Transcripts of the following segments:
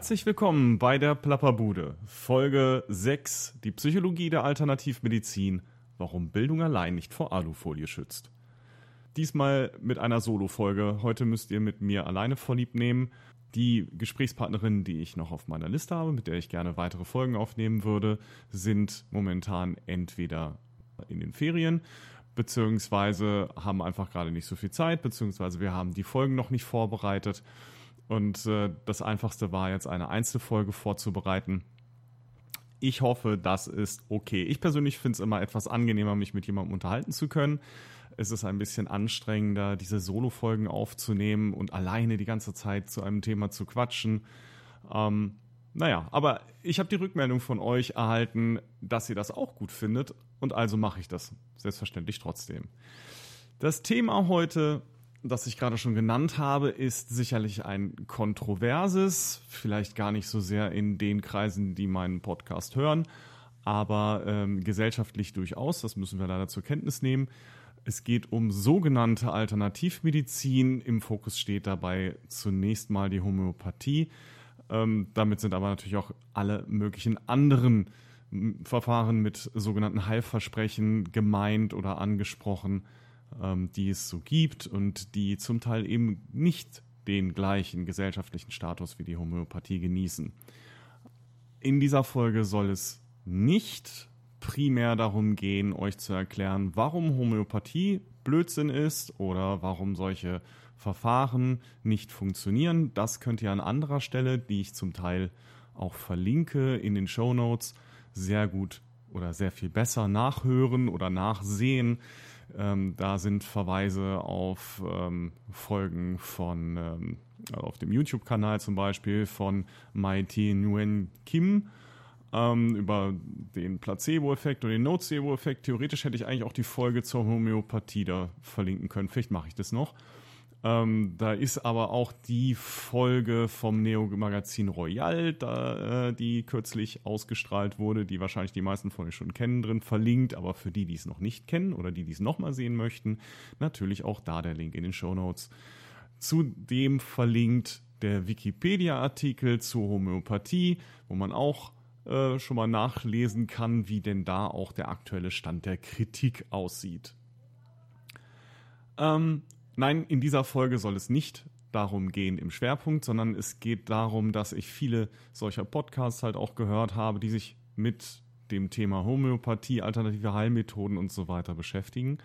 Herzlich willkommen bei der Plapperbude, Folge 6, die Psychologie der Alternativmedizin, warum Bildung allein nicht vor Alufolie schützt. Diesmal mit einer Solo-Folge. Heute müsst ihr mit mir alleine vorlieb nehmen. Die Gesprächspartnerin, die ich noch auf meiner Liste habe, mit der ich gerne weitere Folgen aufnehmen würde, sind momentan entweder in den Ferien, beziehungsweise haben einfach gerade nicht so viel Zeit, beziehungsweise wir haben die Folgen noch nicht vorbereitet. Und äh, das Einfachste war jetzt eine Einzelfolge vorzubereiten. Ich hoffe, das ist okay. Ich persönlich finde es immer etwas angenehmer, mich mit jemandem unterhalten zu können. Es ist ein bisschen anstrengender, diese Solo-Folgen aufzunehmen und alleine die ganze Zeit zu einem Thema zu quatschen. Ähm, naja, aber ich habe die Rückmeldung von euch erhalten, dass ihr das auch gut findet und also mache ich das selbstverständlich trotzdem. Das Thema heute das ich gerade schon genannt habe, ist sicherlich ein kontroverses, vielleicht gar nicht so sehr in den Kreisen, die meinen Podcast hören, aber ähm, gesellschaftlich durchaus, das müssen wir leider zur Kenntnis nehmen. Es geht um sogenannte Alternativmedizin. Im Fokus steht dabei zunächst mal die Homöopathie. Ähm, damit sind aber natürlich auch alle möglichen anderen Verfahren mit sogenannten Heilversprechen gemeint oder angesprochen ähm, die es so gibt und die zum Teil eben nicht den gleichen gesellschaftlichen Status wie die Homöopathie genießen. In dieser Folge soll es nicht primär darum gehen, euch zu erklären, warum Homöopathie Blödsinn ist oder warum solche Verfahren nicht funktionieren. Das könnt ihr an anderer Stelle, die ich zum Teil auch verlinke in den Show Notes, sehr gut oder sehr viel besser nachhören oder nachsehen. Ähm, da sind Verweise auf ähm, Folgen von, ähm, auf dem YouTube-Kanal zum Beispiel von Maite Nguyen Kim ähm, über den Placebo-Effekt oder den Nocebo-Effekt. Theoretisch hätte ich eigentlich auch die Folge zur Homöopathie da verlinken können. Vielleicht mache ich das noch. Ähm, da ist aber auch die Folge vom Neo-Magazin Royal, da, äh, die kürzlich ausgestrahlt wurde, die wahrscheinlich die meisten von euch schon kennen, drin verlinkt, aber für die, die es noch nicht kennen oder die, die es nochmal sehen möchten, natürlich auch da der Link in den Show Notes. Zudem verlinkt der Wikipedia-Artikel zur Homöopathie, wo man auch äh, schon mal nachlesen kann, wie denn da auch der aktuelle Stand der Kritik aussieht. Ähm, Nein, in dieser Folge soll es nicht darum gehen im Schwerpunkt, sondern es geht darum, dass ich viele solcher Podcasts halt auch gehört habe, die sich mit dem Thema Homöopathie, alternative Heilmethoden und so weiter beschäftigen.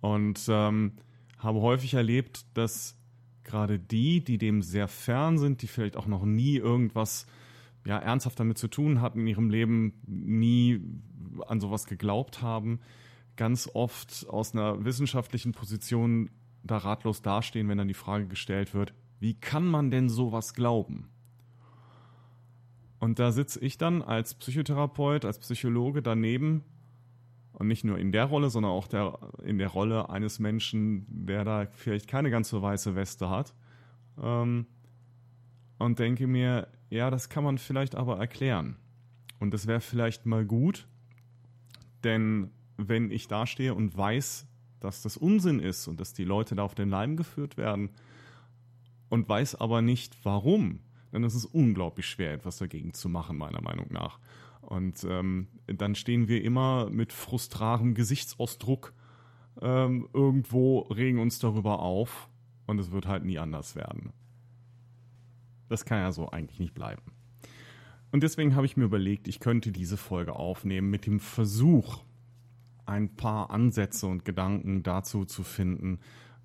Und ähm, habe häufig erlebt, dass gerade die, die dem sehr fern sind, die vielleicht auch noch nie irgendwas ja, ernsthaft damit zu tun hatten in ihrem Leben, nie an sowas geglaubt haben, ganz oft aus einer wissenschaftlichen Position da ratlos dastehen, wenn dann die Frage gestellt wird, wie kann man denn sowas glauben? Und da sitze ich dann als Psychotherapeut, als Psychologe daneben und nicht nur in der Rolle, sondern auch der, in der Rolle eines Menschen, der da vielleicht keine ganz so weiße Weste hat. Ähm, und denke mir, ja, das kann man vielleicht aber erklären. Und das wäre vielleicht mal gut, denn wenn ich dastehe und weiß, dass das Unsinn ist und dass die Leute da auf den Leim geführt werden und weiß aber nicht warum, dann ist es unglaublich schwer, etwas dagegen zu machen, meiner Meinung nach. Und ähm, dann stehen wir immer mit frustrarem Gesichtsausdruck ähm, irgendwo, regen uns darüber auf und es wird halt nie anders werden. Das kann ja so eigentlich nicht bleiben. Und deswegen habe ich mir überlegt, ich könnte diese Folge aufnehmen mit dem Versuch, ein paar Ansätze und Gedanken dazu zu finden,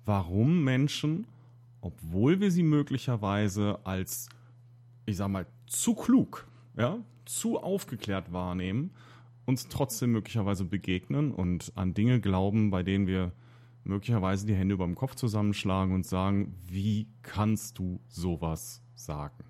warum Menschen, obwohl wir sie möglicherweise als, ich sag mal, zu klug, ja, zu aufgeklärt wahrnehmen, uns trotzdem möglicherweise begegnen und an Dinge glauben, bei denen wir möglicherweise die Hände über dem Kopf zusammenschlagen und sagen, wie kannst du sowas sagen?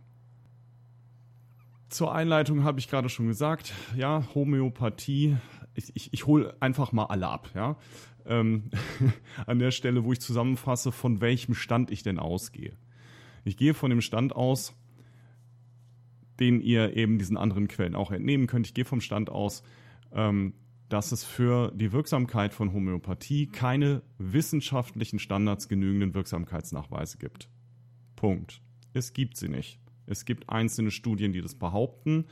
Zur Einleitung habe ich gerade schon gesagt, ja, Homöopathie ich, ich, ich hole einfach mal alle ab, ja. Ähm, an der Stelle, wo ich zusammenfasse, von welchem Stand ich denn ausgehe. Ich gehe von dem Stand aus, den ihr eben diesen anderen Quellen auch entnehmen könnt. Ich gehe vom Stand aus, ähm, dass es für die Wirksamkeit von Homöopathie keine wissenschaftlichen Standards genügenden Wirksamkeitsnachweise gibt. Punkt. Es gibt sie nicht. Es gibt einzelne Studien, die das behaupten.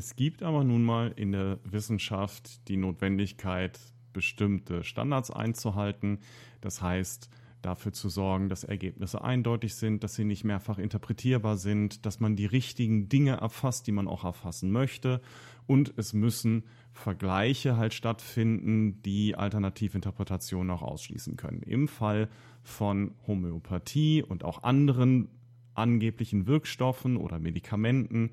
Es gibt aber nun mal in der Wissenschaft die Notwendigkeit, bestimmte Standards einzuhalten. Das heißt, dafür zu sorgen, dass Ergebnisse eindeutig sind, dass sie nicht mehrfach interpretierbar sind, dass man die richtigen Dinge erfasst, die man auch erfassen möchte. Und es müssen Vergleiche halt stattfinden, die Alternativinterpretationen auch ausschließen können. Im Fall von Homöopathie und auch anderen angeblichen Wirkstoffen oder Medikamenten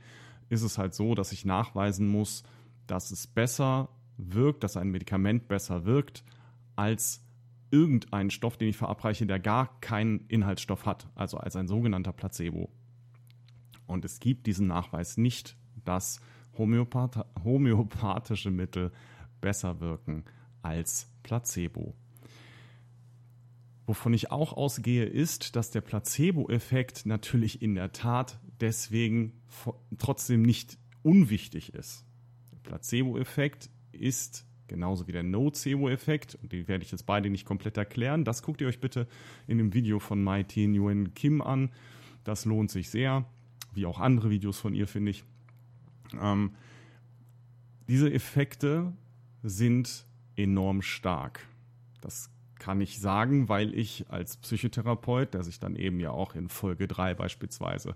ist es halt so, dass ich nachweisen muss, dass es besser wirkt, dass ein Medikament besser wirkt als irgendein Stoff, den ich verabreiche, der gar keinen Inhaltsstoff hat, also als ein sogenannter Placebo. Und es gibt diesen Nachweis nicht, dass Homöopath homöopathische Mittel besser wirken als Placebo. Wovon ich auch ausgehe, ist, dass der Placebo-Effekt natürlich in der Tat deswegen trotzdem nicht unwichtig ist. Der Placebo-Effekt ist genauso wie der Nocebo-Effekt, und die werde ich jetzt beide nicht komplett erklären. Das guckt ihr euch bitte in dem Video von Mai T. Nguyen Kim an. Das lohnt sich sehr, wie auch andere Videos von ihr, finde ich. Ähm, diese Effekte sind enorm stark. Das kann ich sagen, weil ich als Psychotherapeut, der sich dann eben ja auch in Folge 3 beispielsweise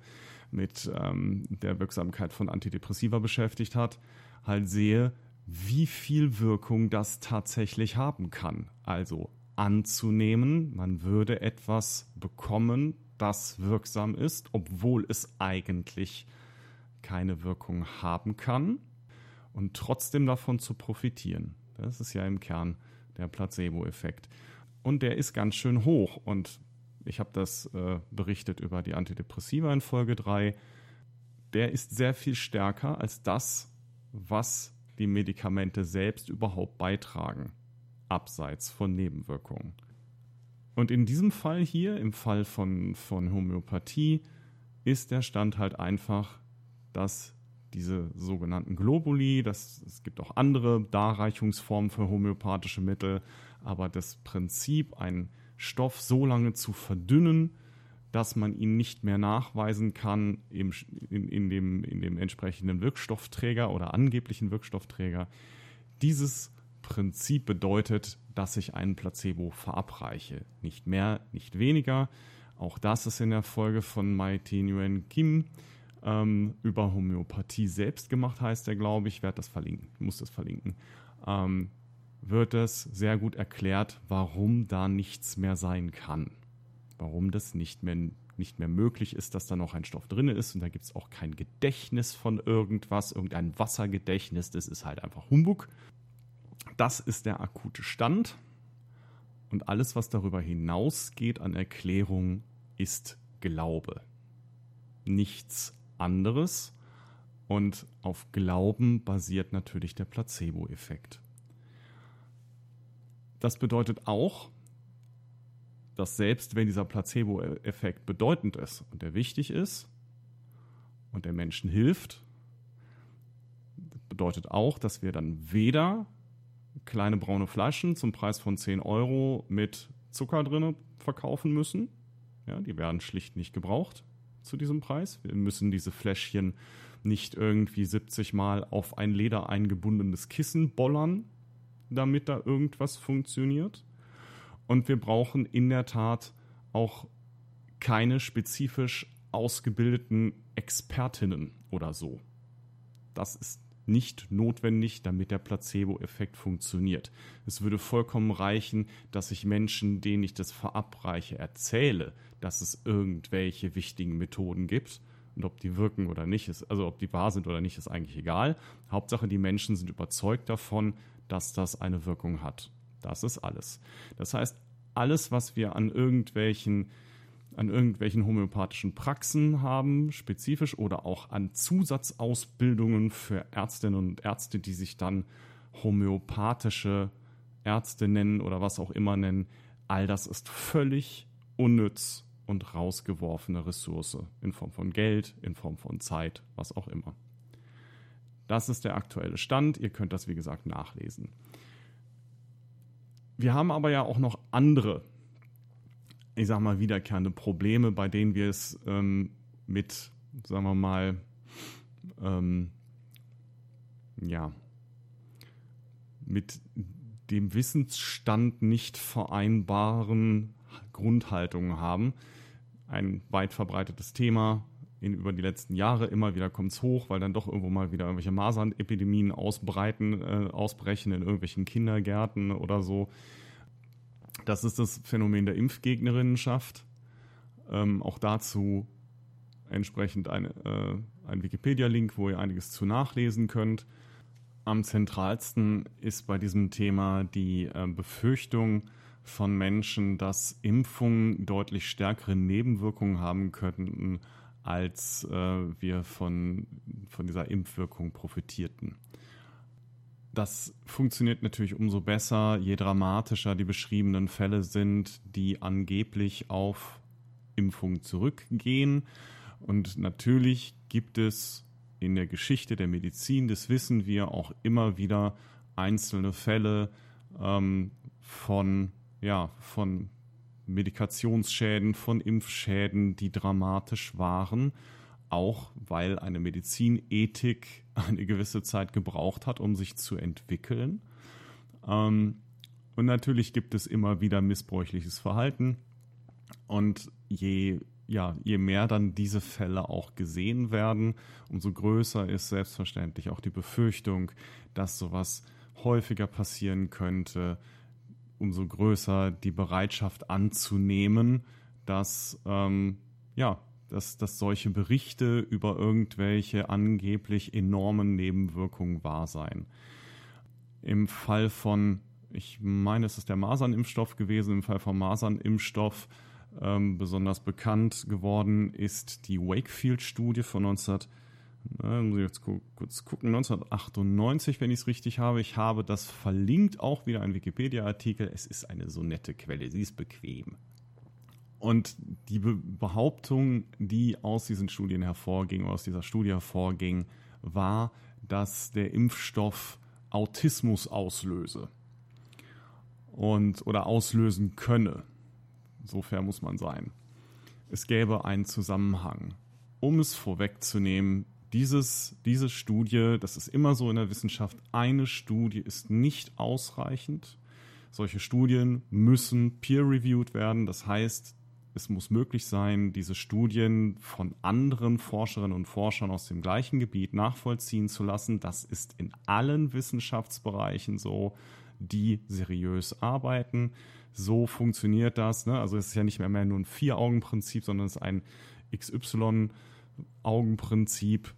mit ähm, der Wirksamkeit von Antidepressiva beschäftigt hat, halt sehe, wie viel Wirkung das tatsächlich haben kann. Also anzunehmen, man würde etwas bekommen, das wirksam ist, obwohl es eigentlich keine Wirkung haben kann und trotzdem davon zu profitieren. Das ist ja im Kern der Placebo-Effekt. Und der ist ganz schön hoch. Und ich habe das äh, berichtet über die Antidepressiva in Folge 3. Der ist sehr viel stärker als das, was die Medikamente selbst überhaupt beitragen, abseits von Nebenwirkungen. Und in diesem Fall hier, im Fall von, von Homöopathie, ist der Stand halt einfach, dass diese sogenannten Globuli, das, es gibt auch andere Darreichungsformen für homöopathische Mittel, aber das Prinzip, einen Stoff so lange zu verdünnen, dass man ihn nicht mehr nachweisen kann im, in, in, dem, in dem entsprechenden Wirkstoffträger oder angeblichen Wirkstoffträger. Dieses Prinzip bedeutet, dass ich einen Placebo verabreiche. Nicht mehr, nicht weniger. Auch das ist in der Folge von Mai T. Nguyen Kim ähm, über Homöopathie selbst gemacht, heißt er, glaube ich. Ich werde das verlinken, muss das verlinken. Ähm, wird es sehr gut erklärt, warum da nichts mehr sein kann warum das nicht mehr, nicht mehr möglich ist, dass da noch ein Stoff drin ist. Und da gibt es auch kein Gedächtnis von irgendwas, irgendein Wassergedächtnis. Das ist halt einfach Humbug. Das ist der akute Stand. Und alles, was darüber hinausgeht an Erklärung, ist Glaube. Nichts anderes. Und auf Glauben basiert natürlich der Placebo-Effekt. Das bedeutet auch, dass selbst wenn dieser Placebo-Effekt bedeutend ist und der wichtig ist und der Menschen hilft, bedeutet auch, dass wir dann weder kleine braune Flaschen zum Preis von 10 Euro mit Zucker drin verkaufen müssen. Ja, die werden schlicht nicht gebraucht zu diesem Preis. Wir müssen diese Fläschchen nicht irgendwie 70 Mal auf ein Leder eingebundenes Kissen bollern, damit da irgendwas funktioniert. Und wir brauchen in der Tat auch keine spezifisch ausgebildeten Expertinnen oder so. Das ist nicht notwendig, damit der Placebo-Effekt funktioniert. Es würde vollkommen reichen, dass ich Menschen, denen ich das verabreiche, erzähle, dass es irgendwelche wichtigen Methoden gibt. Und ob die wirken oder nicht, ist, also ob die wahr sind oder nicht, ist eigentlich egal. Hauptsache, die Menschen sind überzeugt davon, dass das eine Wirkung hat. Das ist alles. Das heißt, alles, was wir an irgendwelchen an irgendwelchen homöopathischen Praxen haben, spezifisch oder auch an Zusatzausbildungen für Ärztinnen und Ärzte, die sich dann homöopathische Ärzte nennen oder was auch immer nennen, all das ist völlig unnütz und rausgeworfene Ressource in Form von Geld, in Form von Zeit, was auch immer. Das ist der aktuelle Stand. Ihr könnt das, wie gesagt, nachlesen. Wir haben aber ja auch noch andere, ich sag mal, wiederkehrende Probleme, bei denen wir es ähm, mit sagen wir mal, ähm, ja, mit dem Wissensstand nicht vereinbaren Grundhaltungen haben. Ein weit verbreitetes Thema in, über die letzten Jahre. Immer wieder kommt es hoch, weil dann doch irgendwo mal wieder irgendwelche Masernepidemien ausbreiten, äh, ausbrechen in irgendwelchen Kindergärten oder so. Das ist das Phänomen der Impfgegnerinnenschaft. Ähm, auch dazu entsprechend eine, äh, ein Wikipedia-Link, wo ihr einiges zu nachlesen könnt. Am zentralsten ist bei diesem Thema die äh, Befürchtung von Menschen, dass Impfungen deutlich stärkere Nebenwirkungen haben könnten, als äh, wir von, von dieser Impfwirkung profitierten. Das funktioniert natürlich umso besser, je dramatischer die beschriebenen Fälle sind, die angeblich auf Impfung zurückgehen. Und natürlich gibt es in der Geschichte der Medizin, das wissen wir auch immer wieder, einzelne Fälle ähm, von, ja, von Medikationsschäden, von Impfschäden, die dramatisch waren, auch weil eine Medizinethik eine gewisse Zeit gebraucht hat, um sich zu entwickeln. Ähm, und natürlich gibt es immer wieder missbräuchliches Verhalten. Und je, ja, je mehr dann diese Fälle auch gesehen werden, umso größer ist selbstverständlich auch die Befürchtung, dass sowas häufiger passieren könnte, umso größer die Bereitschaft anzunehmen, dass, ähm, ja, dass, dass solche Berichte über irgendwelche angeblich enormen Nebenwirkungen wahr seien. Im Fall von, ich meine, es ist der Masernimpfstoff gewesen, im Fall von Masernimpfstoff ähm, besonders bekannt geworden ist die Wakefield-Studie von 19 na, muss ich jetzt kurz gucken, 1998, wenn ich es richtig habe. Ich habe das verlinkt, auch wieder ein Wikipedia-Artikel. Es ist eine so nette Quelle, sie ist bequem. Und die Be Behauptung, die aus diesen Studien hervorging, aus dieser Studie hervorging, war, dass der Impfstoff Autismus auslöse und oder auslösen könne. Insofern muss man sein. Es gäbe einen Zusammenhang. Um es vorwegzunehmen, dieses, diese Studie, das ist immer so in der Wissenschaft, eine Studie ist nicht ausreichend. Solche Studien müssen peer-reviewed werden. Das heißt, es muss möglich sein, diese Studien von anderen Forscherinnen und Forschern aus dem gleichen Gebiet nachvollziehen zu lassen. Das ist in allen Wissenschaftsbereichen so, die seriös arbeiten. So funktioniert das. Ne? Also es ist ja nicht mehr, mehr nur ein Vier-Augen-Prinzip, sondern es ist ein XY-Augen-Prinzip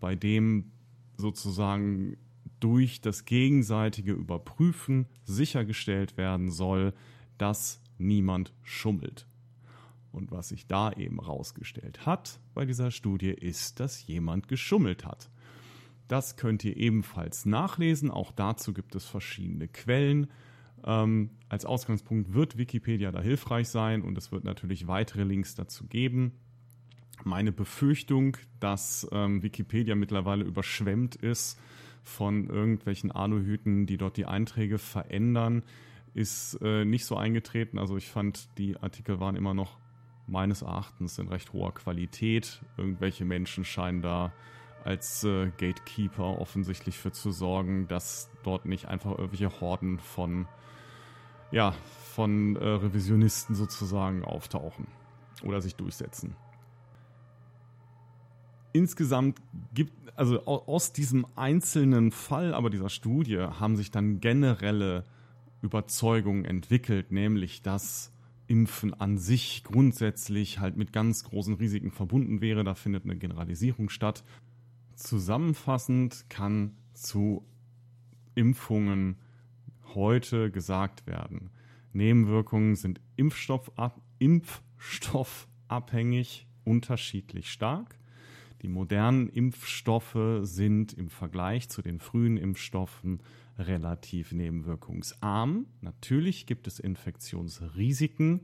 bei dem sozusagen durch das gegenseitige Überprüfen sichergestellt werden soll, dass niemand schummelt. Und was sich da eben rausgestellt hat bei dieser Studie ist, dass jemand geschummelt hat. Das könnt ihr ebenfalls nachlesen. Auch dazu gibt es verschiedene Quellen. Ähm, als Ausgangspunkt wird Wikipedia da hilfreich sein und es wird natürlich weitere Links dazu geben meine Befürchtung, dass ähm, Wikipedia mittlerweile überschwemmt ist von irgendwelchen Aluhüten, die dort die Einträge verändern, ist äh, nicht so eingetreten. Also ich fand, die Artikel waren immer noch meines Erachtens in recht hoher Qualität. Irgendwelche Menschen scheinen da als äh, Gatekeeper offensichtlich für zu sorgen, dass dort nicht einfach irgendwelche Horden von ja, von äh, Revisionisten sozusagen auftauchen oder sich durchsetzen insgesamt gibt, also aus diesem einzelnen Fall, aber dieser Studie, haben sich dann generelle Überzeugungen entwickelt, nämlich dass Impfen an sich grundsätzlich halt mit ganz großen Risiken verbunden wäre. Da findet eine Generalisierung statt. Zusammenfassend kann zu Impfungen heute gesagt werden. Nebenwirkungen sind Impfstoffab impfstoffabhängig unterschiedlich stark. Die modernen Impfstoffe sind im Vergleich zu den frühen Impfstoffen relativ nebenwirkungsarm. Natürlich gibt es Infektionsrisiken,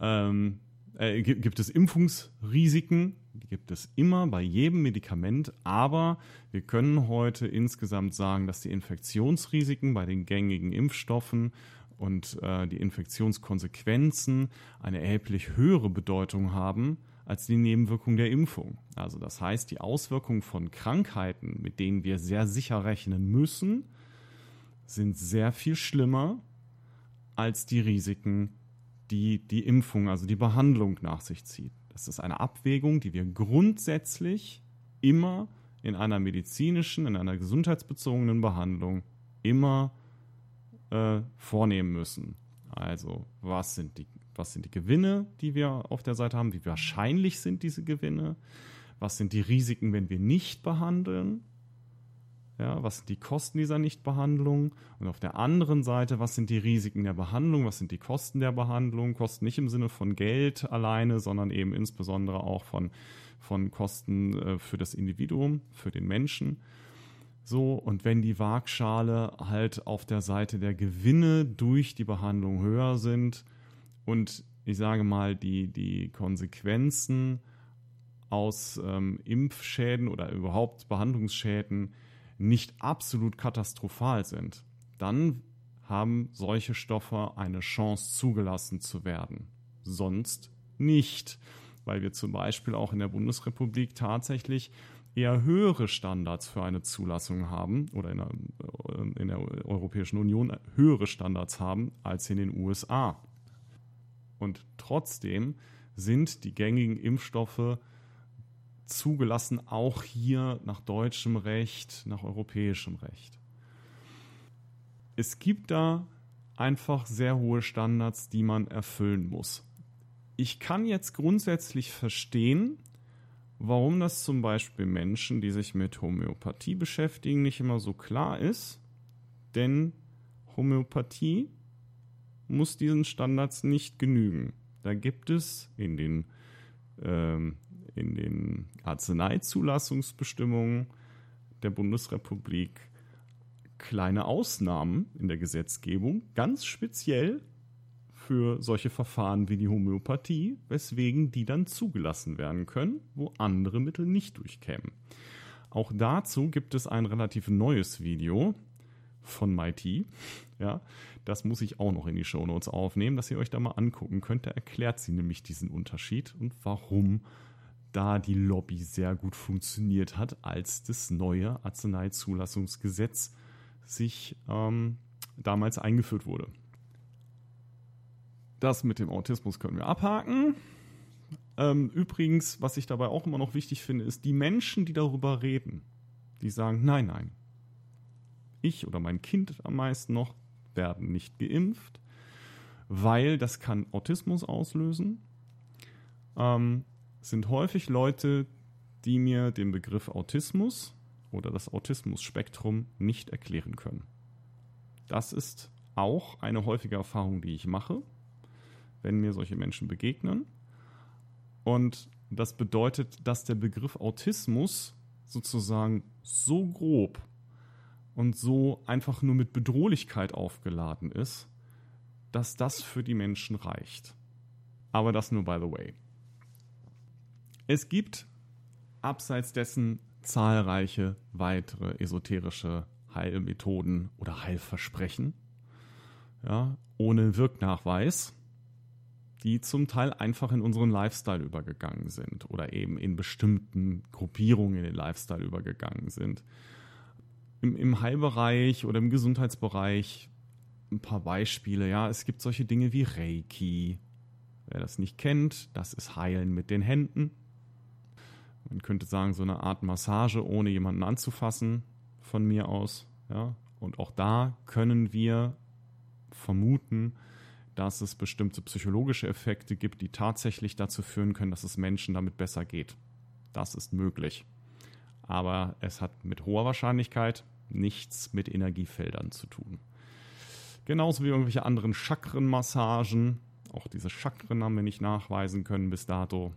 ähm, äh, gibt es Impfungsrisiken, die gibt es immer bei jedem Medikament, aber wir können heute insgesamt sagen, dass die Infektionsrisiken bei den gängigen Impfstoffen und äh, die Infektionskonsequenzen eine erheblich höhere Bedeutung haben als die Nebenwirkung der Impfung. Also das heißt, die Auswirkungen von Krankheiten, mit denen wir sehr sicher rechnen müssen, sind sehr viel schlimmer als die Risiken, die die Impfung, also die Behandlung nach sich zieht. Das ist eine Abwägung, die wir grundsätzlich immer in einer medizinischen, in einer gesundheitsbezogenen Behandlung immer äh, vornehmen müssen. Also, was sind, die, was sind die Gewinne, die wir auf der Seite haben? Wie wahrscheinlich sind diese Gewinne? Was sind die Risiken, wenn wir nicht behandeln? Ja, was sind die Kosten dieser Nichtbehandlung? Und auf der anderen Seite, was sind die Risiken der Behandlung? Was sind die Kosten der Behandlung? Kosten nicht im Sinne von Geld alleine, sondern eben insbesondere auch von, von Kosten äh, für das Individuum, für den Menschen. So, und wenn die Waagschale halt auf der Seite der Gewinne durch die Behandlung höher sind und ich sage mal, die, die Konsequenzen aus ähm, Impfschäden oder überhaupt Behandlungsschäden nicht absolut katastrophal sind, dann haben solche Stoffe eine Chance zugelassen zu werden. Sonst nicht, weil wir zum Beispiel auch in der Bundesrepublik tatsächlich eher höhere Standards für eine Zulassung haben oder in der, in der, Europäischen Union höhere Standards haben als in den USA. Und trotzdem sind die gängigen Impfstoffe zugelassen, auch hier nach deutschem Recht, nach europäischem Recht. Es gibt da einfach sehr hohe Standards, die man erfüllen muss. Ich kann jetzt grundsätzlich verstehen, warum das zum Beispiel Menschen, die sich mit Homöopathie beschäftigen, nicht immer so klar ist. Denn Homöopathie muss diesen Standards nicht genügen. Da gibt es in den, ähm, in den Arzneizulassungsbestimmungen der Bundesrepublik kleine Ausnahmen in der Gesetzgebung, ganz speziell für solche Verfahren wie die Homöopathie, weswegen die dann zugelassen werden können, wo andere Mittel nicht durchkämen. Auch dazu gibt es ein relativ neues Video von MIT. Ja, das muss ich auch noch in die Shownotes aufnehmen, dass ihr euch da mal angucken könnt. Da erklärt sie nämlich diesen Unterschied und warum da die Lobby sehr gut funktioniert hat, als das neue Arzneizulassungsgesetz sich ähm, damals eingeführt wurde. Das mit dem Autismus können wir abhaken. Ähm, übrigens, was ich dabei auch immer noch wichtig finde, ist die Menschen, die darüber reden, die sagen, nein, nein, ich oder mein Kind am meisten noch werden nicht geimpft, weil das kann Autismus auslösen, ähm, sind häufig Leute, die mir den Begriff Autismus oder das Autismus-Spektrum nicht erklären können. Das ist auch eine häufige Erfahrung, die ich mache wenn mir solche Menschen begegnen. Und das bedeutet, dass der Begriff Autismus sozusagen so grob und so einfach nur mit Bedrohlichkeit aufgeladen ist, dass das für die Menschen reicht. Aber das nur by the way. Es gibt abseits dessen zahlreiche weitere esoterische Heilmethoden oder Heilversprechen, ja, ohne Wirknachweis die zum Teil einfach in unseren Lifestyle übergegangen sind oder eben in bestimmten Gruppierungen in den Lifestyle übergegangen sind. Im, im Heilbereich oder im Gesundheitsbereich ein paar Beispiele. Ja, es gibt solche Dinge wie Reiki. Wer das nicht kennt, das ist Heilen mit den Händen. Man könnte sagen, so eine Art Massage, ohne jemanden anzufassen, von mir aus. Ja, und auch da können wir vermuten, dass es bestimmte psychologische Effekte gibt, die tatsächlich dazu führen können, dass es Menschen damit besser geht. Das ist möglich. Aber es hat mit hoher Wahrscheinlichkeit nichts mit Energiefeldern zu tun. Genauso wie irgendwelche anderen Chakrenmassagen. Auch diese Chakren haben wir nicht nachweisen können bis dato.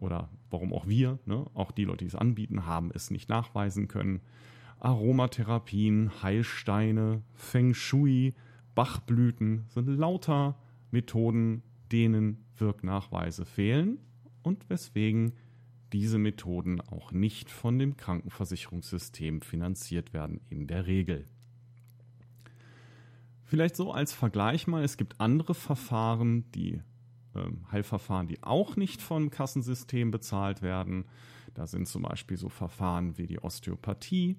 Oder warum auch wir, ne? auch die Leute, die es anbieten, haben es nicht nachweisen können. Aromatherapien, Heilsteine, Feng Shui, Bachblüten sind lauter Methoden, denen Wirknachweise fehlen und weswegen diese Methoden auch nicht von dem Krankenversicherungssystem finanziert werden in der Regel. Vielleicht so als Vergleich mal, es gibt andere Verfahren, die ähm, Heilverfahren, die auch nicht vom Kassensystem bezahlt werden. Da sind zum Beispiel so Verfahren wie die Osteopathie,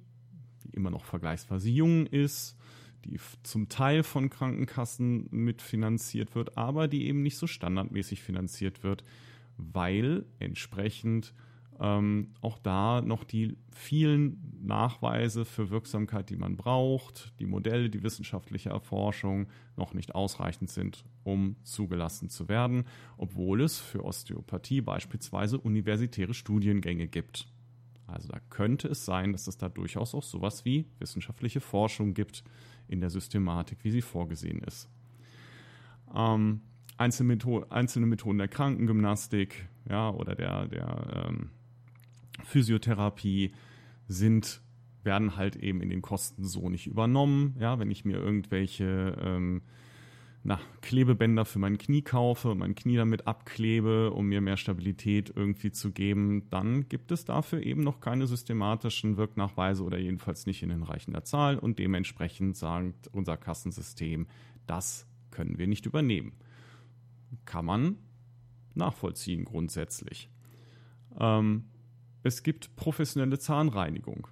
die immer noch vergleichsweise jung ist, die zum Teil von Krankenkassen mitfinanziert wird, aber die eben nicht so standardmäßig finanziert wird, weil entsprechend ähm, auch da noch die vielen Nachweise für Wirksamkeit, die man braucht, die Modelle, die wissenschaftliche Erforschung noch nicht ausreichend sind, um zugelassen zu werden, obwohl es für Osteopathie beispielsweise universitäre Studiengänge gibt. Also da könnte es sein, dass es da durchaus auch sowas wie wissenschaftliche Forschung gibt in der Systematik, wie sie vorgesehen ist. Ähm, einzelne, Methoden, einzelne Methoden der Krankengymnastik ja, oder der, der ähm, Physiotherapie sind, werden halt eben in den Kosten so nicht übernommen. Ja, wenn ich mir irgendwelche ähm, na, Klebebänder für mein Knie kaufe und mein Knie damit abklebe, um mir mehr Stabilität irgendwie zu geben, dann gibt es dafür eben noch keine systematischen Wirknachweise oder jedenfalls nicht in hinreichender Zahl und dementsprechend sagt unser Kassensystem, das können wir nicht übernehmen. Kann man nachvollziehen grundsätzlich. Ähm, es gibt professionelle Zahnreinigung,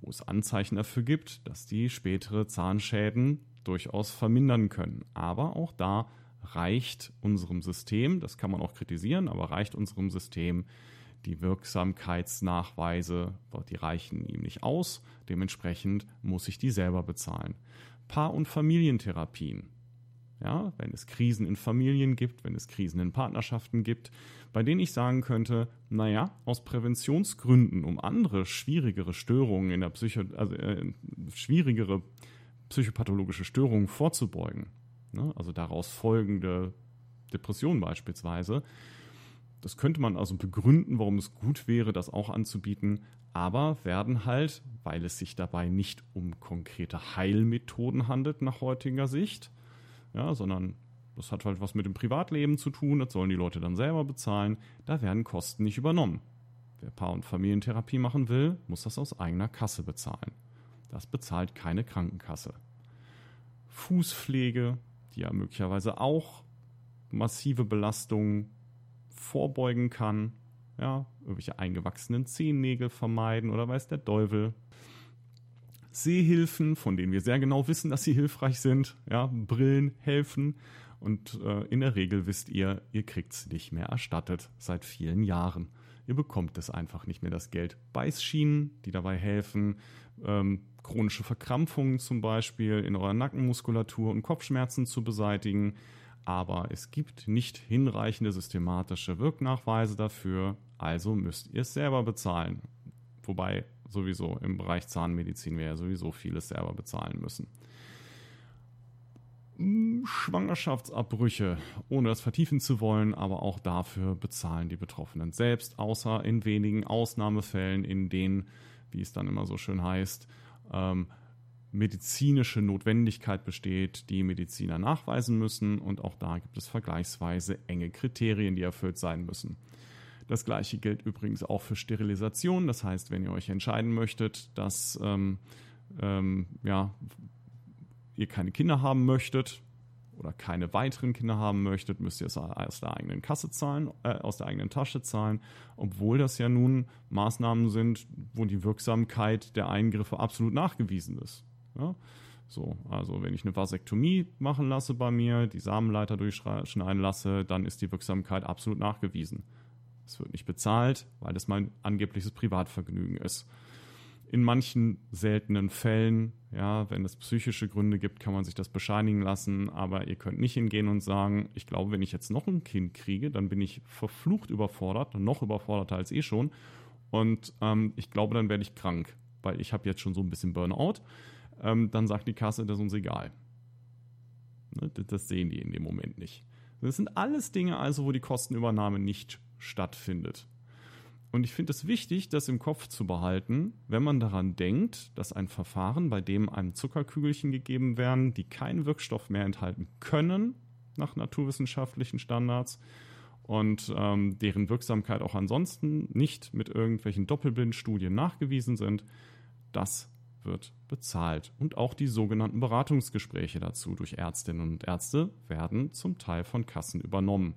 wo es Anzeichen dafür gibt, dass die spätere Zahnschäden durchaus vermindern können. Aber auch da reicht unserem System, das kann man auch kritisieren, aber reicht unserem System die Wirksamkeitsnachweise, die reichen ihm nicht aus. Dementsprechend muss ich die selber bezahlen. Paar- und Familientherapien ja, wenn es Krisen in Familien gibt, wenn es Krisen in Partnerschaften gibt, bei denen ich sagen könnte, naja, aus Präventionsgründen, um andere schwierigere Störungen in der Psycho, also äh, schwierigere psychopathologische Störungen vorzubeugen, ne, also daraus folgende Depression beispielsweise, das könnte man also begründen, warum es gut wäre, das auch anzubieten, aber werden halt, weil es sich dabei nicht um konkrete Heilmethoden handelt nach heutiger Sicht, ja, sondern das hat halt was mit dem Privatleben zu tun, das sollen die Leute dann selber bezahlen, da werden Kosten nicht übernommen. Wer Paar- und Familientherapie machen will, muss das aus eigener Kasse bezahlen. Das bezahlt keine Krankenkasse. Fußpflege, die ja möglicherweise auch massive Belastungen vorbeugen kann, ja, irgendwelche eingewachsenen Zehennägel vermeiden oder weiß der Teufel, Sehhilfen, von denen wir sehr genau wissen, dass sie hilfreich sind. Ja, Brillen helfen. Und äh, in der Regel wisst ihr, ihr kriegt es nicht mehr erstattet seit vielen Jahren. Ihr bekommt es einfach nicht mehr das Geld. Beißschienen, die dabei helfen, ähm, chronische Verkrampfungen zum Beispiel in eurer Nackenmuskulatur und Kopfschmerzen zu beseitigen. Aber es gibt nicht hinreichende systematische Wirknachweise dafür, also müsst ihr es selber bezahlen. Wobei sowieso im Bereich Zahnmedizin wir ja sowieso vieles selber bezahlen müssen. Hm, Schwangerschaftsabbrüche, ohne das vertiefen zu wollen, aber auch dafür bezahlen die Betroffenen selbst, außer in wenigen Ausnahmefällen, in denen, wie es dann immer so schön heißt, ähm, medizinische Notwendigkeit besteht, die Mediziner nachweisen müssen. Und auch da gibt es vergleichsweise enge Kriterien, die erfüllt sein müssen. Das gleiche gilt übrigens auch für Sterilisation. Das heißt, wenn ihr euch entscheiden möchtet, dass ähm, ähm, ja, ihr keine Kinder haben möchtet oder keine weiteren Kinder haben möchtet, müsst ihr es aus der eigenen Kasse zahlen, äh, aus der eigenen Tasche zahlen, obwohl das ja nun Maßnahmen sind, wo die Wirksamkeit der Eingriffe absolut nachgewiesen ist. Ja? So, also wenn ich eine Vasektomie machen lasse bei mir, die Samenleiter durchschneiden lasse, dann ist die Wirksamkeit absolut nachgewiesen. Es wird nicht bezahlt, weil es mein angebliches Privatvergnügen ist. In manchen seltenen Fällen, ja, wenn es psychische Gründe gibt, kann man sich das bescheinigen lassen, aber ihr könnt nicht hingehen und sagen, ich glaube, wenn ich jetzt noch ein Kind kriege, dann bin ich verflucht überfordert, noch überforderter als eh schon. Und ähm, ich glaube, dann werde ich krank, weil ich habe jetzt schon so ein bisschen Burnout. Ähm, dann sagt die Kasse, das ist uns egal. Ne, das sehen die in dem Moment nicht. Das sind alles Dinge also, wo die Kostenübernahme nicht stattfindet. Und ich finde es wichtig, das im Kopf zu behalten, wenn man daran denkt, dass ein Verfahren, bei dem einem Zuckerkügelchen gegeben werden, die keinen Wirkstoff mehr enthalten können, nach naturwissenschaftlichen Standards, und ähm, deren Wirksamkeit auch ansonsten nicht mit irgendwelchen Doppelblindstudien nachgewiesen sind, das wird bezahlt. Und auch die sogenannten Beratungsgespräche dazu durch Ärztinnen und Ärzte werden zum Teil von Kassen übernommen.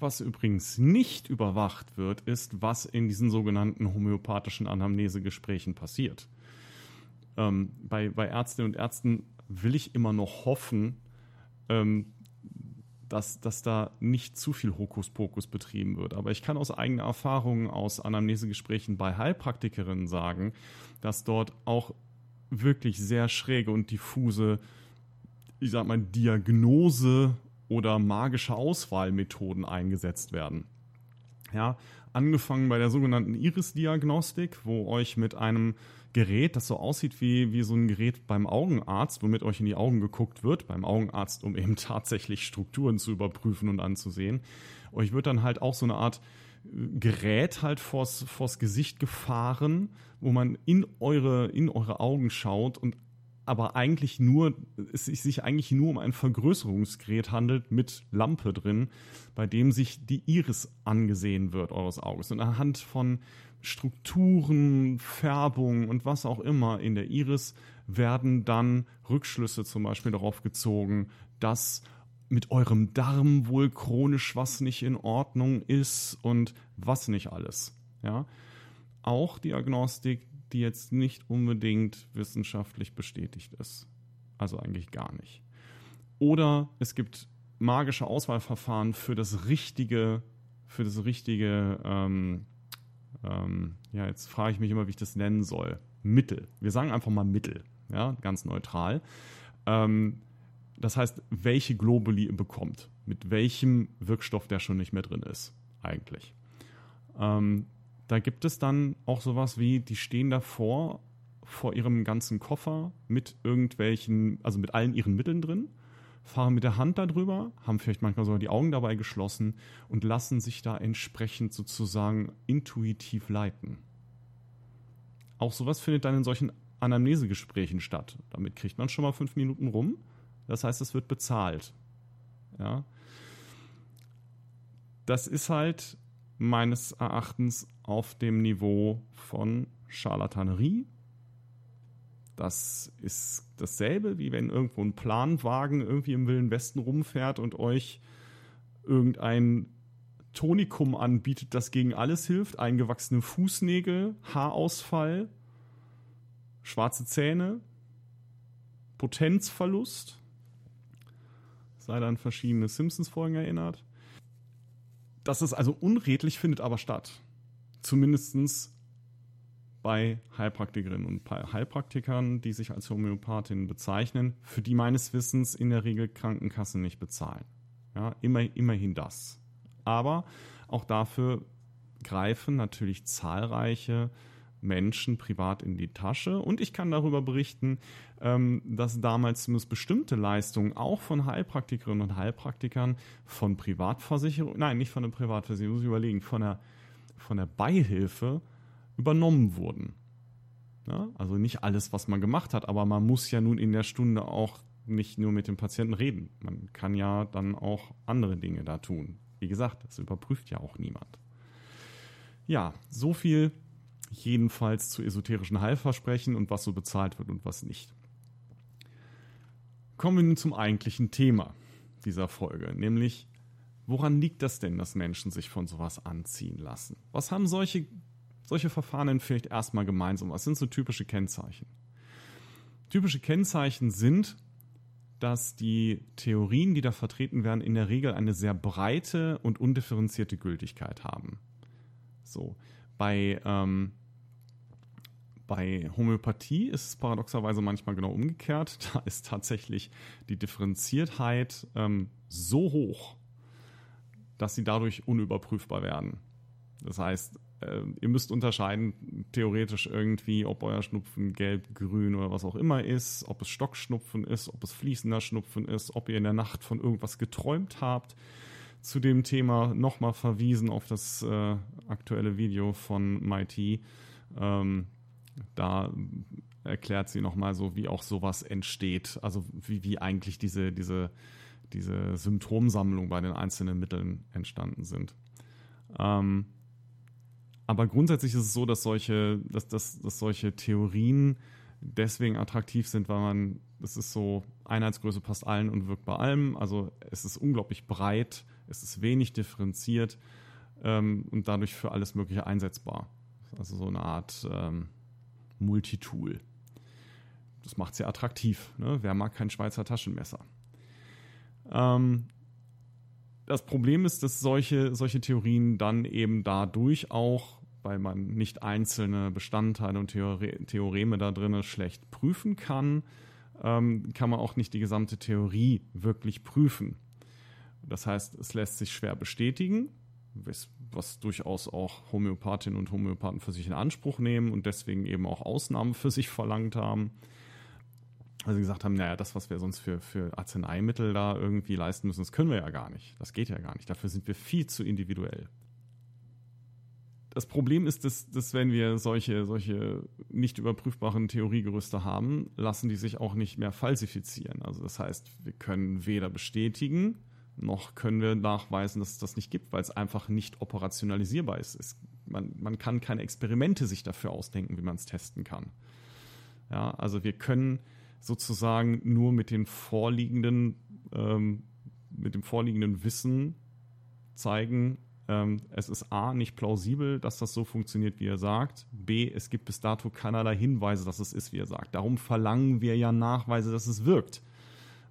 Was übrigens nicht überwacht wird, ist, was in diesen sogenannten homöopathischen Anamnesegesprächen passiert. Ähm, bei, bei Ärztinnen und Ärzten will ich immer noch hoffen, ähm, dass, dass da nicht zu viel Hokuspokus betrieben wird. Aber ich kann aus eigener Erfahrung aus Anamnesegesprächen bei Heilpraktikerinnen sagen, dass dort auch wirklich sehr schräge und diffuse, ich sag mal, Diagnose oder magische Auswahlmethoden eingesetzt werden. Ja, angefangen bei der sogenannten Iris-Diagnostik, wo euch mit einem Gerät, das so aussieht wie, wie so ein Gerät beim Augenarzt, womit euch in die Augen geguckt wird, beim Augenarzt, um eben tatsächlich Strukturen zu überprüfen und anzusehen. Euch wird dann halt auch so eine Art äh, Gerät halt vors, vors Gesicht gefahren, wo man in eure, in eure Augen schaut und aber eigentlich nur, es sich eigentlich nur um ein Vergrößerungsgerät handelt mit Lampe drin, bei dem sich die Iris angesehen wird eures Auges. Und anhand von Strukturen, Färbung und was auch immer in der Iris werden dann Rückschlüsse zum Beispiel darauf gezogen, dass mit eurem Darm wohl chronisch was nicht in Ordnung ist und was nicht alles. Ja? Auch Diagnostik, die jetzt nicht unbedingt wissenschaftlich bestätigt ist. Also eigentlich gar nicht. Oder es gibt magische Auswahlverfahren für das richtige, für das richtige, ähm, ähm, ja, jetzt frage ich mich immer, wie ich das nennen soll. Mittel. Wir sagen einfach mal Mittel, ja, ganz neutral. Ähm, das heißt, welche Globuli ihr bekommt, mit welchem Wirkstoff der schon nicht mehr drin ist, eigentlich. Ähm, da gibt es dann auch sowas wie, die stehen davor vor ihrem ganzen Koffer mit irgendwelchen, also mit allen ihren Mitteln drin, fahren mit der Hand darüber, haben vielleicht manchmal sogar die Augen dabei geschlossen und lassen sich da entsprechend sozusagen intuitiv leiten. Auch sowas findet dann in solchen Anamnesegesprächen statt. Damit kriegt man schon mal fünf Minuten rum. Das heißt, es wird bezahlt. Ja. Das ist halt meines Erachtens auf dem Niveau von Charlatanerie. Das ist dasselbe, wie wenn irgendwo ein Planwagen irgendwie im Wilden Westen rumfährt und euch irgendein Tonikum anbietet, das gegen alles hilft. Eingewachsene Fußnägel, Haarausfall, schwarze Zähne, Potenzverlust. Sei an verschiedene Simpsons-Folgen erinnert. Das ist also unredlich, findet aber statt. Zumindest bei Heilpraktikerinnen und Heilpraktikern, die sich als Homöopathin bezeichnen, für die meines Wissens in der Regel Krankenkassen nicht bezahlen. Ja, immer, immerhin das. Aber auch dafür greifen natürlich zahlreiche Menschen privat in die Tasche. Und ich kann darüber berichten, ähm, dass damals zumindest bestimmte Leistungen auch von Heilpraktikerinnen und Heilpraktikern von Privatversicherung, nein, nicht von der Privatversicherung, muss ich überlegen, von der, von der Beihilfe übernommen wurden. Ja, also nicht alles, was man gemacht hat, aber man muss ja nun in der Stunde auch nicht nur mit dem Patienten reden. Man kann ja dann auch andere Dinge da tun. Wie gesagt, das überprüft ja auch niemand. Ja, so viel jedenfalls zu esoterischen Heilversprechen und was so bezahlt wird und was nicht. Kommen wir nun zum eigentlichen Thema dieser Folge, nämlich woran liegt das denn, dass Menschen sich von sowas anziehen lassen? Was haben solche, solche Verfahren denn vielleicht erstmal gemeinsam? Was sind so typische Kennzeichen? Typische Kennzeichen sind, dass die Theorien, die da vertreten werden, in der Regel eine sehr breite und undifferenzierte Gültigkeit haben. So, bei ähm, bei Homöopathie ist es paradoxerweise manchmal genau umgekehrt. Da ist tatsächlich die Differenziertheit ähm, so hoch, dass sie dadurch unüberprüfbar werden. Das heißt, äh, ihr müsst unterscheiden, theoretisch irgendwie, ob euer Schnupfen gelb, grün oder was auch immer ist, ob es Stockschnupfen ist, ob es fließender Schnupfen ist, ob ihr in der Nacht von irgendwas geträumt habt. Zu dem Thema nochmal verwiesen auf das äh, aktuelle Video von MIT. Ähm, da erklärt sie nochmal so, wie auch sowas entsteht. Also wie, wie eigentlich diese, diese, diese Symptomsammlung bei den einzelnen Mitteln entstanden sind. Ähm, aber grundsätzlich ist es so, dass solche, dass, dass, dass solche Theorien deswegen attraktiv sind, weil man, es ist so, Einheitsgröße passt allen und wirkt bei allem. Also es ist unglaublich breit, Es ist wenig differenziert ähm, und dadurch für alles Mögliche einsetzbar. Also so eine Art ähm, Multitool. Das macht sehr attraktiv. Ne? Wer mag kein Schweizer Taschenmesser? Ähm, das Problem ist, dass solche, solche Theorien dann eben dadurch auch, weil man nicht einzelne Bestandteile und Theore Theoreme da drin schlecht prüfen kann, ähm, kann man auch nicht die gesamte Theorie wirklich prüfen. Das heißt, es lässt sich schwer bestätigen, was, durchaus auch Homöopathinnen und Homöopathen für sich in Anspruch nehmen und deswegen eben auch Ausnahmen für sich verlangt haben sie gesagt haben, naja, das, was wir sonst für, für Arzneimittel da irgendwie leisten müssen, das können wir ja gar nicht. Das geht ja gar nicht. Dafür sind wir viel zu individuell. Das Problem ist, dass, dass wenn wir solche, solche nicht überprüfbaren Theoriegerüste haben, lassen die sich auch nicht mehr falsifizieren. Also das heißt, wir können weder bestätigen, noch können wir nachweisen, dass es das nicht gibt, weil es einfach nicht operationalisierbar ist. Es, man, man kann keine Experimente sich dafür ausdenken, wie man es testen kann. Ja, also wir können sozusagen nur mit den vorliegenden, ähm, mit dem vorliegenden Wissen zeigen, ähm, es ist A, nicht plausibel, dass das so funktioniert, wie er sagt. B, es gibt bis dato keinerlei Hinweise, dass es ist, wie er sagt. Darum verlangen wir ja Nachweise, dass es wirkt.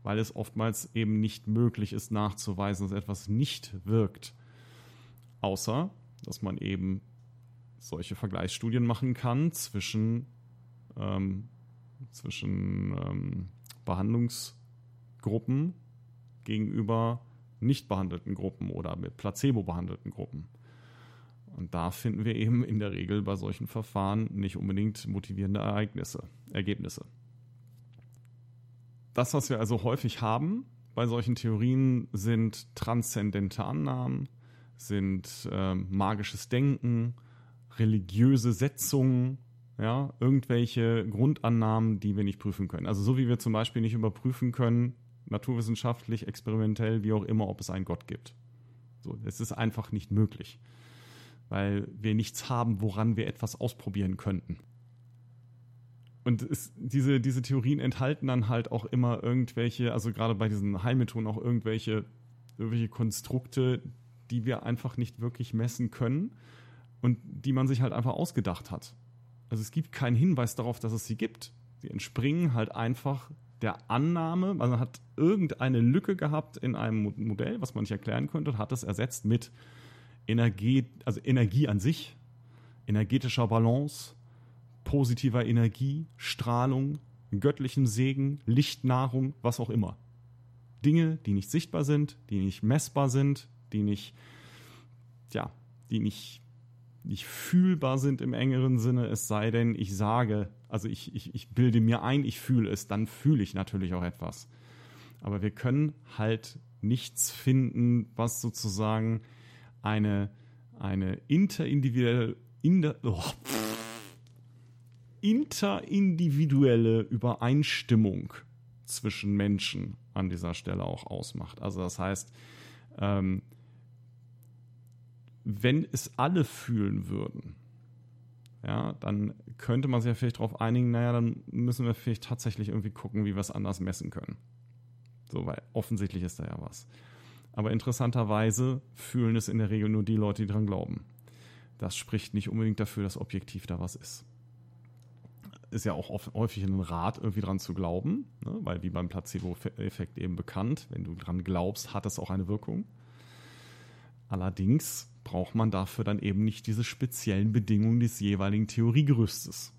Weil es oftmals eben nicht möglich ist, nachzuweisen, dass etwas nicht wirkt. Außer, dass man eben solche Vergleichsstudien machen kann zwischen ähm, zwischen ähm, Behandlungsgruppen gegenüber nicht behandelten Gruppen oder mit Placebo behandelten Gruppen. Und da finden wir eben in der Regel bei solchen Verfahren nicht unbedingt motivierende Ereignisse, Ergebnisse. Das, was wir also häufig haben bei solchen Theorien, sind transzendente Annahmen, sind äh, magisches Denken, religiöse Setzungen, ja, irgendwelche Grundannahmen, die wir nicht prüfen können. Also so wie wir zum Beispiel nicht überprüfen können, naturwissenschaftlich, experimentell, wie auch immer, ob es einen Gott gibt. So, es ist einfach nicht möglich, weil wir nichts haben, woran wir etwas ausprobieren könnten. Und es, diese, diese Theorien enthalten dann halt auch immer irgendwelche, also gerade bei diesen Heilmethoden auch irgendwelche, irgendwelche Konstrukte, die wir einfach nicht wirklich messen können und die man sich halt einfach ausgedacht hat. Also es gibt keinen Hinweis darauf, dass es sie gibt. Sie entspringen halt einfach der Annahme, man hat irgendeine Lücke gehabt in einem Modell, was man nicht erklären könnte, und hat es ersetzt mit Energie, also Energie an sich, energetischer Balance, positiver Energie, Strahlung, göttlichem Segen, Lichtnahrung, was auch immer. Dinge, die nicht sichtbar sind, die nicht messbar sind, die nicht, ja, die nicht nicht fühlbar sind im engeren Sinne, es sei denn, ich sage, also ich, ich, ich bilde mir ein, ich fühle es, dann fühle ich natürlich auch etwas. Aber wir können halt nichts finden, was sozusagen eine, eine interindividuelle, in oh, interindividuelle Übereinstimmung zwischen Menschen an dieser Stelle auch ausmacht. Also das heißt, ähm, wenn es alle fühlen würden, ja, dann könnte man sich ja vielleicht darauf einigen, naja, dann müssen wir vielleicht tatsächlich irgendwie gucken, wie wir es anders messen können. So, weil offensichtlich ist da ja was. Aber interessanterweise fühlen es in der Regel nur die Leute, die dran glauben. Das spricht nicht unbedingt dafür, dass objektiv da was ist. Ist ja auch häufig ein Rat, irgendwie dran zu glauben, ne? weil wie beim Placebo-Effekt eben bekannt, wenn du dran glaubst, hat es auch eine Wirkung. Allerdings braucht man dafür dann eben nicht diese speziellen Bedingungen des jeweiligen Theoriegerüstes.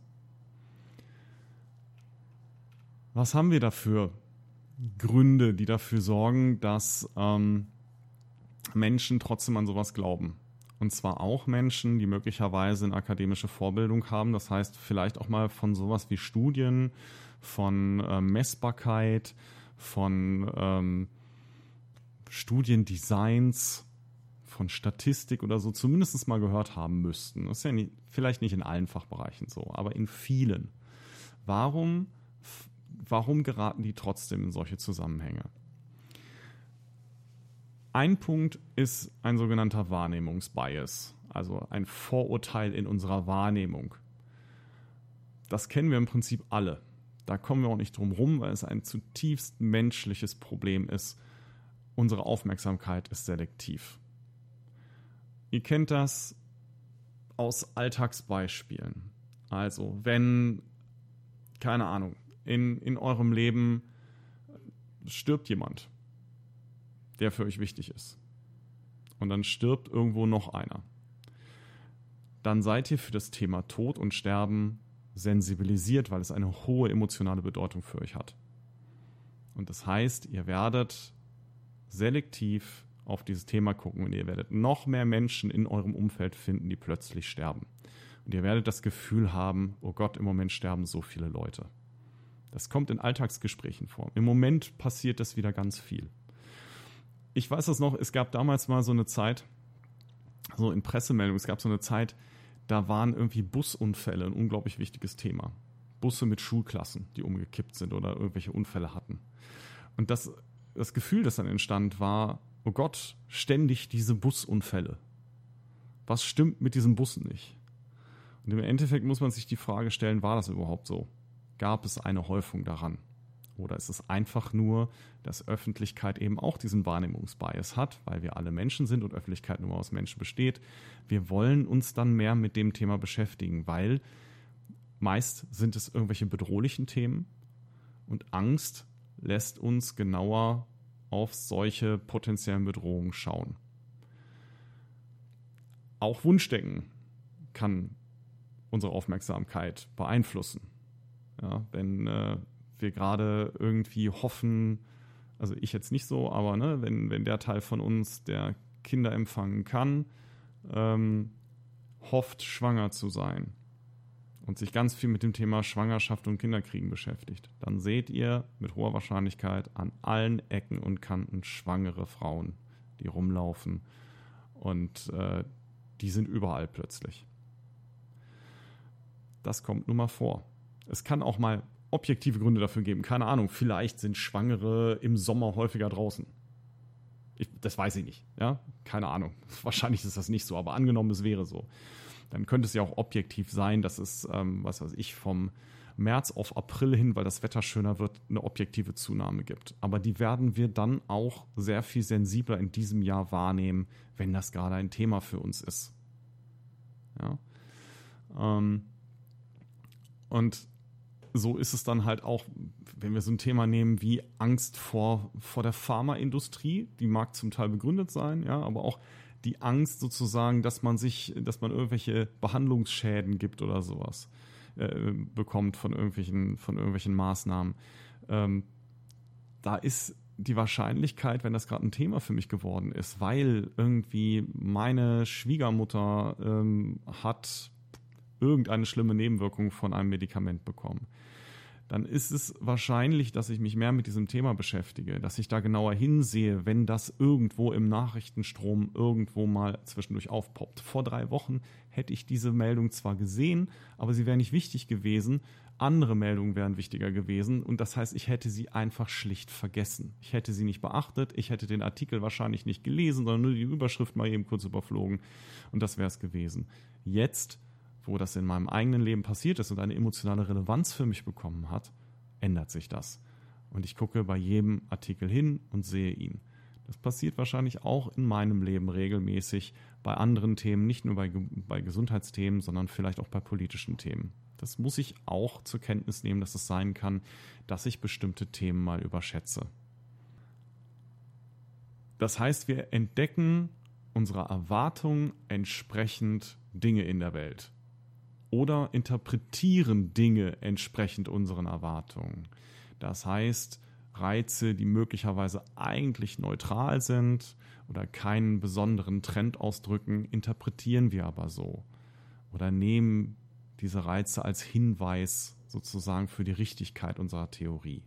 Was haben wir dafür? Gründe, die dafür sorgen, dass ähm, Menschen trotzdem an sowas glauben. Und zwar auch Menschen, die möglicherweise eine akademische Vorbildung haben. Das heißt, vielleicht auch mal von sowas wie Studien, von äh, Messbarkeit, von ähm, Studiendesigns von Statistik oder so zumindest mal gehört haben müssten. Das ist ja nicht, vielleicht nicht in allen Fachbereichen so, aber in vielen. Warum, warum geraten die trotzdem in solche Zusammenhänge? Ein Punkt ist ein sogenannter Wahrnehmungsbias, also ein Vorurteil in unserer Wahrnehmung. Das kennen wir im Prinzip alle. Da kommen wir auch nicht drum rum, weil es ein zutiefst menschliches Problem ist unsere Aufmerksamkeit ist selektiv. Ihr kennt das aus Alltagsbeispielen. Also, wenn, keine Ahnung, in, in eurem Leben stirbt jemand, der für euch wichtig ist. Und dann stirbt irgendwo noch einer. Dann seid ihr für das Thema Tod und Sterben sensibilisiert, weil es eine hohe emotionale Bedeutung für euch hat. Und das heißt, ihr werdet selektiv auf dieses Thema gucken und ihr werdet noch mehr Menschen in eurem Umfeld finden, die plötzlich sterben. Und ihr werdet das Gefühl haben, oh Gott, im Moment sterben so viele Leute. Das kommt in Alltagsgesprächen vor. Im Moment passiert das wieder ganz viel. Ich weiß das noch, es gab damals mal so eine Zeit, so in Pressemeldungen, es gab so eine Zeit, da waren irgendwie Busunfälle ein unglaublich wichtiges Thema. Busse mit Schulklassen, die umgekippt sind oder irgendwelche Unfälle hatten. Und das, das Gefühl, das dann entstand, war, oh Gott, ständig diese Busunfälle. Was stimmt mit diesen Bussen nicht? Und im Endeffekt muss man sich die Frage stellen, war das überhaupt so? Gab es eine Häufung daran? Oder ist es einfach nur, dass Öffentlichkeit eben auch diesen Wahrnehmungsbias hat, weil wir alle Menschen sind und Öffentlichkeit nur aus Menschen besteht? Wir wollen uns dann mehr mit dem Thema beschäftigen, weil meist sind es irgendwelche bedrohlichen Themen und Angst lässt uns genauer auf solche potenziellen Bedrohungen schauen. Auch Wunschdenken kann unsere Aufmerksamkeit beeinflussen. Ja, wenn äh, wir gerade irgendwie hoffen, also ich jetzt nicht so, aber ne, wenn, wenn der Teil von uns, der Kinder empfangen kann, ähm, hofft, schwanger zu sein und sich ganz viel mit dem Thema Schwangerschaft und Kinderkriegen beschäftigt, dann seht ihr mit hoher Wahrscheinlichkeit an allen Ecken und Kanten schwangere Frauen, die rumlaufen und äh, die sind überall plötzlich. Das kommt nun mal vor. Es kann auch mal objektive Gründe dafür geben. Keine Ahnung, vielleicht sind Schwangere im Sommer häufiger draußen. Ich, das weiß ich nicht. Ja, keine Ahnung. Wahrscheinlich ist das nicht so, aber angenommen, es wäre so. Dann könnte es ja auch objektiv sein, dass es, ähm, was weiß ich, vom März auf April hin, weil das Wetter schöner wird, eine objektive Zunahme gibt. Aber die werden wir dann auch sehr viel sensibler in diesem Jahr wahrnehmen, wenn das gerade ein Thema für uns ist. Ja. Ähm, und so ist es dann halt auch, wenn wir so ein Thema nehmen wie Angst vor, vor der Pharmaindustrie, die mag zum Teil begründet sein, ja, aber auch die Angst sozusagen, dass man sich, dass man irgendwelche Behandlungsschäden gibt oder sowas äh, bekommt von irgendwelchen, von irgendwelchen Maßnahmen. Ähm, da ist die Wahrscheinlichkeit, wenn das gerade ein Thema für mich geworden ist, weil irgendwie meine Schwiegermutter ähm, hat irgendeine schlimme Nebenwirkung von einem Medikament bekommen dann ist es wahrscheinlich, dass ich mich mehr mit diesem Thema beschäftige, dass ich da genauer hinsehe, wenn das irgendwo im Nachrichtenstrom irgendwo mal zwischendurch aufpoppt. Vor drei Wochen hätte ich diese Meldung zwar gesehen, aber sie wäre nicht wichtig gewesen. Andere Meldungen wären wichtiger gewesen und das heißt, ich hätte sie einfach schlicht vergessen. Ich hätte sie nicht beachtet, ich hätte den Artikel wahrscheinlich nicht gelesen, sondern nur die Überschrift mal eben kurz überflogen und das wäre es gewesen. Jetzt wo das in meinem eigenen Leben passiert ist und eine emotionale Relevanz für mich bekommen hat, ändert sich das. Und ich gucke bei jedem Artikel hin und sehe ihn. Das passiert wahrscheinlich auch in meinem Leben regelmäßig bei anderen Themen, nicht nur bei, bei Gesundheitsthemen, sondern vielleicht auch bei politischen Themen. Das muss ich auch zur Kenntnis nehmen, dass es sein kann, dass ich bestimmte Themen mal überschätze. Das heißt, wir entdecken unserer Erwartung entsprechend Dinge in der Welt oder interpretieren Dinge entsprechend unseren Erwartungen. Das heißt, Reize, die möglicherweise eigentlich neutral sind oder keinen besonderen Trend ausdrücken, interpretieren wir aber so oder nehmen diese Reize als Hinweis sozusagen für die Richtigkeit unserer Theorie.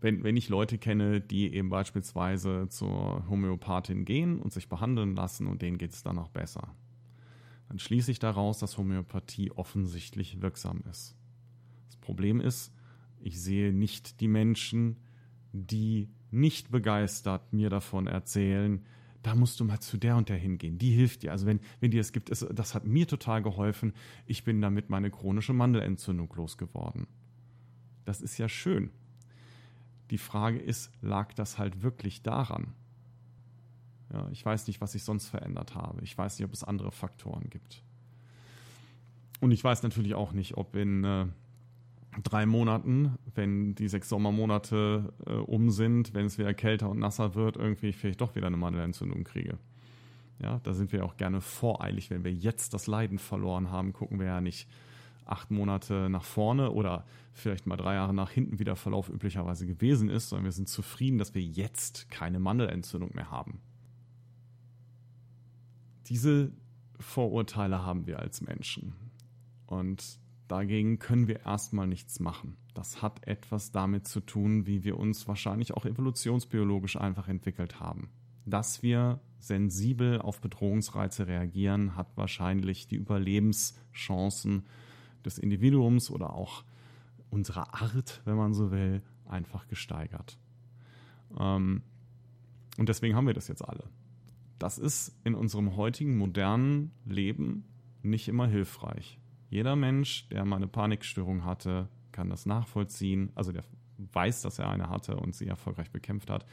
Wenn, wenn ich Leute kenne, die eben beispielsweise zur Homöopathin gehen und sich behandeln lassen und denen geht es dann auch besser dann schließe ich daraus, dass Homöopathie offensichtlich wirksam ist. Das Problem ist, ich sehe nicht die Menschen, die nicht begeistert mir davon erzählen, da musst du mal zu der und der hingehen. Die hilft dir. Also wenn, wenn dir es gibt, es, das hat mir total geholfen. Ich bin damit meine chronische Mandelentzündung losgeworden. Das ist ja schön. Die Frage ist, lag das halt wirklich daran? Ja, ich weiß nicht, was ich sonst verändert habe. Ich weiß nicht, ob es andere Faktoren gibt. Und ich weiß natürlich auch nicht, ob in äh, drei Monaten, wenn die sechs Sommermonate äh, um sind, wenn es wieder kälter und nasser wird, irgendwie vielleicht doch wieder eine Mandelentzündung kriege. Ja, da sind wir auch gerne voreilig. Wenn wir jetzt das Leiden verloren haben, gucken wir ja nicht acht Monate nach vorne oder vielleicht mal drei Jahre nach hinten, wie der Verlauf üblicherweise gewesen ist, sondern wir sind zufrieden, dass wir jetzt keine Mandelentzündung mehr haben. Diese Vorurteile haben wir als Menschen. Und dagegen können wir erstmal nichts machen. Das hat etwas damit zu tun, wie wir uns wahrscheinlich auch evolutionsbiologisch einfach entwickelt haben. Dass wir sensibel auf Bedrohungsreize reagieren, hat wahrscheinlich die Überlebenschancen des Individuums oder auch unserer Art, wenn man so will, einfach gesteigert. Ähm, und deswegen haben wir das jetzt alle. Das ist in unserem heutigen modernen Leben nicht immer hilfreich. Jeder Mensch, der mal eine Panikstörung hatte, kann das nachvollziehen. Also der weiß, dass er eine hatte und sie erfolgreich bekämpft hat,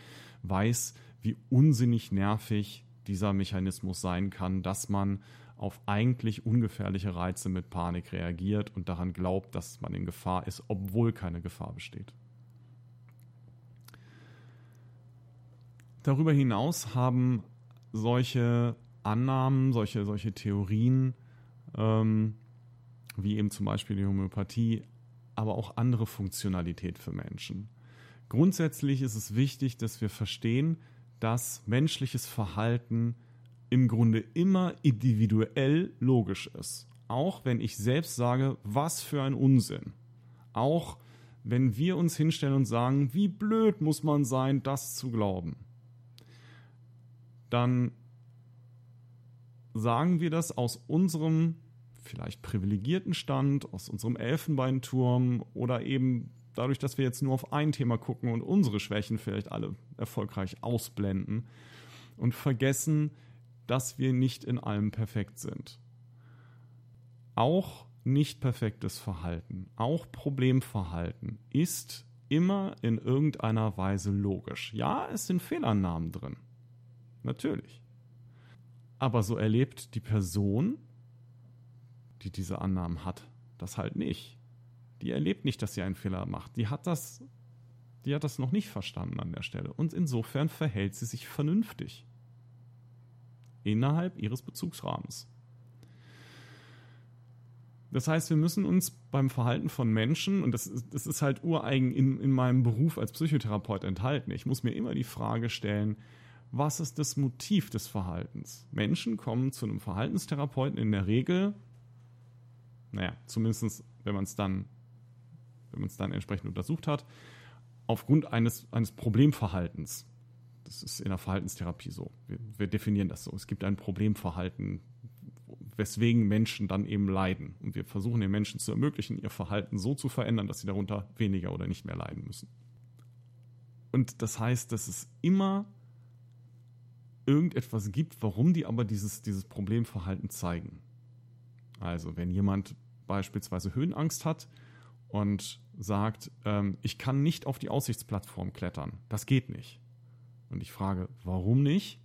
weiß, wie unsinnig nervig dieser Mechanismus sein kann, dass man auf eigentlich ungefährliche Reize mit Panik reagiert und daran glaubt, dass man in Gefahr ist, obwohl keine Gefahr besteht. Darüber hinaus haben solche Annahmen, solche, solche Theorien, ähm, wie eben zum Beispiel die Homöopathie, aber auch andere Funktionalität für Menschen. Grundsätzlich ist es wichtig, dass wir verstehen, dass menschliches Verhalten im Grunde immer individuell logisch ist. Auch wenn ich selbst sage, was für ein Unsinn. Auch wenn wir uns hinstellen und sagen, wie blöd muss man sein, das zu glauben dann sagen wir das aus unserem vielleicht privilegierten Stand, aus unserem Elfenbeinturm oder eben dadurch, dass wir jetzt nur auf ein Thema gucken und unsere Schwächen vielleicht alle erfolgreich ausblenden und vergessen, dass wir nicht in allem perfekt sind. Auch nicht perfektes Verhalten, auch Problemverhalten ist immer in irgendeiner Weise logisch. Ja, es sind Fehlannahmen drin. Natürlich. Aber so erlebt die Person, die diese Annahmen hat, das halt nicht. Die erlebt nicht, dass sie einen Fehler macht. Die hat das, die hat das noch nicht verstanden an der Stelle. Und insofern verhält sie sich vernünftig. Innerhalb ihres Bezugsrahmens. Das heißt, wir müssen uns beim Verhalten von Menschen, und das ist, das ist halt ureigen in, in meinem Beruf als Psychotherapeut enthalten, ich muss mir immer die Frage stellen, was ist das Motiv des Verhaltens? Menschen kommen zu einem Verhaltenstherapeuten in der Regel, naja, zumindest wenn man es dann, wenn man es dann entsprechend untersucht hat, aufgrund eines, eines Problemverhaltens. Das ist in der Verhaltenstherapie so. Wir, wir definieren das so. Es gibt ein Problemverhalten, weswegen Menschen dann eben leiden. Und wir versuchen den Menschen zu ermöglichen, ihr Verhalten so zu verändern, dass sie darunter weniger oder nicht mehr leiden müssen. Und das heißt, dass es immer irgendetwas gibt, warum die aber dieses, dieses Problemverhalten zeigen. Also wenn jemand beispielsweise Höhenangst hat und sagt, ähm, ich kann nicht auf die Aussichtsplattform klettern, das geht nicht. Und ich frage, warum nicht?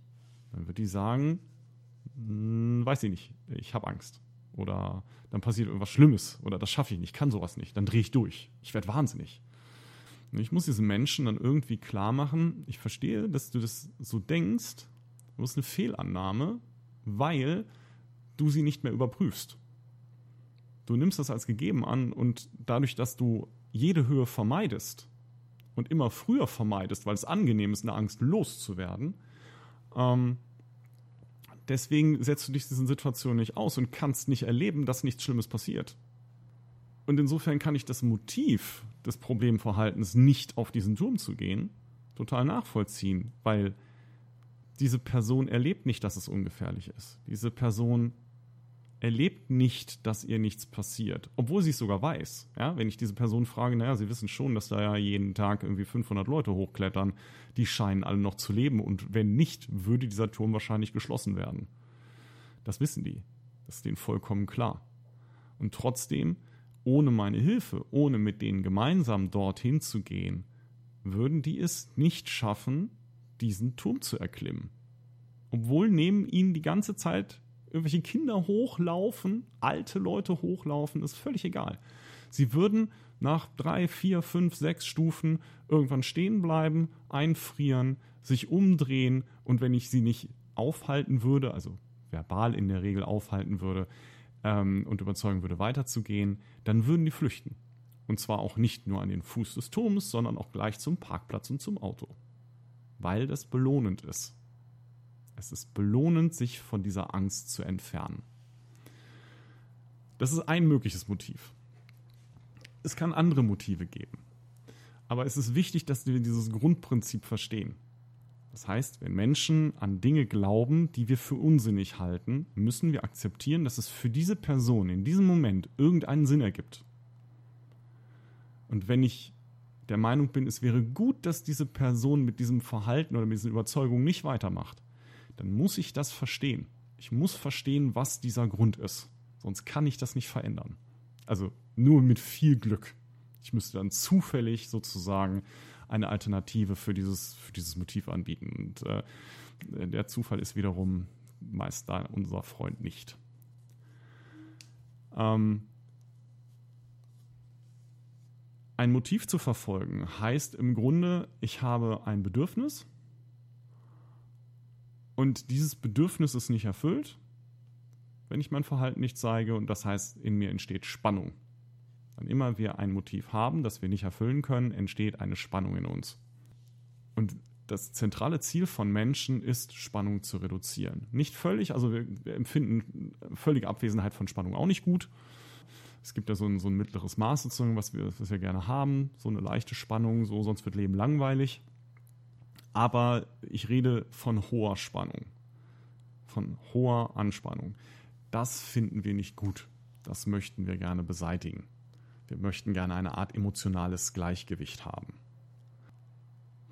Dann wird die sagen, hm, weiß ich nicht, ich habe Angst. Oder dann passiert irgendwas Schlimmes oder das schaffe ich nicht, ich kann sowas nicht, dann drehe ich durch. Ich werde wahnsinnig. Und ich muss diesen Menschen dann irgendwie klar machen, ich verstehe, dass du das so denkst, Du hast eine Fehlannahme, weil du sie nicht mehr überprüfst. Du nimmst das als gegeben an und dadurch, dass du jede Höhe vermeidest und immer früher vermeidest, weil es angenehm ist, eine Angst loszuwerden, ähm, deswegen setzt du dich diesen Situationen nicht aus und kannst nicht erleben, dass nichts Schlimmes passiert. Und insofern kann ich das Motiv des Problemverhaltens, nicht auf diesen Turm zu gehen, total nachvollziehen, weil diese Person erlebt nicht, dass es ungefährlich ist. Diese Person erlebt nicht, dass ihr nichts passiert, obwohl sie es sogar weiß. Ja, wenn ich diese Person frage, naja, sie wissen schon, dass da ja jeden Tag irgendwie 500 Leute hochklettern, die scheinen alle noch zu leben und wenn nicht, würde dieser Turm wahrscheinlich geschlossen werden. Das wissen die. Das ist denen vollkommen klar. Und trotzdem, ohne meine Hilfe, ohne mit denen gemeinsam dorthin zu gehen, würden die es nicht schaffen, diesen Turm zu erklimmen. Obwohl neben ihnen die ganze Zeit irgendwelche Kinder hochlaufen, alte Leute hochlaufen, ist völlig egal. Sie würden nach drei, vier, fünf, sechs Stufen irgendwann stehen bleiben, einfrieren, sich umdrehen und wenn ich sie nicht aufhalten würde, also verbal in der Regel aufhalten würde ähm, und überzeugen würde, weiterzugehen, dann würden die flüchten. Und zwar auch nicht nur an den Fuß des Turms, sondern auch gleich zum Parkplatz und zum Auto. Weil das belohnend ist. Es ist belohnend, sich von dieser Angst zu entfernen. Das ist ein mögliches Motiv. Es kann andere Motive geben. Aber es ist wichtig, dass wir dieses Grundprinzip verstehen. Das heißt, wenn Menschen an Dinge glauben, die wir für unsinnig halten, müssen wir akzeptieren, dass es für diese Person in diesem Moment irgendeinen Sinn ergibt. Und wenn ich der Meinung bin, es wäre gut, dass diese Person mit diesem Verhalten oder mit diesen Überzeugungen nicht weitermacht, dann muss ich das verstehen. Ich muss verstehen, was dieser Grund ist. Sonst kann ich das nicht verändern. Also nur mit viel Glück. Ich müsste dann zufällig sozusagen eine Alternative für dieses, für dieses Motiv anbieten. Und äh, der Zufall ist wiederum meist da unser Freund nicht. Ähm, ein Motiv zu verfolgen heißt im Grunde, ich habe ein Bedürfnis und dieses Bedürfnis ist nicht erfüllt, wenn ich mein Verhalten nicht zeige und das heißt, in mir entsteht Spannung. Wann immer wir ein Motiv haben, das wir nicht erfüllen können, entsteht eine Spannung in uns. Und das zentrale Ziel von Menschen ist, Spannung zu reduzieren. Nicht völlig, also wir, wir empfinden völlige Abwesenheit von Spannung auch nicht gut. Es gibt ja so ein, so ein mittleres Maß sozusagen, was wir, was wir gerne haben, so eine leichte Spannung, so sonst wird Leben langweilig. Aber ich rede von hoher Spannung, von hoher Anspannung. Das finden wir nicht gut. Das möchten wir gerne beseitigen. Wir möchten gerne eine Art emotionales Gleichgewicht haben.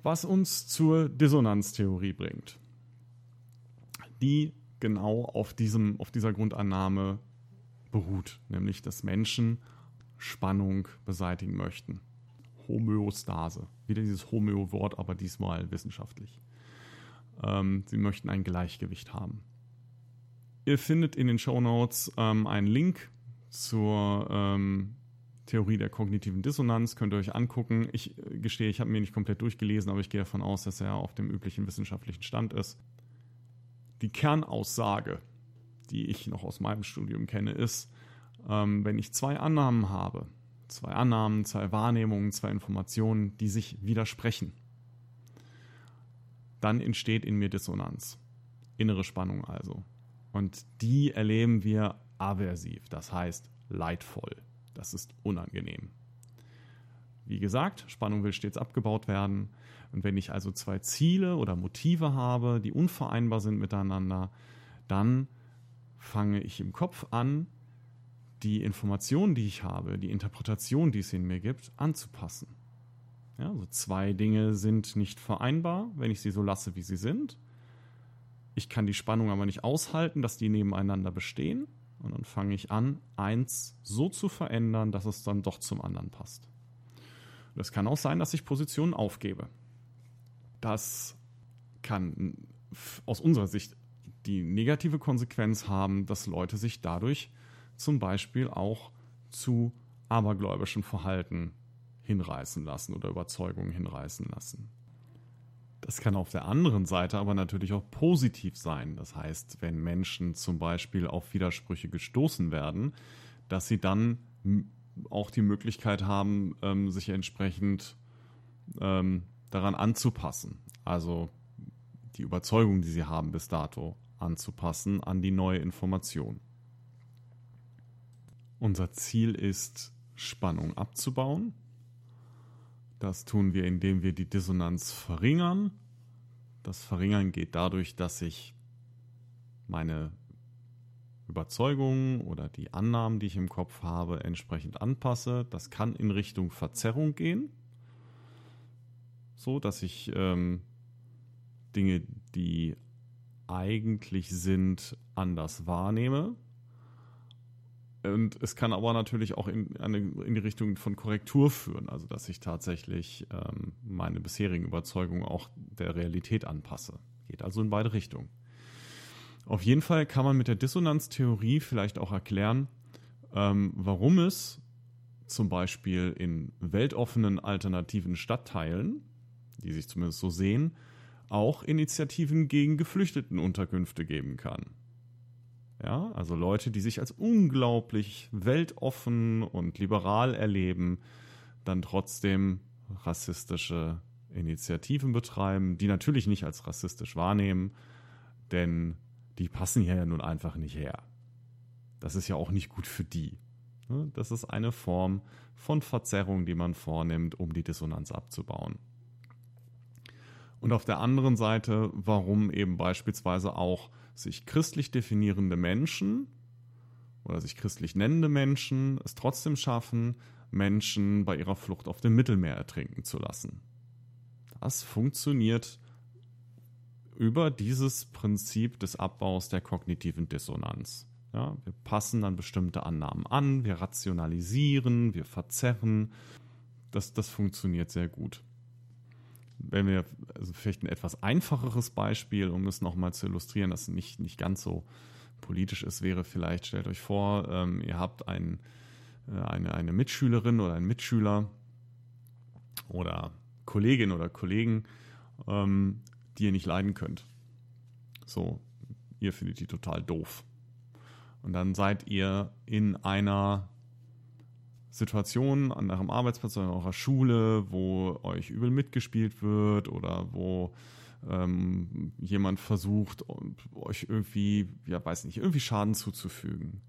Was uns zur Dissonanztheorie bringt, die genau auf, diesem, auf dieser Grundannahme beruht, nämlich dass Menschen Spannung beseitigen möchten. Homöostase. Wieder dieses Homöo-Wort, aber diesmal wissenschaftlich. Ähm, sie möchten ein Gleichgewicht haben. Ihr findet in den Show Notes ähm, einen Link zur ähm, Theorie der kognitiven Dissonanz, könnt ihr euch angucken. Ich äh, gestehe, ich habe mir nicht komplett durchgelesen, aber ich gehe davon aus, dass er auf dem üblichen wissenschaftlichen Stand ist. Die Kernaussage, die ich noch aus meinem Studium kenne, ist, ähm, wenn ich zwei Annahmen habe, zwei Annahmen, zwei Wahrnehmungen, zwei Informationen, die sich widersprechen, dann entsteht in mir Dissonanz. Innere Spannung also. Und die erleben wir aversiv, das heißt leidvoll. Das ist unangenehm. Wie gesagt, Spannung will stets abgebaut werden. Und wenn ich also zwei Ziele oder Motive habe, die unvereinbar sind miteinander, dann fange ich im Kopf an, die Informationen, die ich habe, die Interpretation, die es in mir gibt, anzupassen. Ja, also zwei Dinge sind nicht vereinbar, wenn ich sie so lasse, wie sie sind. Ich kann die Spannung aber nicht aushalten, dass die nebeneinander bestehen. Und dann fange ich an, eins so zu verändern, dass es dann doch zum anderen passt. Das kann auch sein, dass ich Positionen aufgebe. Das kann aus unserer Sicht die negative Konsequenz haben, dass Leute sich dadurch zum Beispiel auch zu abergläubischem Verhalten hinreißen lassen oder Überzeugungen hinreißen lassen. Das kann auf der anderen Seite aber natürlich auch positiv sein. Das heißt, wenn Menschen zum Beispiel auf Widersprüche gestoßen werden, dass sie dann auch die Möglichkeit haben, ähm, sich entsprechend ähm, daran anzupassen. Also die Überzeugung, die sie haben bis dato, anzupassen an die neue Information. Unser Ziel ist, Spannung abzubauen das tun wir, indem wir die Dissonanz verringern. Das Verringern geht dadurch, dass ich meine Überzeugungen oder die Annahmen, die ich im Kopf habe, entsprechend anpasse. Das kann in Richtung Verzerrung gehen, so dass ich ähm, Dinge, die eigentlich sind, anders wahrnehme. Und es kann aber natürlich auch in, eine, in die Richtung von Korrektur führen, also dass ich tatsächlich ähm, meine bisherigen Überzeugungen auch der Realität anpasse. Geht also in beide Richtungen. Auf jeden Fall kann man mit der Dissonanztheorie vielleicht auch erklären, ähm, warum es zum Beispiel in weltoffenen alternativen Stadtteilen, die sich zumindest so sehen, auch Initiativen gegen Geflüchtetenunterkünfte geben kann. Ja, also Leute, die sich als unglaublich weltoffen und liberal erleben, dann trotzdem rassistische Initiativen betreiben, die natürlich nicht als rassistisch wahrnehmen, denn die passen hier ja nun einfach nicht her. Das ist ja auch nicht gut für die. Ne? Das ist eine Form von Verzerrung, die man vornimmt, um die Dissonanz abzubauen. Und auf der anderen Seite, warum eben beispielsweise auch sich christlich definierende Menschen oder sich christlich nennende Menschen es trotzdem schaffen, Menschen bei ihrer Flucht auf dem Mittelmeer ertrinken zu lassen. Das funktioniert über dieses Prinzip des Abbaus der kognitiven Dissonanz. Ja, wir passen dann bestimmte Annahmen an, wir rationalisieren, wir verzerren. Das, das funktioniert sehr gut wenn wir also vielleicht ein etwas einfacheres Beispiel, um es nochmal zu illustrieren, das nicht, nicht ganz so politisch ist, wäre vielleicht, stellt euch vor, ähm, ihr habt ein, äh, eine, eine Mitschülerin oder einen Mitschüler oder Kollegin oder Kollegen, ähm, die ihr nicht leiden könnt. So, ihr findet die total doof. Und dann seid ihr in einer Situationen an eurem Arbeitsplatz oder eurer Schule, wo euch übel mitgespielt wird oder wo ähm, jemand versucht, euch irgendwie, ja, weiß nicht, irgendwie Schaden zuzufügen.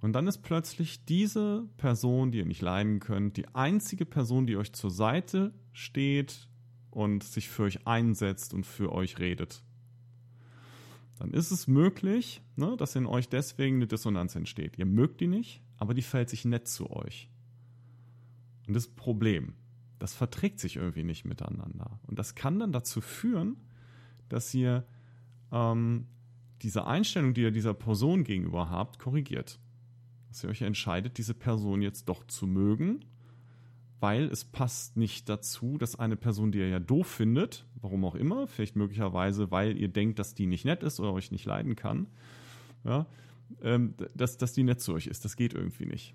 Und dann ist plötzlich diese Person, die ihr nicht leiden könnt, die einzige Person, die euch zur Seite steht und sich für euch einsetzt und für euch redet. Dann ist es möglich, ne, dass in euch deswegen eine Dissonanz entsteht. Ihr mögt die nicht, aber die fällt sich nett zu euch. Und das Problem, das verträgt sich irgendwie nicht miteinander. Und das kann dann dazu führen, dass ihr ähm, diese Einstellung, die ihr dieser Person gegenüber habt, korrigiert. Dass ihr euch entscheidet, diese Person jetzt doch zu mögen, weil es passt nicht dazu, dass eine Person, die ihr ja doof findet, warum auch immer, vielleicht möglicherweise, weil ihr denkt, dass die nicht nett ist oder euch nicht leiden kann, ja, ähm, dass, dass die nett zu euch ist. Das geht irgendwie nicht.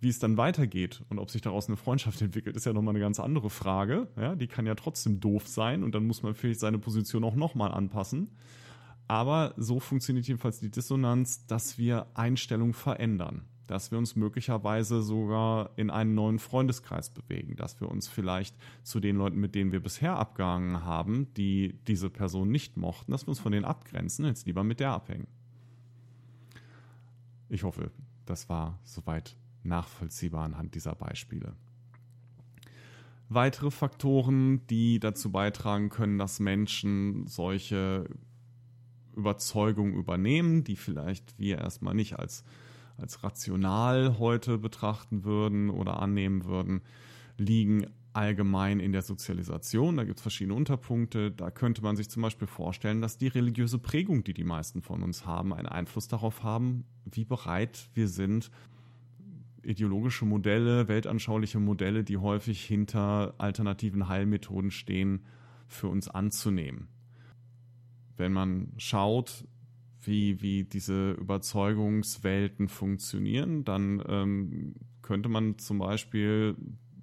Wie es dann weitergeht und ob sich daraus eine Freundschaft entwickelt, ist ja nochmal eine ganz andere Frage. Ja, die kann ja trotzdem doof sein und dann muss man vielleicht seine Position auch nochmal anpassen. Aber so funktioniert jedenfalls die Dissonanz, dass wir Einstellungen verändern, dass wir uns möglicherweise sogar in einen neuen Freundeskreis bewegen, dass wir uns vielleicht zu den Leuten, mit denen wir bisher abgehangen haben, die diese Person nicht mochten, dass wir uns von denen abgrenzen, jetzt lieber mit der abhängen. Ich hoffe, das war soweit nachvollziehbar anhand dieser Beispiele. Weitere Faktoren, die dazu beitragen können, dass Menschen solche Überzeugungen übernehmen, die vielleicht wir erstmal nicht als, als rational heute betrachten würden oder annehmen würden, liegen allgemein in der Sozialisation. Da gibt es verschiedene Unterpunkte. Da könnte man sich zum Beispiel vorstellen, dass die religiöse Prägung, die die meisten von uns haben, einen Einfluss darauf haben, wie bereit wir sind, ideologische Modelle, weltanschauliche Modelle, die häufig hinter alternativen Heilmethoden stehen, für uns anzunehmen. Wenn man schaut, wie, wie diese Überzeugungswelten funktionieren, dann ähm, könnte man zum Beispiel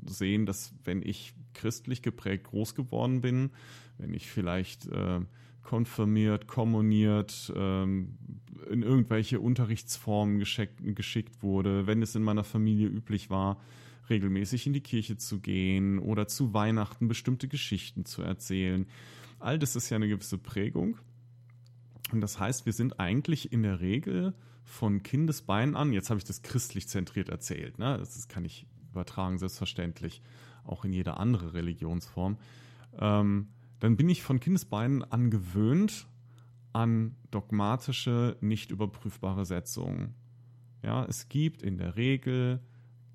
sehen, dass wenn ich christlich geprägt groß geworden bin, wenn ich vielleicht äh, konfirmiert, kommuniert, ähm, in irgendwelche Unterrichtsformen geschickt, geschickt wurde, wenn es in meiner Familie üblich war, regelmäßig in die Kirche zu gehen oder zu Weihnachten bestimmte Geschichten zu erzählen. All das ist ja eine gewisse Prägung. Und das heißt, wir sind eigentlich in der Regel von Kindesbeinen an, jetzt habe ich das christlich zentriert erzählt, ne? das kann ich übertragen, selbstverständlich, auch in jede andere Religionsform, ähm, dann bin ich von Kindesbeinen an gewöhnt an dogmatische, nicht überprüfbare Setzungen. Ja, es gibt in der Regel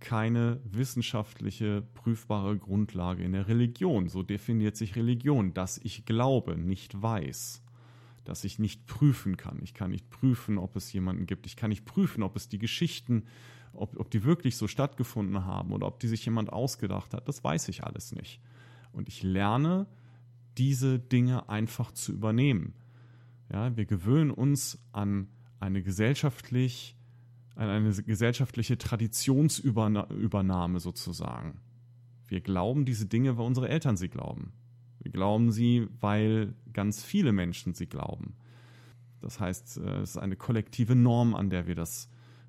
keine wissenschaftliche prüfbare Grundlage in der Religion. So definiert sich Religion, dass ich glaube, nicht weiß. dass ich nicht prüfen kann. Ich kann nicht prüfen, ob es jemanden gibt. Ich kann nicht prüfen, ob es die Geschichten, ob, ob die wirklich so stattgefunden haben oder ob die sich jemand ausgedacht hat. Das weiß ich alles nicht. Und ich lerne, diese Dinge einfach zu übernehmen. Ja, wir gewöhnen uns an eine gesellschaftlich, an eine gesellschaftliche Traditionsübernahme sozusagen. Wir glauben diese Dinge, weil unsere Eltern sie glauben. Wir glauben sie, weil ganz viele Menschen sie glauben. Das heißt, äh, es ist eine kollektive Norm, an der wir das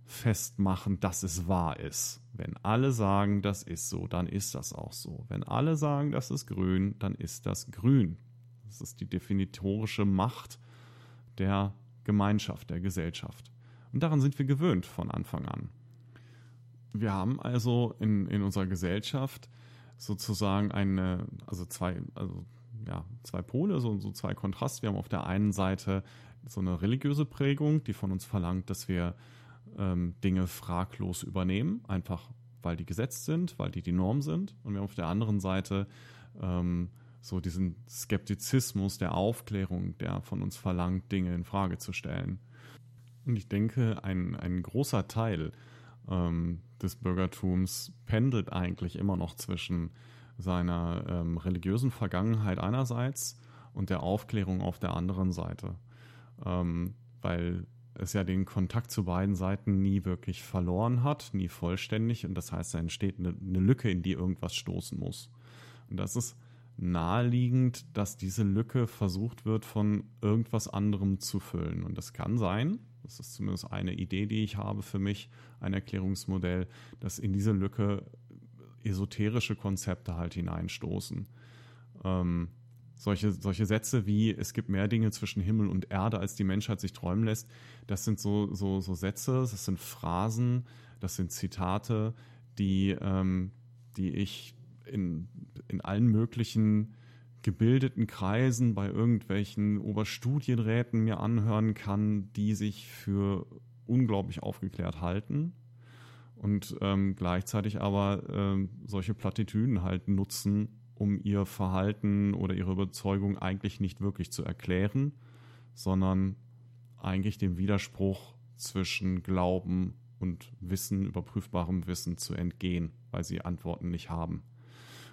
festmachen, dass es wahr ist. Wenn alle sagen, das ist so, dann ist das auch so. Wenn alle sagen, das ist grün, dann ist das grün. Das ist die definitorische Macht der Gemeinschaft, der Gesellschaft. Und daran sind wir gewöhnt von Anfang an. Wir haben also in, in unserer Gesellschaft sozusagen eine, also zwei, also ja, zwei Pole, so, so zwei Kontraste. Wir haben auf der einen Seite so eine religiöse Prägung, die von uns verlangt, dass wir ähm, Dinge fraglos übernehmen, einfach weil die gesetzt sind, weil die die Norm sind. Und wir haben auf der anderen Seite ähm, so diesen Skeptizismus der Aufklärung, der von uns verlangt, Dinge in Frage zu stellen. Und ich denke, ein, ein großer Teil ähm, des Bürgertums pendelt eigentlich immer noch zwischen seiner ähm, religiösen Vergangenheit einerseits und der Aufklärung auf der anderen Seite. Ähm, weil es ja den Kontakt zu beiden Seiten nie wirklich verloren hat, nie vollständig. Und das heißt, da entsteht eine, eine Lücke, in die irgendwas stoßen muss. Und das ist naheliegend, dass diese Lücke versucht wird, von irgendwas anderem zu füllen. Und das kann sein, das ist zumindest eine Idee, die ich habe für mich, ein Erklärungsmodell, dass in diese Lücke esoterische Konzepte halt hineinstoßen. Ähm, solche, solche Sätze wie es gibt mehr Dinge zwischen Himmel und Erde, als die Menschheit sich träumen lässt, das sind so, so, so Sätze, das sind Phrasen, das sind Zitate, die, ähm, die ich in, in allen möglichen gebildeten Kreisen bei irgendwelchen Oberstudienräten mir anhören kann, die sich für unglaublich aufgeklärt halten und ähm, gleichzeitig aber ähm, solche Plattitüden halt nutzen, um ihr Verhalten oder ihre Überzeugung eigentlich nicht wirklich zu erklären, sondern eigentlich dem Widerspruch zwischen Glauben und Wissen, überprüfbarem Wissen zu entgehen, weil sie Antworten nicht haben.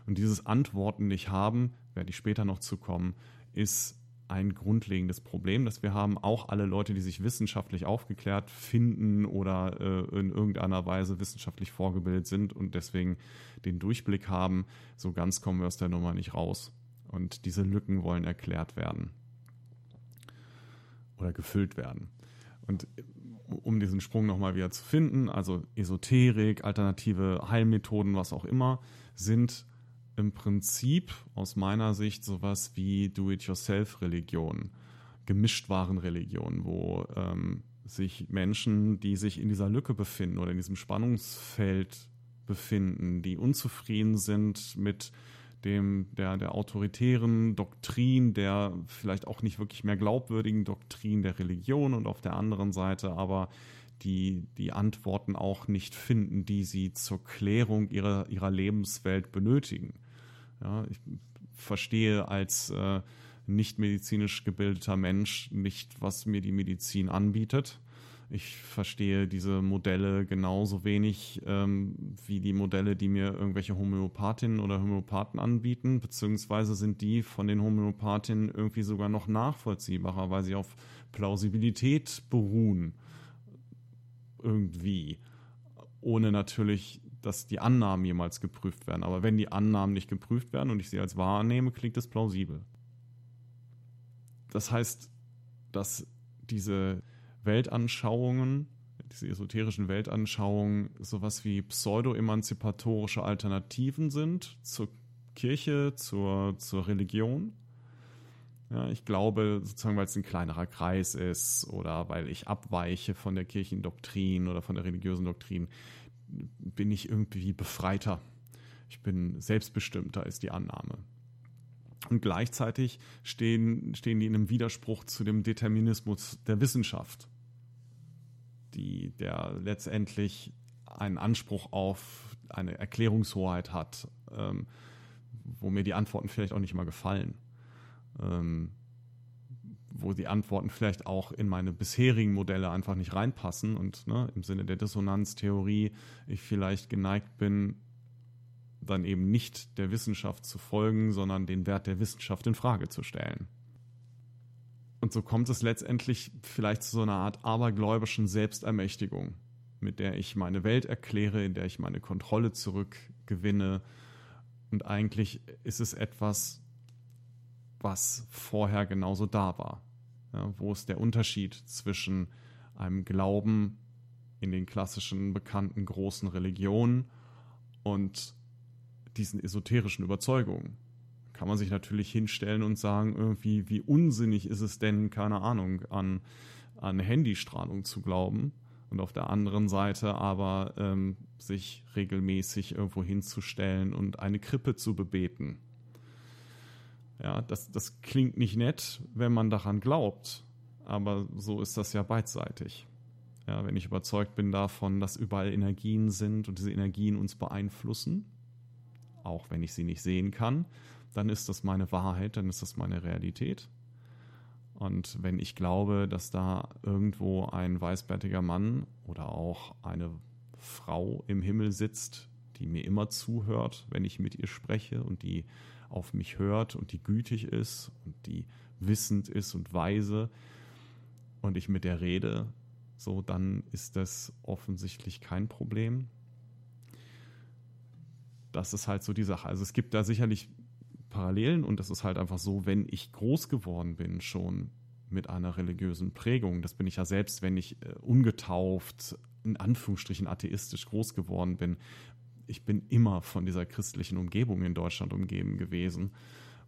Und dieses Antworten nicht haben, werde ich später noch zu kommen, ist ein grundlegendes Problem, das wir haben. Auch alle Leute, die sich wissenschaftlich aufgeklärt finden oder äh, in irgendeiner Weise wissenschaftlich vorgebildet sind und deswegen den Durchblick haben, so ganz kommen wir aus der Nummer nicht raus. Und diese Lücken wollen erklärt werden oder gefüllt werden. Und um diesen Sprung nochmal wieder zu finden, also Esoterik, alternative Heilmethoden, was auch immer, sind im Prinzip aus meiner Sicht sowas wie Do-it-yourself-Religion, Gemischtwaren-Religion, wo ähm, sich Menschen, die sich in dieser Lücke befinden oder in diesem Spannungsfeld befinden, die unzufrieden sind mit dem, der, der autoritären Doktrin, der vielleicht auch nicht wirklich mehr glaubwürdigen Doktrin der Religion und auf der anderen Seite aber die, die Antworten auch nicht finden, die sie zur Klärung ihrer, ihrer Lebenswelt benötigen. Ja, ich verstehe als äh, nicht medizinisch gebildeter Mensch nicht, was mir die Medizin anbietet. Ich verstehe diese Modelle genauso wenig ähm, wie die Modelle, die mir irgendwelche Homöopathinnen oder Homöopathen anbieten, beziehungsweise sind die von den Homöopathinnen irgendwie sogar noch nachvollziehbarer, weil sie auf Plausibilität beruhen. Irgendwie. Ohne natürlich dass die Annahmen jemals geprüft werden. Aber wenn die Annahmen nicht geprüft werden und ich sie als wahrnehme, klingt es plausibel. Das heißt, dass diese Weltanschauungen, diese esoterischen Weltanschauungen, sowas wie pseudo-emanzipatorische Alternativen sind zur Kirche, zur, zur Religion. Ja, ich glaube, sozusagen, weil es ein kleinerer Kreis ist oder weil ich abweiche von der Kirchendoktrin oder von der religiösen Doktrin, bin ich irgendwie befreiter. Ich bin selbstbestimmter, ist die Annahme. Und gleichzeitig stehen, stehen die in einem Widerspruch zu dem Determinismus der Wissenschaft, die, der letztendlich einen Anspruch auf eine Erklärungshoheit hat, ähm, wo mir die Antworten vielleicht auch nicht mal gefallen. Ähm, wo die Antworten vielleicht auch in meine bisherigen Modelle einfach nicht reinpassen und ne, im Sinne der Dissonanztheorie ich vielleicht geneigt bin, dann eben nicht der Wissenschaft zu folgen, sondern den Wert der Wissenschaft in Frage zu stellen. Und so kommt es letztendlich vielleicht zu so einer Art abergläubischen Selbstermächtigung, mit der ich meine Welt erkläre, in der ich meine Kontrolle zurückgewinne. Und eigentlich ist es etwas, was vorher genauso da war. Ja, wo ist der Unterschied zwischen einem Glauben in den klassischen bekannten großen Religionen und diesen esoterischen Überzeugungen? Kann man sich natürlich hinstellen und sagen, irgendwie, wie unsinnig ist es denn, keine Ahnung, an, an Handystrahlung zu glauben und auf der anderen Seite aber ähm, sich regelmäßig irgendwo hinzustellen und eine Krippe zu bebeten ja, das, das klingt nicht nett, wenn man daran glaubt, aber so ist das ja beidseitig. Ja, wenn ich überzeugt bin davon, dass überall Energien sind und diese Energien uns beeinflussen, auch wenn ich sie nicht sehen kann, dann ist das meine Wahrheit, dann ist das meine Realität. Und wenn ich glaube, dass da irgendwo ein weißbärtiger Mann oder auch eine Frau im Himmel sitzt, die mir immer zuhört, wenn ich mit ihr spreche und die auf mich hört und die gütig ist und die wissend ist und weise und ich mit der rede, so dann ist das offensichtlich kein Problem. Das ist halt so die Sache. Also es gibt da sicherlich Parallelen und das ist halt einfach so, wenn ich groß geworden bin schon mit einer religiösen Prägung, das bin ich ja selbst, wenn ich äh, ungetauft, in Anführungsstrichen atheistisch groß geworden bin, ich bin immer von dieser christlichen Umgebung in Deutschland umgeben gewesen.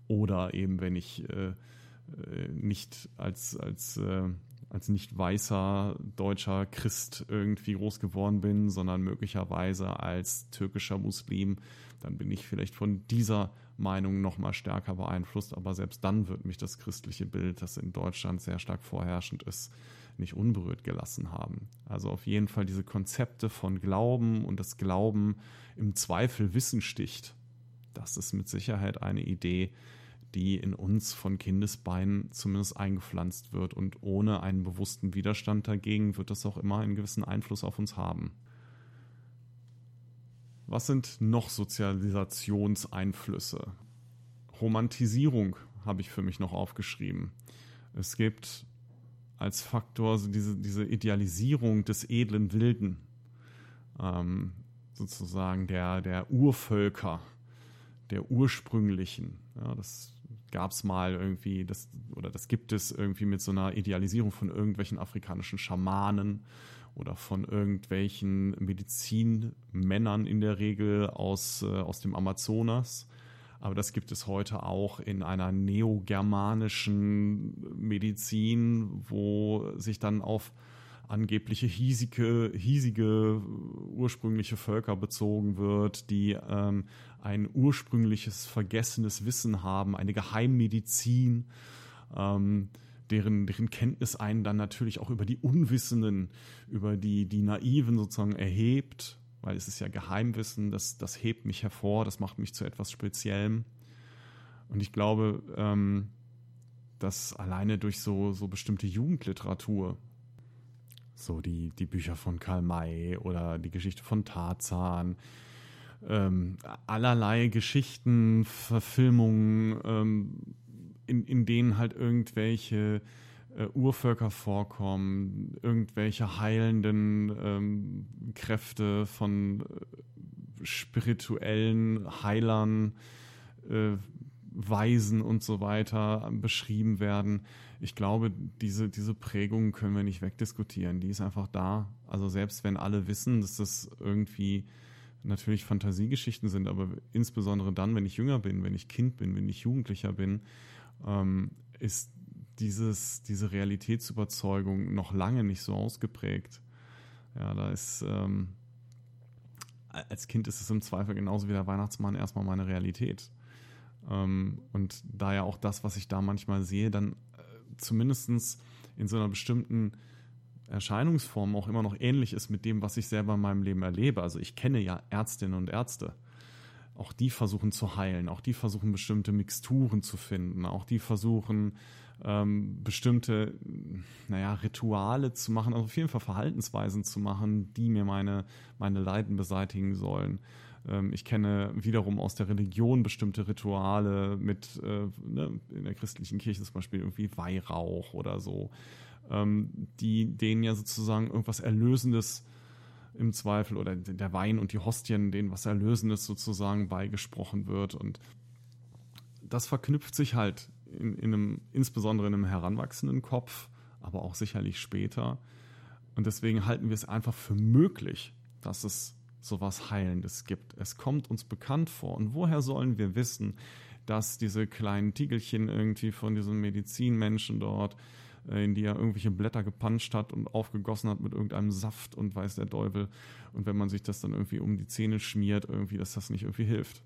Oder eben, wenn ich äh, äh, nicht als, als, äh, als nicht weißer deutscher Christ irgendwie groß geworden bin, sondern möglicherweise als türkischer Muslim, dann bin ich vielleicht von dieser Meinung noch mal stärker beeinflusst. Aber selbst dann wird mich das christliche Bild, das in Deutschland sehr stark vorherrschend ist, nicht unberührt gelassen haben. Also auf jeden Fall diese Konzepte von Glauben und das Glauben im Zweifel Wissen sticht. Das ist mit Sicherheit eine Idee, die in uns von Kindesbeinen zumindest eingepflanzt wird und ohne einen bewussten Widerstand dagegen wird das auch immer einen gewissen Einfluss auf uns haben. Was sind noch Sozialisationseinflüsse? Romantisierung habe ich für mich noch aufgeschrieben. Es gibt als Faktor so diese, diese Idealisierung des edlen Wilden, ähm, sozusagen der, der Urvölker, der ursprünglichen. Ja, das gab es mal irgendwie, das, oder das gibt es irgendwie mit so einer Idealisierung von irgendwelchen afrikanischen Schamanen oder von irgendwelchen Medizinmännern in der Regel aus, äh, aus dem Amazonas aber das gibt es heute auch in einer neogermanischen Medizin, wo sich dann auf angebliche hiesige, hiesige ursprüngliche Völker bezogen wird, die ähm, ein ursprüngliches vergessenes Wissen haben, eine Geheimmedizin, ähm, deren, deren Kenntnis einen dann natürlich auch über die Unwissenden, über die, die Naiven sozusagen erhebt weil es ist ja Geheimwissen, das, das hebt mich hervor, das macht mich zu etwas Speziellem. Und ich glaube, ähm, dass alleine durch so, so bestimmte Jugendliteratur, so die, die Bücher von Karl May oder die Geschichte von Tarzan, ähm, allerlei Geschichten, Verfilmungen, ähm, in, in denen halt irgendwelche äh, Urvölker vorkommen, irgendwelche heilenden ähm, Kräfte von äh, spirituellen Heilern, äh, Weisen und so weiter beschrieben werden. Ich glaube, diese, diese Prägung können wir nicht wegdiskutieren. Die ist einfach da. Also selbst wenn alle wissen, dass das irgendwie natürlich Fantasiegeschichten sind, aber insbesondere dann, wenn ich jünger bin, wenn ich Kind bin, wenn ich Jugendlicher bin, ähm, ist dieses, diese Realitätsüberzeugung noch lange nicht so ausgeprägt. Ja, da ist, ähm, als Kind ist es im Zweifel genauso wie der Weihnachtsmann erstmal meine Realität. Ähm, und da ja auch das, was ich da manchmal sehe, dann äh, zumindest in so einer bestimmten Erscheinungsform auch immer noch ähnlich ist mit dem, was ich selber in meinem Leben erlebe. Also ich kenne ja Ärztinnen und Ärzte auch die versuchen zu heilen, auch die versuchen bestimmte Mixturen zu finden, auch die versuchen ähm, bestimmte, naja, Rituale zu machen, also auf jeden Fall Verhaltensweisen zu machen, die mir meine, meine Leiden beseitigen sollen. Ähm, ich kenne wiederum aus der Religion bestimmte Rituale mit, äh, ne, in der christlichen Kirche zum Beispiel irgendwie Weihrauch oder so, ähm, die denen ja sozusagen irgendwas Erlösendes im Zweifel oder der Wein und die Hostien, denen was Erlösendes sozusagen beigesprochen wird. Und das verknüpft sich halt in, in einem, insbesondere in einem heranwachsenden Kopf, aber auch sicherlich später. Und deswegen halten wir es einfach für möglich, dass es sowas Heilendes gibt. Es kommt uns bekannt vor. Und woher sollen wir wissen, dass diese kleinen Tiegelchen irgendwie von diesen Medizinmenschen dort, äh, in die er irgendwelche Blätter gepanscht hat und aufgegossen hat mit irgendeinem Saft und weiß der Teufel. Und wenn man sich das dann irgendwie um die Zähne schmiert, irgendwie, dass das nicht irgendwie hilft.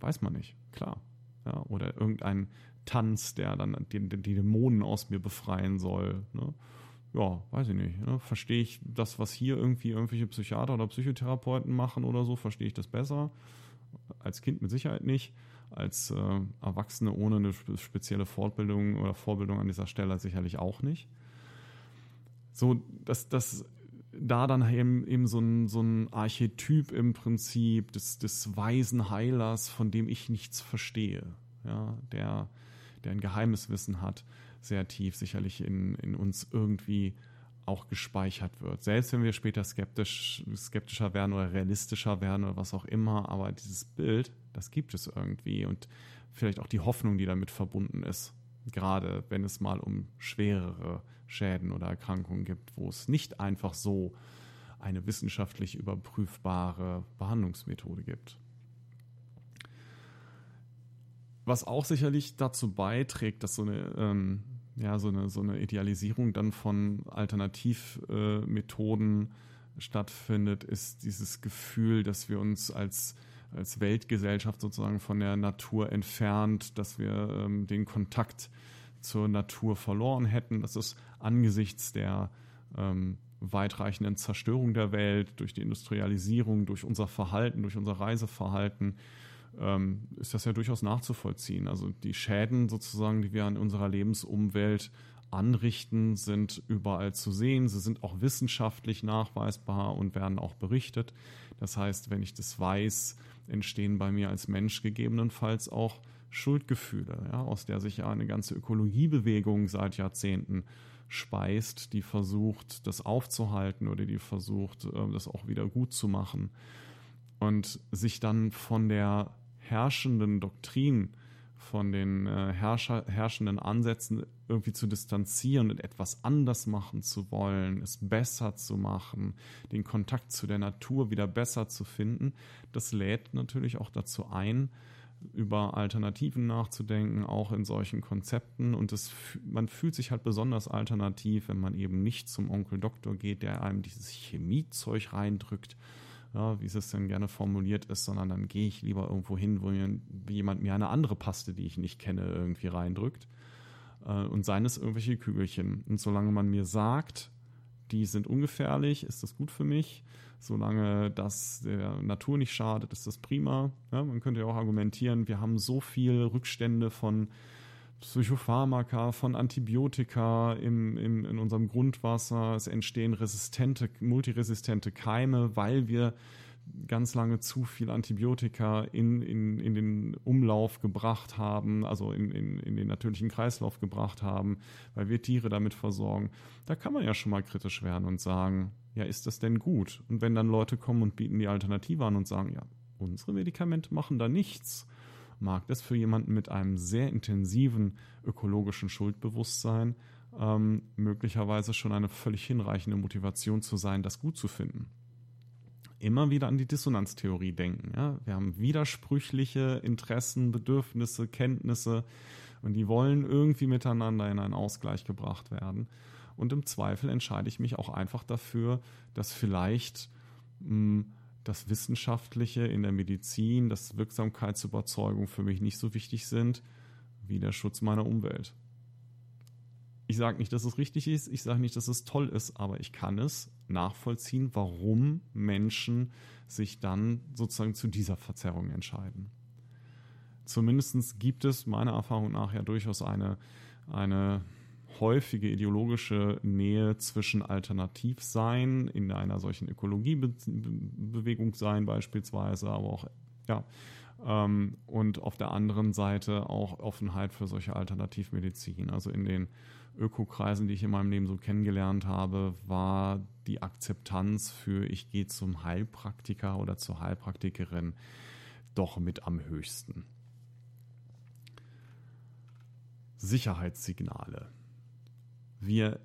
Weiß man nicht, klar. Ja, oder irgendein Tanz, der dann die, die Dämonen aus mir befreien soll. Ne? Ja, weiß ich nicht. Ne? Verstehe ich das, was hier irgendwie irgendwelche Psychiater oder Psychotherapeuten machen oder so, verstehe ich das besser? Als Kind mit Sicherheit nicht. Als äh, Erwachsene ohne eine spezielle Fortbildung oder Vorbildung an dieser Stelle sicherlich auch nicht. So, dass das da dann eben, eben so, ein, so ein Archetyp im Prinzip des, des weisen Heilers, von dem ich nichts verstehe, ja, der der ein geheimes Wissen hat, sehr tief sicherlich in, in uns irgendwie auch gespeichert wird. Selbst wenn wir später skeptisch, skeptischer werden oder realistischer werden oder was auch immer, aber dieses Bild, das gibt es irgendwie und vielleicht auch die Hoffnung, die damit verbunden ist. Gerade wenn es mal um schwerere Schäden oder Erkrankungen gibt, wo es nicht einfach so eine wissenschaftlich überprüfbare Behandlungsmethode gibt. Was auch sicherlich dazu beiträgt, dass so eine, ähm, ja, so eine, so eine Idealisierung dann von Alternativmethoden äh, stattfindet, ist dieses Gefühl, dass wir uns als, als Weltgesellschaft sozusagen von der Natur entfernt, dass wir ähm, den Kontakt zur Natur verloren hätten. Das ist angesichts der ähm, weitreichenden Zerstörung der Welt durch die Industrialisierung, durch unser Verhalten, durch unser Reiseverhalten ähm, ist das ja durchaus nachzuvollziehen. Also die Schäden sozusagen, die wir an unserer Lebensumwelt anrichten, sind überall zu sehen. Sie sind auch wissenschaftlich nachweisbar und werden auch berichtet. Das heißt, wenn ich das weiß, entstehen bei mir als Mensch gegebenenfalls auch Schuldgefühle, ja, aus der sich ja eine ganze Ökologiebewegung seit Jahrzehnten speist, die versucht, das aufzuhalten oder die versucht, äh, das auch wieder gut zu machen. Und sich dann von der herrschenden Doktrin, von den äh, Herrscher, herrschenden Ansätzen irgendwie zu distanzieren und etwas anders machen zu wollen, es besser zu machen, den Kontakt zu der Natur wieder besser zu finden, das lädt natürlich auch dazu ein, über Alternativen nachzudenken, auch in solchen Konzepten. Und das, man fühlt sich halt besonders alternativ, wenn man eben nicht zum Onkel Doktor geht, der einem dieses Chemiezeug reindrückt, ja, wie es denn gerne formuliert ist, sondern dann gehe ich lieber irgendwo hin, wo jemand mir eine andere Paste, die ich nicht kenne, irgendwie reindrückt. Äh, und seien es irgendwelche Kügelchen. Und solange man mir sagt, die sind ungefährlich, ist das gut für mich. Solange das der Natur nicht schadet, ist das prima. Ja, man könnte ja auch argumentieren, wir haben so viel Rückstände von Psychopharmaka, von Antibiotika im, im, in unserem Grundwasser. Es entstehen resistente, multiresistente Keime, weil wir ganz lange zu viel Antibiotika in, in, in den Umlauf gebracht haben, also in, in, in den natürlichen Kreislauf gebracht haben, weil wir Tiere damit versorgen. Da kann man ja schon mal kritisch werden und sagen, ja, ist das denn gut? Und wenn dann Leute kommen und bieten die Alternative an und sagen, ja, unsere Medikamente machen da nichts, mag das für jemanden mit einem sehr intensiven ökologischen Schuldbewusstsein ähm, möglicherweise schon eine völlig hinreichende Motivation zu sein, das gut zu finden. Immer wieder an die Dissonanztheorie denken. Ja? Wir haben widersprüchliche Interessen, Bedürfnisse, Kenntnisse und die wollen irgendwie miteinander in einen Ausgleich gebracht werden. Und im Zweifel entscheide ich mich auch einfach dafür, dass vielleicht mh, hm, das Wissenschaftliche in der Medizin, das Wirksamkeitsüberzeugung für mich nicht so wichtig sind wie der Schutz meiner Umwelt. Ich sage nicht, dass es richtig ist, ich sage nicht, dass es toll ist, aber ich kann es nachvollziehen, warum Menschen sich dann sozusagen zu dieser Verzerrung entscheiden. Zumindest gibt es meiner Erfahrung nach ja durchaus eine, eine häufige ideologische Nähe zwischen Alternativsein in einer solchen Ökologiebewegung sein beispielsweise, aber auch ja ähm, und auf der anderen Seite auch Offenheit für solche Alternativmedizin. Also in den Ökokreisen, die ich in meinem Leben so kennengelernt habe, war die Akzeptanz für ich gehe zum Heilpraktiker oder zur Heilpraktikerin doch mit am höchsten. Sicherheitssignale. Wir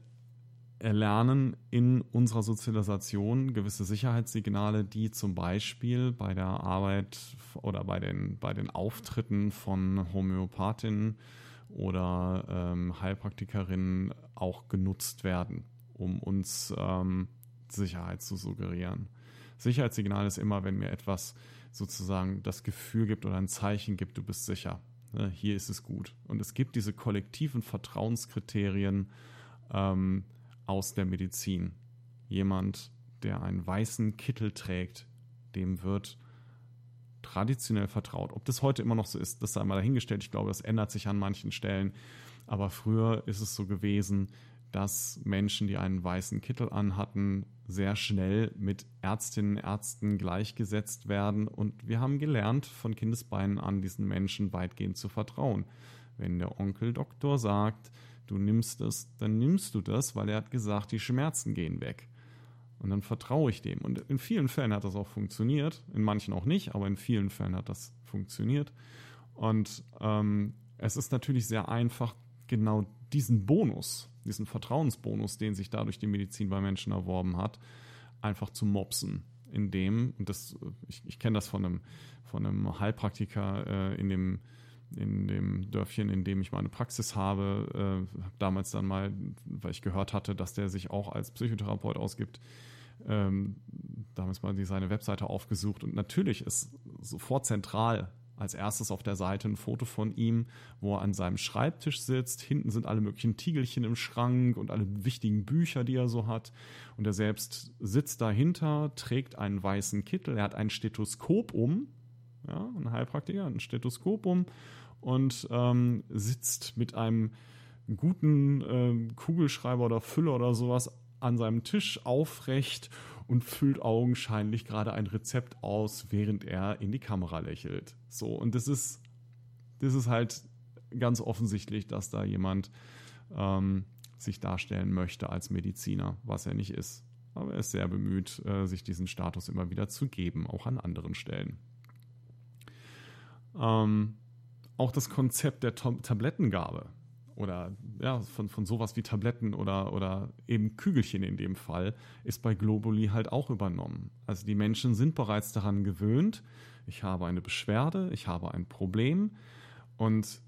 erlernen in unserer Sozialisation gewisse Sicherheitssignale, die zum Beispiel bei der Arbeit oder bei den, bei den Auftritten von Homöopathinnen oder ähm, Heilpraktikerinnen auch genutzt werden, um uns ähm, Sicherheit zu suggerieren. Sicherheitssignal ist immer, wenn mir etwas sozusagen das Gefühl gibt oder ein Zeichen gibt, du bist sicher. Ne, hier ist es gut. Und es gibt diese kollektiven Vertrauenskriterien ähm, aus der Medizin. Jemand, der einen weißen Kittel trägt, dem wird traditionell vertraut. Ob das heute immer noch so ist, das sei mal dahingestellt. Ich glaube, das ändert sich an manchen Stellen. Aber früher ist es so gewesen, dass Menschen, die einen weißen Kittel anhatten, sehr schnell mit Ärztinnen und Ärzten gleichgesetzt werden. Und wir haben gelernt, von Kindesbeinen an diesen Menschen weitgehend zu vertrauen. Wenn der Onkel Doktor sagt, du nimmst es, dann nimmst du das, weil er hat gesagt, die Schmerzen gehen weg. Und dann vertraue ich dem. Und in vielen Fällen hat das auch funktioniert, in manchen auch nicht, aber in vielen Fällen hat das funktioniert. Und ähm, es ist natürlich sehr einfach, genau diesen Bonus, diesen Vertrauensbonus, den sich dadurch die Medizin bei Menschen erworben hat, einfach zu mopsen. In dem, und das, ich, ich kenne das von einem, von einem Heilpraktiker äh, in dem in dem Dörfchen, in dem ich meine Praxis habe, äh, damals dann mal, weil ich gehört hatte, dass der sich auch als Psychotherapeut ausgibt, ähm, damals mal seine Webseite aufgesucht und natürlich ist sofort zentral als erstes auf der Seite ein Foto von ihm, wo er an seinem Schreibtisch sitzt. Hinten sind alle möglichen Tiegelchen im Schrank und alle wichtigen Bücher, die er so hat. Und er selbst sitzt dahinter, trägt einen weißen Kittel, er hat ein Stethoskop um, ja, ein Heilpraktiker, ein Stethoskop um und ähm, sitzt mit einem guten äh, Kugelschreiber oder Füller oder sowas an seinem Tisch aufrecht und füllt augenscheinlich gerade ein Rezept aus, während er in die Kamera lächelt. So, und das ist, das ist halt ganz offensichtlich, dass da jemand ähm, sich darstellen möchte als Mediziner, was er nicht ist. Aber er ist sehr bemüht, äh, sich diesen Status immer wieder zu geben, auch an anderen Stellen. Ähm, auch das Konzept der Tablettengabe. Oder ja, von, von sowas wie Tabletten oder, oder eben Kügelchen in dem Fall, ist bei Globuli halt auch übernommen. Also die Menschen sind bereits daran gewöhnt, ich habe eine Beschwerde, ich habe ein Problem. Und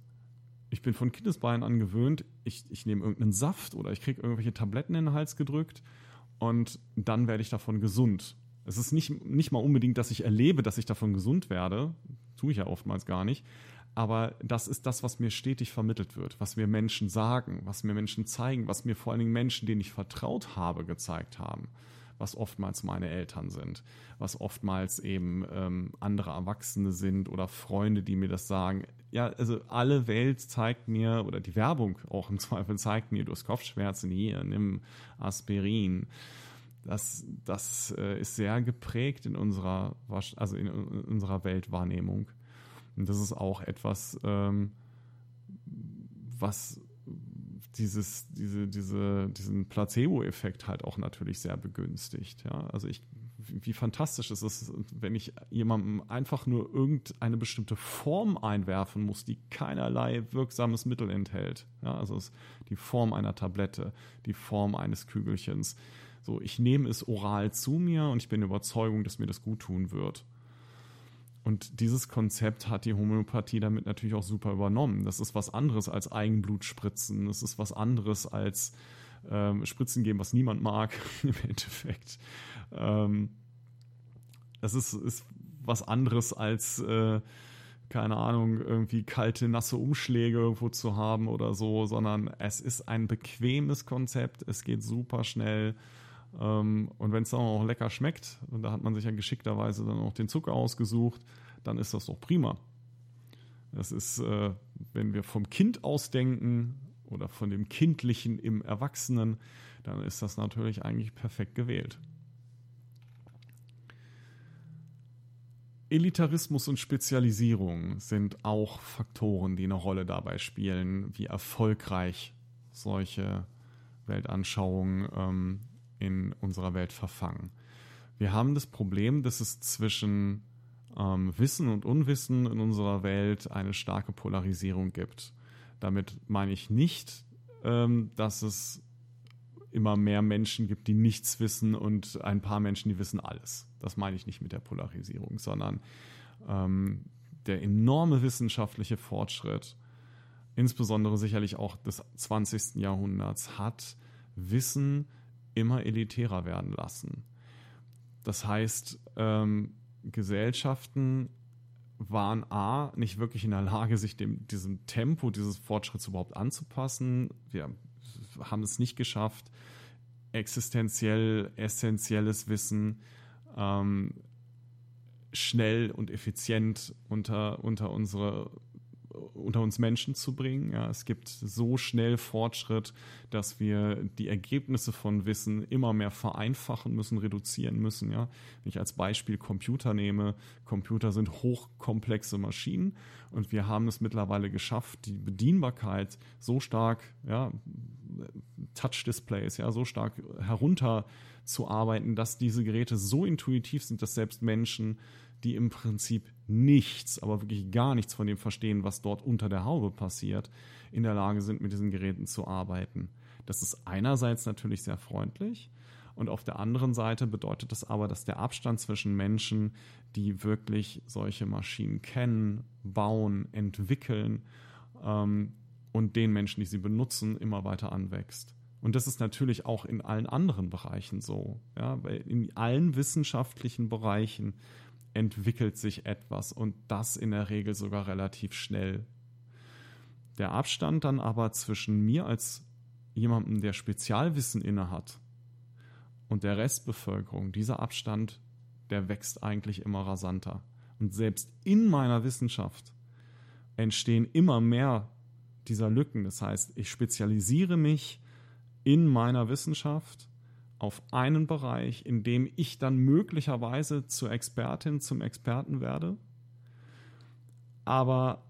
ich bin von Kindesbeinen an gewöhnt, ich, ich nehme irgendeinen Saft oder ich kriege irgendwelche Tabletten in den Hals gedrückt und dann werde ich davon gesund. Es ist nicht, nicht mal unbedingt, dass ich erlebe, dass ich davon gesund werde, tue ich ja oftmals gar nicht, aber das ist das, was mir stetig vermittelt wird, was mir Menschen sagen, was mir Menschen zeigen, was mir vor allen Dingen Menschen, denen ich vertraut habe, gezeigt haben, was oftmals meine Eltern sind, was oftmals eben ähm, andere Erwachsene sind oder Freunde, die mir das sagen. Ja, also alle Welt zeigt mir, oder die Werbung auch im Zweifel zeigt mir, du hast Kopfschmerzen hier, nimm Aspirin. Das, das äh, ist sehr geprägt in unserer, also in, in unserer Weltwahrnehmung. Und das ist auch etwas, ähm, was dieses, diese, diese, diesen Placebo-Effekt halt auch natürlich sehr begünstigt. Ja? Also ich, wie fantastisch ist es, wenn ich jemandem einfach nur irgendeine bestimmte Form einwerfen muss, die keinerlei wirksames Mittel enthält. Ja? Also die Form einer Tablette, die Form eines Kügelchens. So, ich nehme es oral zu mir und ich bin der Überzeugung, dass mir das gut tun wird. Und dieses Konzept hat die Homöopathie damit natürlich auch super übernommen. Das ist was anderes als Eigenblutspritzen. Das ist was anderes als ähm, Spritzen geben, was niemand mag im Endeffekt. Ähm, das ist, ist was anderes als äh, keine Ahnung, irgendwie kalte, nasse Umschläge irgendwo zu haben oder so, sondern es ist ein bequemes Konzept, es geht super schnell. Ähm, und wenn es dann auch lecker schmeckt, und da hat man sich ja geschickterweise dann auch den Zucker ausgesucht, dann ist das doch prima. Das ist, äh, wenn wir vom Kind ausdenken oder von dem Kindlichen im Erwachsenen, dann ist das natürlich eigentlich perfekt gewählt. Elitarismus und Spezialisierung sind auch Faktoren, die eine Rolle dabei spielen, wie erfolgreich solche Weltanschauungen ähm, in unserer Welt verfangen. Wir haben das Problem, dass es zwischen ähm, Wissen und Unwissen in unserer Welt eine starke Polarisierung gibt. Damit meine ich nicht, ähm, dass es immer mehr Menschen gibt, die nichts wissen und ein paar Menschen, die wissen alles. Das meine ich nicht mit der Polarisierung, sondern ähm, der enorme wissenschaftliche Fortschritt, insbesondere sicherlich auch des 20. Jahrhunderts, hat Wissen immer elitärer werden lassen. Das heißt, ähm, Gesellschaften waren A, nicht wirklich in der Lage, sich dem, diesem Tempo dieses Fortschritts überhaupt anzupassen. Wir haben es nicht geschafft, existenziell, essentielles Wissen ähm, schnell und effizient unter, unter unsere unter uns Menschen zu bringen. Ja, es gibt so schnell Fortschritt, dass wir die Ergebnisse von Wissen immer mehr vereinfachen müssen, reduzieren müssen. Ja, wenn ich als Beispiel Computer nehme, Computer sind hochkomplexe Maschinen und wir haben es mittlerweile geschafft, die Bedienbarkeit so stark, ja, Touch-Displays, ja, so stark herunterzuarbeiten, dass diese Geräte so intuitiv sind, dass selbst Menschen die im Prinzip nichts, aber wirklich gar nichts von dem verstehen, was dort unter der Haube passiert, in der Lage sind, mit diesen Geräten zu arbeiten. Das ist einerseits natürlich sehr freundlich und auf der anderen Seite bedeutet das aber, dass der Abstand zwischen Menschen, die wirklich solche Maschinen kennen, bauen, entwickeln ähm, und den Menschen, die sie benutzen, immer weiter anwächst. Und das ist natürlich auch in allen anderen Bereichen so. Ja, weil in allen wissenschaftlichen Bereichen entwickelt sich etwas und das in der Regel sogar relativ schnell. Der Abstand dann aber zwischen mir als jemandem, der Spezialwissen innehat und der Restbevölkerung, dieser Abstand, der wächst eigentlich immer rasanter. Und selbst in meiner Wissenschaft entstehen immer mehr dieser Lücken. Das heißt, ich spezialisiere mich in meiner Wissenschaft auf einen Bereich, in dem ich dann möglicherweise zur Expertin, zum Experten werde, aber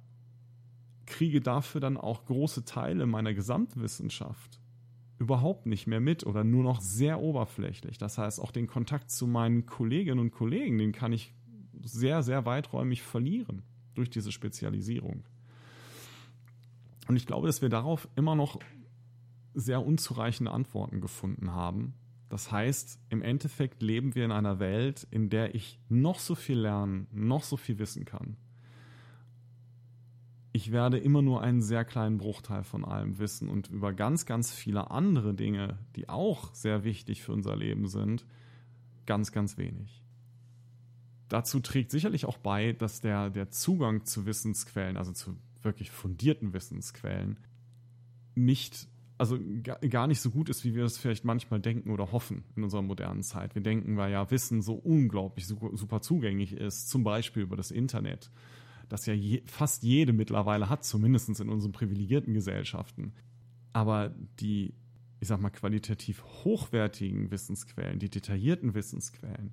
kriege dafür dann auch große Teile meiner Gesamtwissenschaft überhaupt nicht mehr mit oder nur noch sehr oberflächlich. Das heißt, auch den Kontakt zu meinen Kolleginnen und Kollegen, den kann ich sehr, sehr weiträumig verlieren durch diese Spezialisierung. Und ich glaube, dass wir darauf immer noch sehr unzureichende Antworten gefunden haben das heißt, im Endeffekt leben wir in einer Welt, in der ich noch so viel lernen, noch so viel wissen kann. Ich werde immer nur einen sehr kleinen Bruchteil von allem wissen und über ganz, ganz viele andere Dinge, die auch sehr wichtig für unser Leben sind, ganz, ganz wenig. Dazu trägt sicherlich auch bei, dass der, der Zugang zu Wissensquellen, also zu wirklich fundierten Wissensquellen, nicht also gar nicht so gut ist, wie wir es vielleicht manchmal denken oder hoffen in unserer modernen Zeit. Wir denken, weil ja Wissen so unglaublich super zugänglich ist, zum Beispiel über das Internet, das ja je, fast jede mittlerweile hat, zumindest in unseren privilegierten Gesellschaften. Aber die, ich sag mal, qualitativ hochwertigen Wissensquellen, die detaillierten Wissensquellen,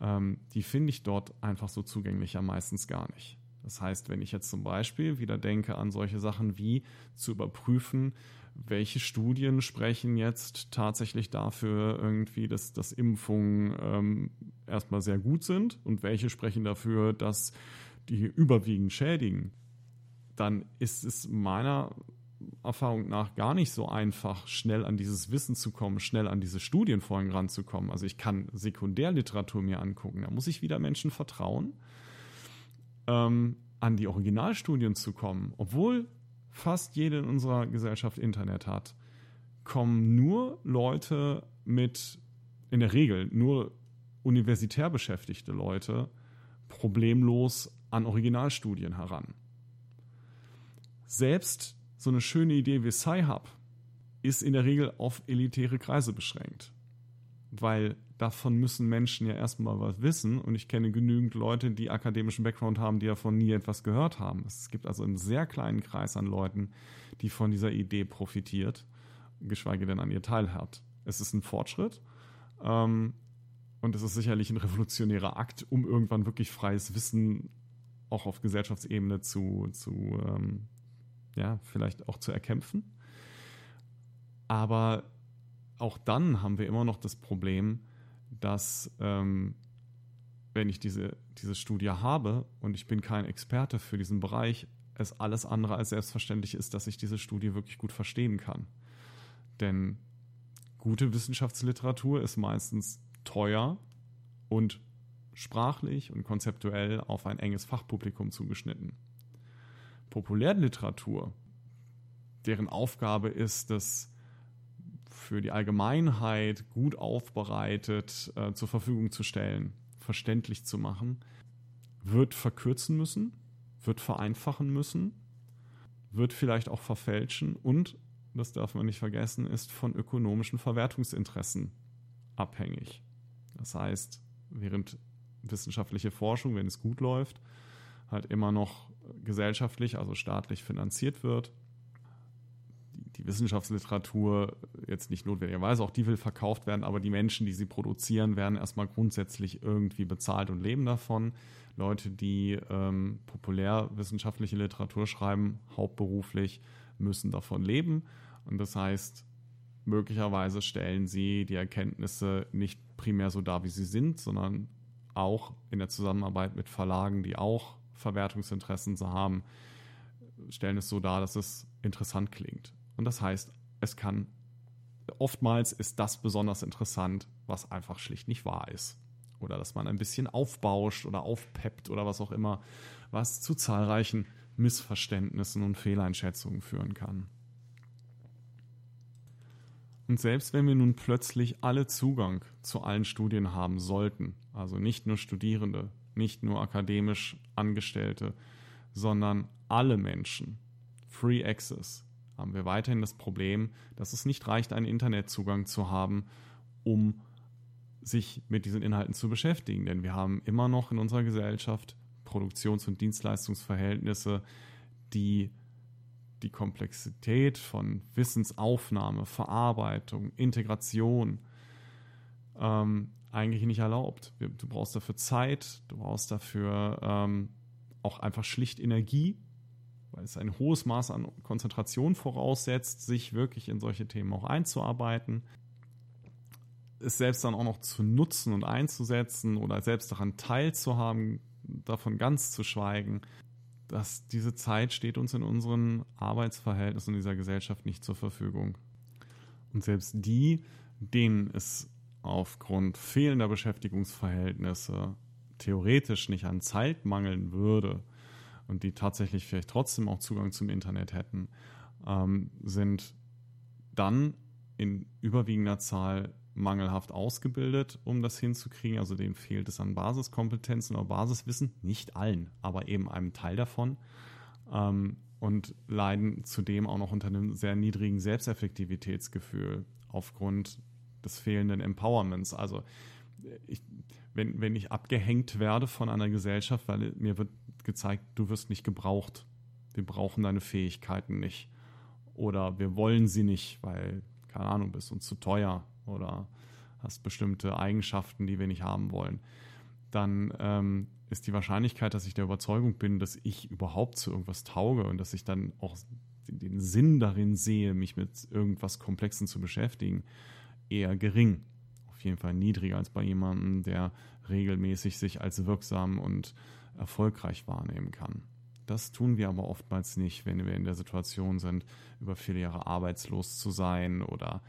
ähm, die finde ich dort einfach so zugänglich ja meistens gar nicht. Das heißt, wenn ich jetzt zum Beispiel wieder denke an solche Sachen wie zu überprüfen, welche Studien sprechen jetzt tatsächlich dafür irgendwie, dass, dass Impfungen ähm, erstmal sehr gut sind? Und welche sprechen dafür, dass die überwiegend schädigen, dann ist es meiner Erfahrung nach gar nicht so einfach, schnell an dieses Wissen zu kommen, schnell an diese Studien vorhin ranzukommen. Also ich kann Sekundärliteratur mir angucken, da muss ich wieder Menschen vertrauen, ähm, an die Originalstudien zu kommen, obwohl fast jede in unserer Gesellschaft Internet hat, kommen nur Leute mit, in der Regel nur universitär beschäftigte Leute, problemlos an Originalstudien heran. Selbst so eine schöne Idee wie Sci-Hub ist in der Regel auf elitäre Kreise beschränkt. Weil davon müssen Menschen ja erstmal was wissen und ich kenne genügend Leute, die akademischen Background haben, die davon nie etwas gehört haben. Es gibt also einen sehr kleinen Kreis an Leuten, die von dieser Idee profitiert, geschweige denn an ihr teilhat. Es ist ein Fortschritt ähm, und es ist sicherlich ein revolutionärer Akt, um irgendwann wirklich freies Wissen auch auf Gesellschaftsebene zu, zu ähm, ja, vielleicht auch zu erkämpfen. Aber auch dann haben wir immer noch das Problem, dass ähm, wenn ich diese, diese Studie habe und ich bin kein Experte für diesen Bereich, es alles andere als selbstverständlich ist, dass ich diese Studie wirklich gut verstehen kann. Denn gute Wissenschaftsliteratur ist meistens teuer und sprachlich und konzeptuell auf ein enges Fachpublikum zugeschnitten. Populärliteratur, deren Aufgabe ist es, für die Allgemeinheit gut aufbereitet äh, zur Verfügung zu stellen, verständlich zu machen, wird verkürzen müssen, wird vereinfachen müssen, wird vielleicht auch verfälschen und, das darf man nicht vergessen, ist von ökonomischen Verwertungsinteressen abhängig. Das heißt, während wissenschaftliche Forschung, wenn es gut läuft, halt immer noch gesellschaftlich, also staatlich finanziert wird, die Wissenschaftsliteratur jetzt nicht notwendigerweise, auch die will verkauft werden, aber die Menschen, die sie produzieren, werden erstmal grundsätzlich irgendwie bezahlt und leben davon. Leute, die ähm, populärwissenschaftliche Literatur schreiben, hauptberuflich, müssen davon leben. Und das heißt, möglicherweise stellen sie die Erkenntnisse nicht primär so dar, wie sie sind, sondern auch in der Zusammenarbeit mit Verlagen, die auch Verwertungsinteressen haben, stellen es so dar, dass es interessant klingt. Und das heißt, es kann, oftmals ist das besonders interessant, was einfach schlicht nicht wahr ist. Oder dass man ein bisschen aufbauscht oder aufpeppt oder was auch immer, was zu zahlreichen Missverständnissen und Fehleinschätzungen führen kann. Und selbst wenn wir nun plötzlich alle Zugang zu allen Studien haben sollten, also nicht nur Studierende, nicht nur akademisch Angestellte, sondern alle Menschen, Free Access, haben wir weiterhin das Problem, dass es nicht reicht, einen Internetzugang zu haben, um sich mit diesen Inhalten zu beschäftigen. Denn wir haben immer noch in unserer Gesellschaft Produktions- und Dienstleistungsverhältnisse, die die Komplexität von Wissensaufnahme, Verarbeitung, Integration ähm, eigentlich nicht erlaubt. Du brauchst dafür Zeit, du brauchst dafür ähm, auch einfach schlicht Energie, weil es ein hohes Maß an Konzentration voraussetzt, sich wirklich in solche Themen auch einzuarbeiten, es selbst dann auch noch zu nutzen und einzusetzen oder selbst daran teilzuhaben, davon ganz zu schweigen, dass diese Zeit steht uns in unseren Arbeitsverhältnissen in dieser Gesellschaft nicht zur Verfügung. Und selbst die, denen es aufgrund fehlender Beschäftigungsverhältnisse theoretisch nicht an Zeit mangeln würde, und die tatsächlich vielleicht trotzdem auch Zugang zum Internet hätten, ähm, sind dann in überwiegender Zahl mangelhaft ausgebildet, um das hinzukriegen. Also denen fehlt es an Basiskompetenzen oder Basiswissen, nicht allen, aber eben einem Teil davon. Ähm, und leiden zudem auch noch unter einem sehr niedrigen Selbsteffektivitätsgefühl aufgrund des fehlenden Empowerments. Also ich, wenn, wenn ich abgehängt werde von einer Gesellschaft, weil mir wird gezeigt, du wirst nicht gebraucht. Wir brauchen deine Fähigkeiten nicht. Oder wir wollen sie nicht, weil, keine Ahnung, bist uns zu teuer oder hast bestimmte Eigenschaften, die wir nicht haben wollen. Dann ähm, ist die Wahrscheinlichkeit, dass ich der Überzeugung bin, dass ich überhaupt zu irgendwas tauge und dass ich dann auch den Sinn darin sehe, mich mit irgendwas Komplexen zu beschäftigen, eher gering. Auf jeden Fall niedriger als bei jemandem, der regelmäßig sich als wirksam und erfolgreich wahrnehmen kann. Das tun wir aber oftmals nicht, wenn wir in der Situation sind, über viele Jahre arbeitslos zu sein oder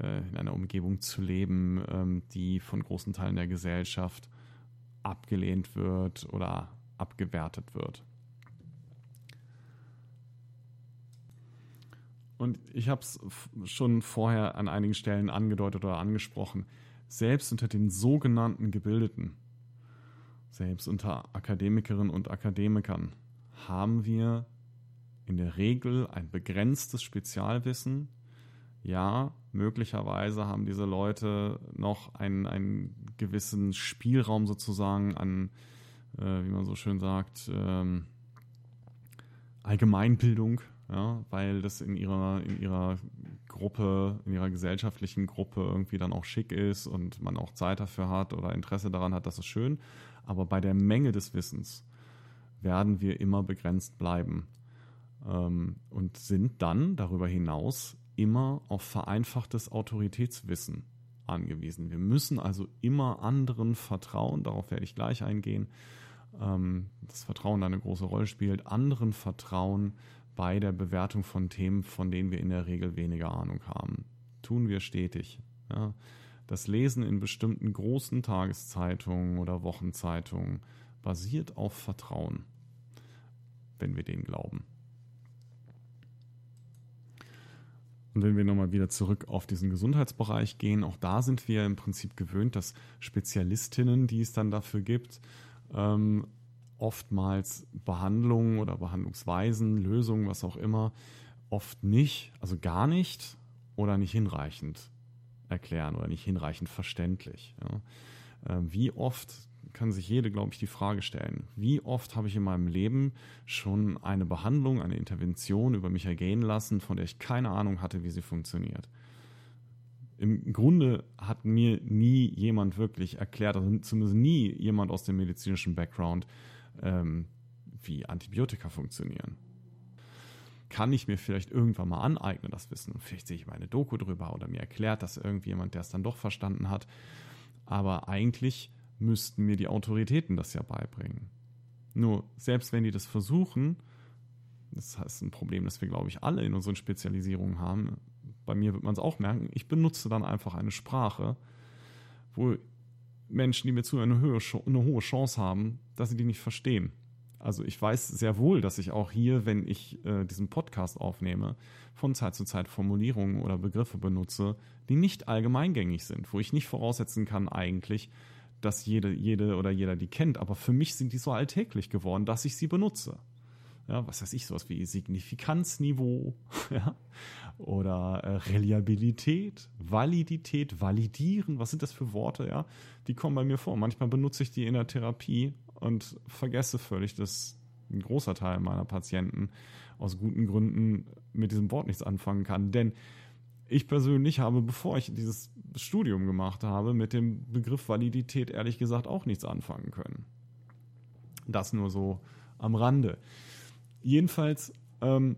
äh, in einer Umgebung zu leben, ähm, die von großen Teilen der Gesellschaft abgelehnt wird oder abgewertet wird. Und ich habe es schon vorher an einigen Stellen angedeutet oder angesprochen. Selbst unter den sogenannten Gebildeten selbst unter Akademikerinnen und Akademikern haben wir in der Regel ein begrenztes Spezialwissen. Ja, möglicherweise haben diese Leute noch einen, einen gewissen Spielraum sozusagen an, äh, wie man so schön sagt, ähm, Allgemeinbildung, ja, weil das in ihrer, in ihrer Gruppe, in ihrer gesellschaftlichen Gruppe irgendwie dann auch schick ist und man auch Zeit dafür hat oder Interesse daran hat, das ist schön. Aber bei der Menge des Wissens werden wir immer begrenzt bleiben ähm, und sind dann darüber hinaus immer auf vereinfachtes Autoritätswissen angewiesen. Wir müssen also immer anderen vertrauen, darauf werde ich gleich eingehen, ähm, das Vertrauen eine große Rolle spielt, anderen vertrauen bei der Bewertung von Themen, von denen wir in der Regel weniger Ahnung haben. Tun wir stetig. Ja. Das Lesen in bestimmten großen Tageszeitungen oder Wochenzeitungen basiert auf Vertrauen, wenn wir denen glauben. Und wenn wir nochmal wieder zurück auf diesen Gesundheitsbereich gehen, auch da sind wir im Prinzip gewöhnt, dass Spezialistinnen, die es dann dafür gibt, ähm, oftmals Behandlungen oder Behandlungsweisen, Lösungen, was auch immer, oft nicht, also gar nicht oder nicht hinreichend erklären oder nicht hinreichend verständlich. Ja. Ähm, wie oft kann sich jede, glaube ich, die Frage stellen, wie oft habe ich in meinem Leben schon eine Behandlung, eine Intervention über mich ergehen lassen, von der ich keine Ahnung hatte, wie sie funktioniert. Im Grunde hat mir nie jemand wirklich erklärt, also zumindest nie jemand aus dem medizinischen Background, ähm, wie Antibiotika funktionieren. Kann ich mir vielleicht irgendwann mal aneignen, das Wissen? Vielleicht sehe ich mal eine Doku drüber oder mir erklärt das irgendjemand, der es dann doch verstanden hat. Aber eigentlich müssten mir die Autoritäten das ja beibringen. Nur, selbst wenn die das versuchen, das ist ein Problem, das wir, glaube ich, alle in unseren Spezialisierungen haben. Bei mir wird man es auch merken, ich benutze dann einfach eine Sprache, wo Menschen, die mir zuhören, eine, eine hohe Chance haben, dass sie die nicht verstehen. Also ich weiß sehr wohl, dass ich auch hier, wenn ich äh, diesen Podcast aufnehme, von Zeit zu Zeit Formulierungen oder Begriffe benutze, die nicht allgemeingängig sind, wo ich nicht voraussetzen kann eigentlich, dass jede, jede oder jeder die kennt, aber für mich sind die so alltäglich geworden, dass ich sie benutze. Ja, was weiß ich, sowas wie Signifikanzniveau ja, oder äh, Reliabilität, Validität, validieren, was sind das für Worte, ja? Die kommen bei mir vor. Manchmal benutze ich die in der Therapie und vergesse völlig, dass ein großer Teil meiner Patienten aus guten Gründen mit diesem Wort nichts anfangen kann. Denn ich persönlich habe, bevor ich dieses Studium gemacht habe, mit dem Begriff Validität ehrlich gesagt auch nichts anfangen können. Das nur so am Rande. Jedenfalls ähm,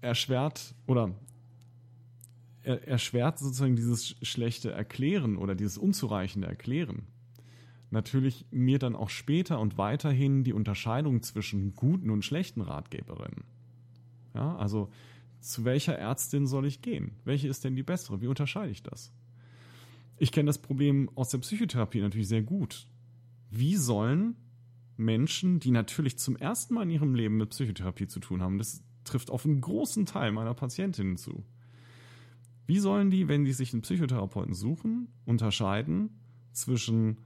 erschwert oder er, erschwert sozusagen dieses schlechte Erklären oder dieses unzureichende Erklären natürlich mir dann auch später und weiterhin die Unterscheidung zwischen guten und schlechten Ratgeberinnen. Ja, also zu welcher Ärztin soll ich gehen? Welche ist denn die bessere? Wie unterscheide ich das? Ich kenne das Problem aus der Psychotherapie natürlich sehr gut. Wie sollen Menschen, die natürlich zum ersten Mal in ihrem Leben mit Psychotherapie zu tun haben, das trifft auf einen großen Teil meiner Patientinnen zu. Wie sollen die, wenn die sich einen Psychotherapeuten suchen, unterscheiden zwischen,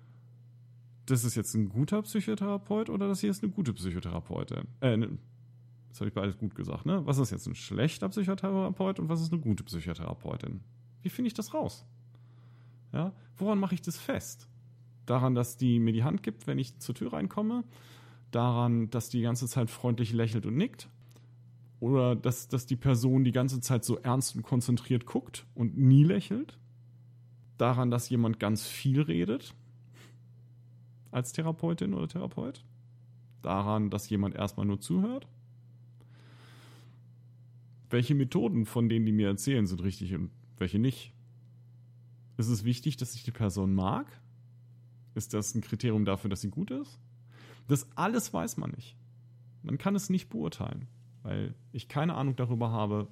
das ist jetzt ein guter Psychotherapeut oder das hier ist eine gute Psychotherapeutin? Äh, ne, das habe ich beides gut gesagt, ne? Was ist jetzt ein schlechter Psychotherapeut und was ist eine gute Psychotherapeutin? Wie finde ich das raus? Ja? Woran mache ich das fest? Daran, dass die mir die Hand gibt, wenn ich zur Tür reinkomme? Daran, dass die ganze Zeit freundlich lächelt und nickt? Oder dass, dass die Person die ganze Zeit so ernst und konzentriert guckt und nie lächelt? Daran, dass jemand ganz viel redet? Als Therapeutin oder Therapeut? Daran, dass jemand erstmal nur zuhört? welche Methoden von denen, die mir erzählen, sind richtig und welche nicht. Ist es wichtig, dass ich die Person mag? Ist das ein Kriterium dafür, dass sie gut ist? Das alles weiß man nicht. Man kann es nicht beurteilen, weil ich keine Ahnung darüber habe,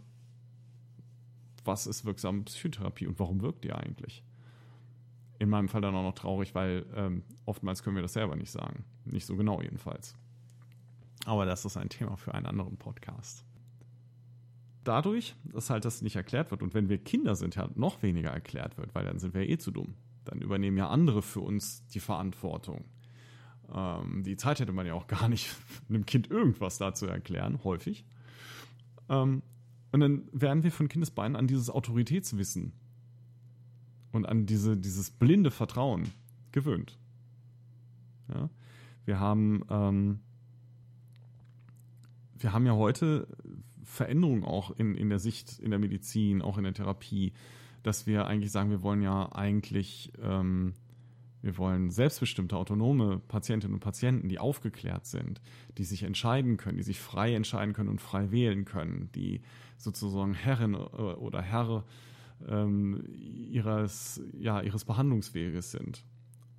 was ist wirksame Psychotherapie und warum wirkt die eigentlich. In meinem Fall dann auch noch traurig, weil ähm, oftmals können wir das selber nicht sagen. Nicht so genau jedenfalls. Aber das ist ein Thema für einen anderen Podcast dadurch, dass halt das nicht erklärt wird und wenn wir Kinder sind, ja noch weniger erklärt wird, weil dann sind wir eh zu dumm. Dann übernehmen ja andere für uns die Verantwortung. Ähm, die Zeit hätte man ja auch gar nicht, einem Kind irgendwas dazu erklären, häufig. Ähm, und dann werden wir von Kindesbeinen an dieses Autoritätswissen und an diese, dieses blinde Vertrauen gewöhnt. Ja? Wir haben, ähm, wir haben ja heute Veränderungen auch in, in der Sicht, in der Medizin, auch in der Therapie, dass wir eigentlich sagen, wir wollen ja eigentlich, ähm, wir wollen selbstbestimmte, autonome Patientinnen und Patienten, die aufgeklärt sind, die sich entscheiden können, die sich frei entscheiden können und frei wählen können, die sozusagen Herrin äh, oder Herr ähm, ihres, ja, ihres Behandlungsweges sind.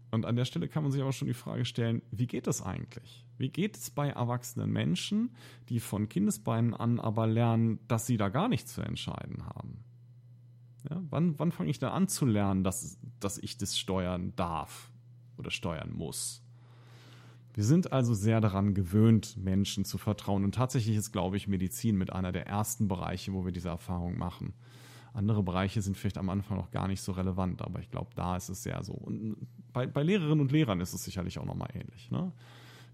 Und an der Stelle kann man sich aber schon die Frage stellen, wie geht das eigentlich? Wie geht es bei erwachsenen Menschen, die von Kindesbeinen an aber lernen, dass sie da gar nichts zu entscheiden haben? Ja, wann wann fange ich da an zu lernen, dass, dass ich das steuern darf oder steuern muss? Wir sind also sehr daran gewöhnt, Menschen zu vertrauen. Und tatsächlich ist, glaube ich, Medizin mit einer der ersten Bereiche, wo wir diese Erfahrung machen. Andere Bereiche sind vielleicht am Anfang noch gar nicht so relevant, aber ich glaube, da ist es sehr so. Und bei, bei Lehrerinnen und Lehrern ist es sicherlich auch nochmal ähnlich. Ne?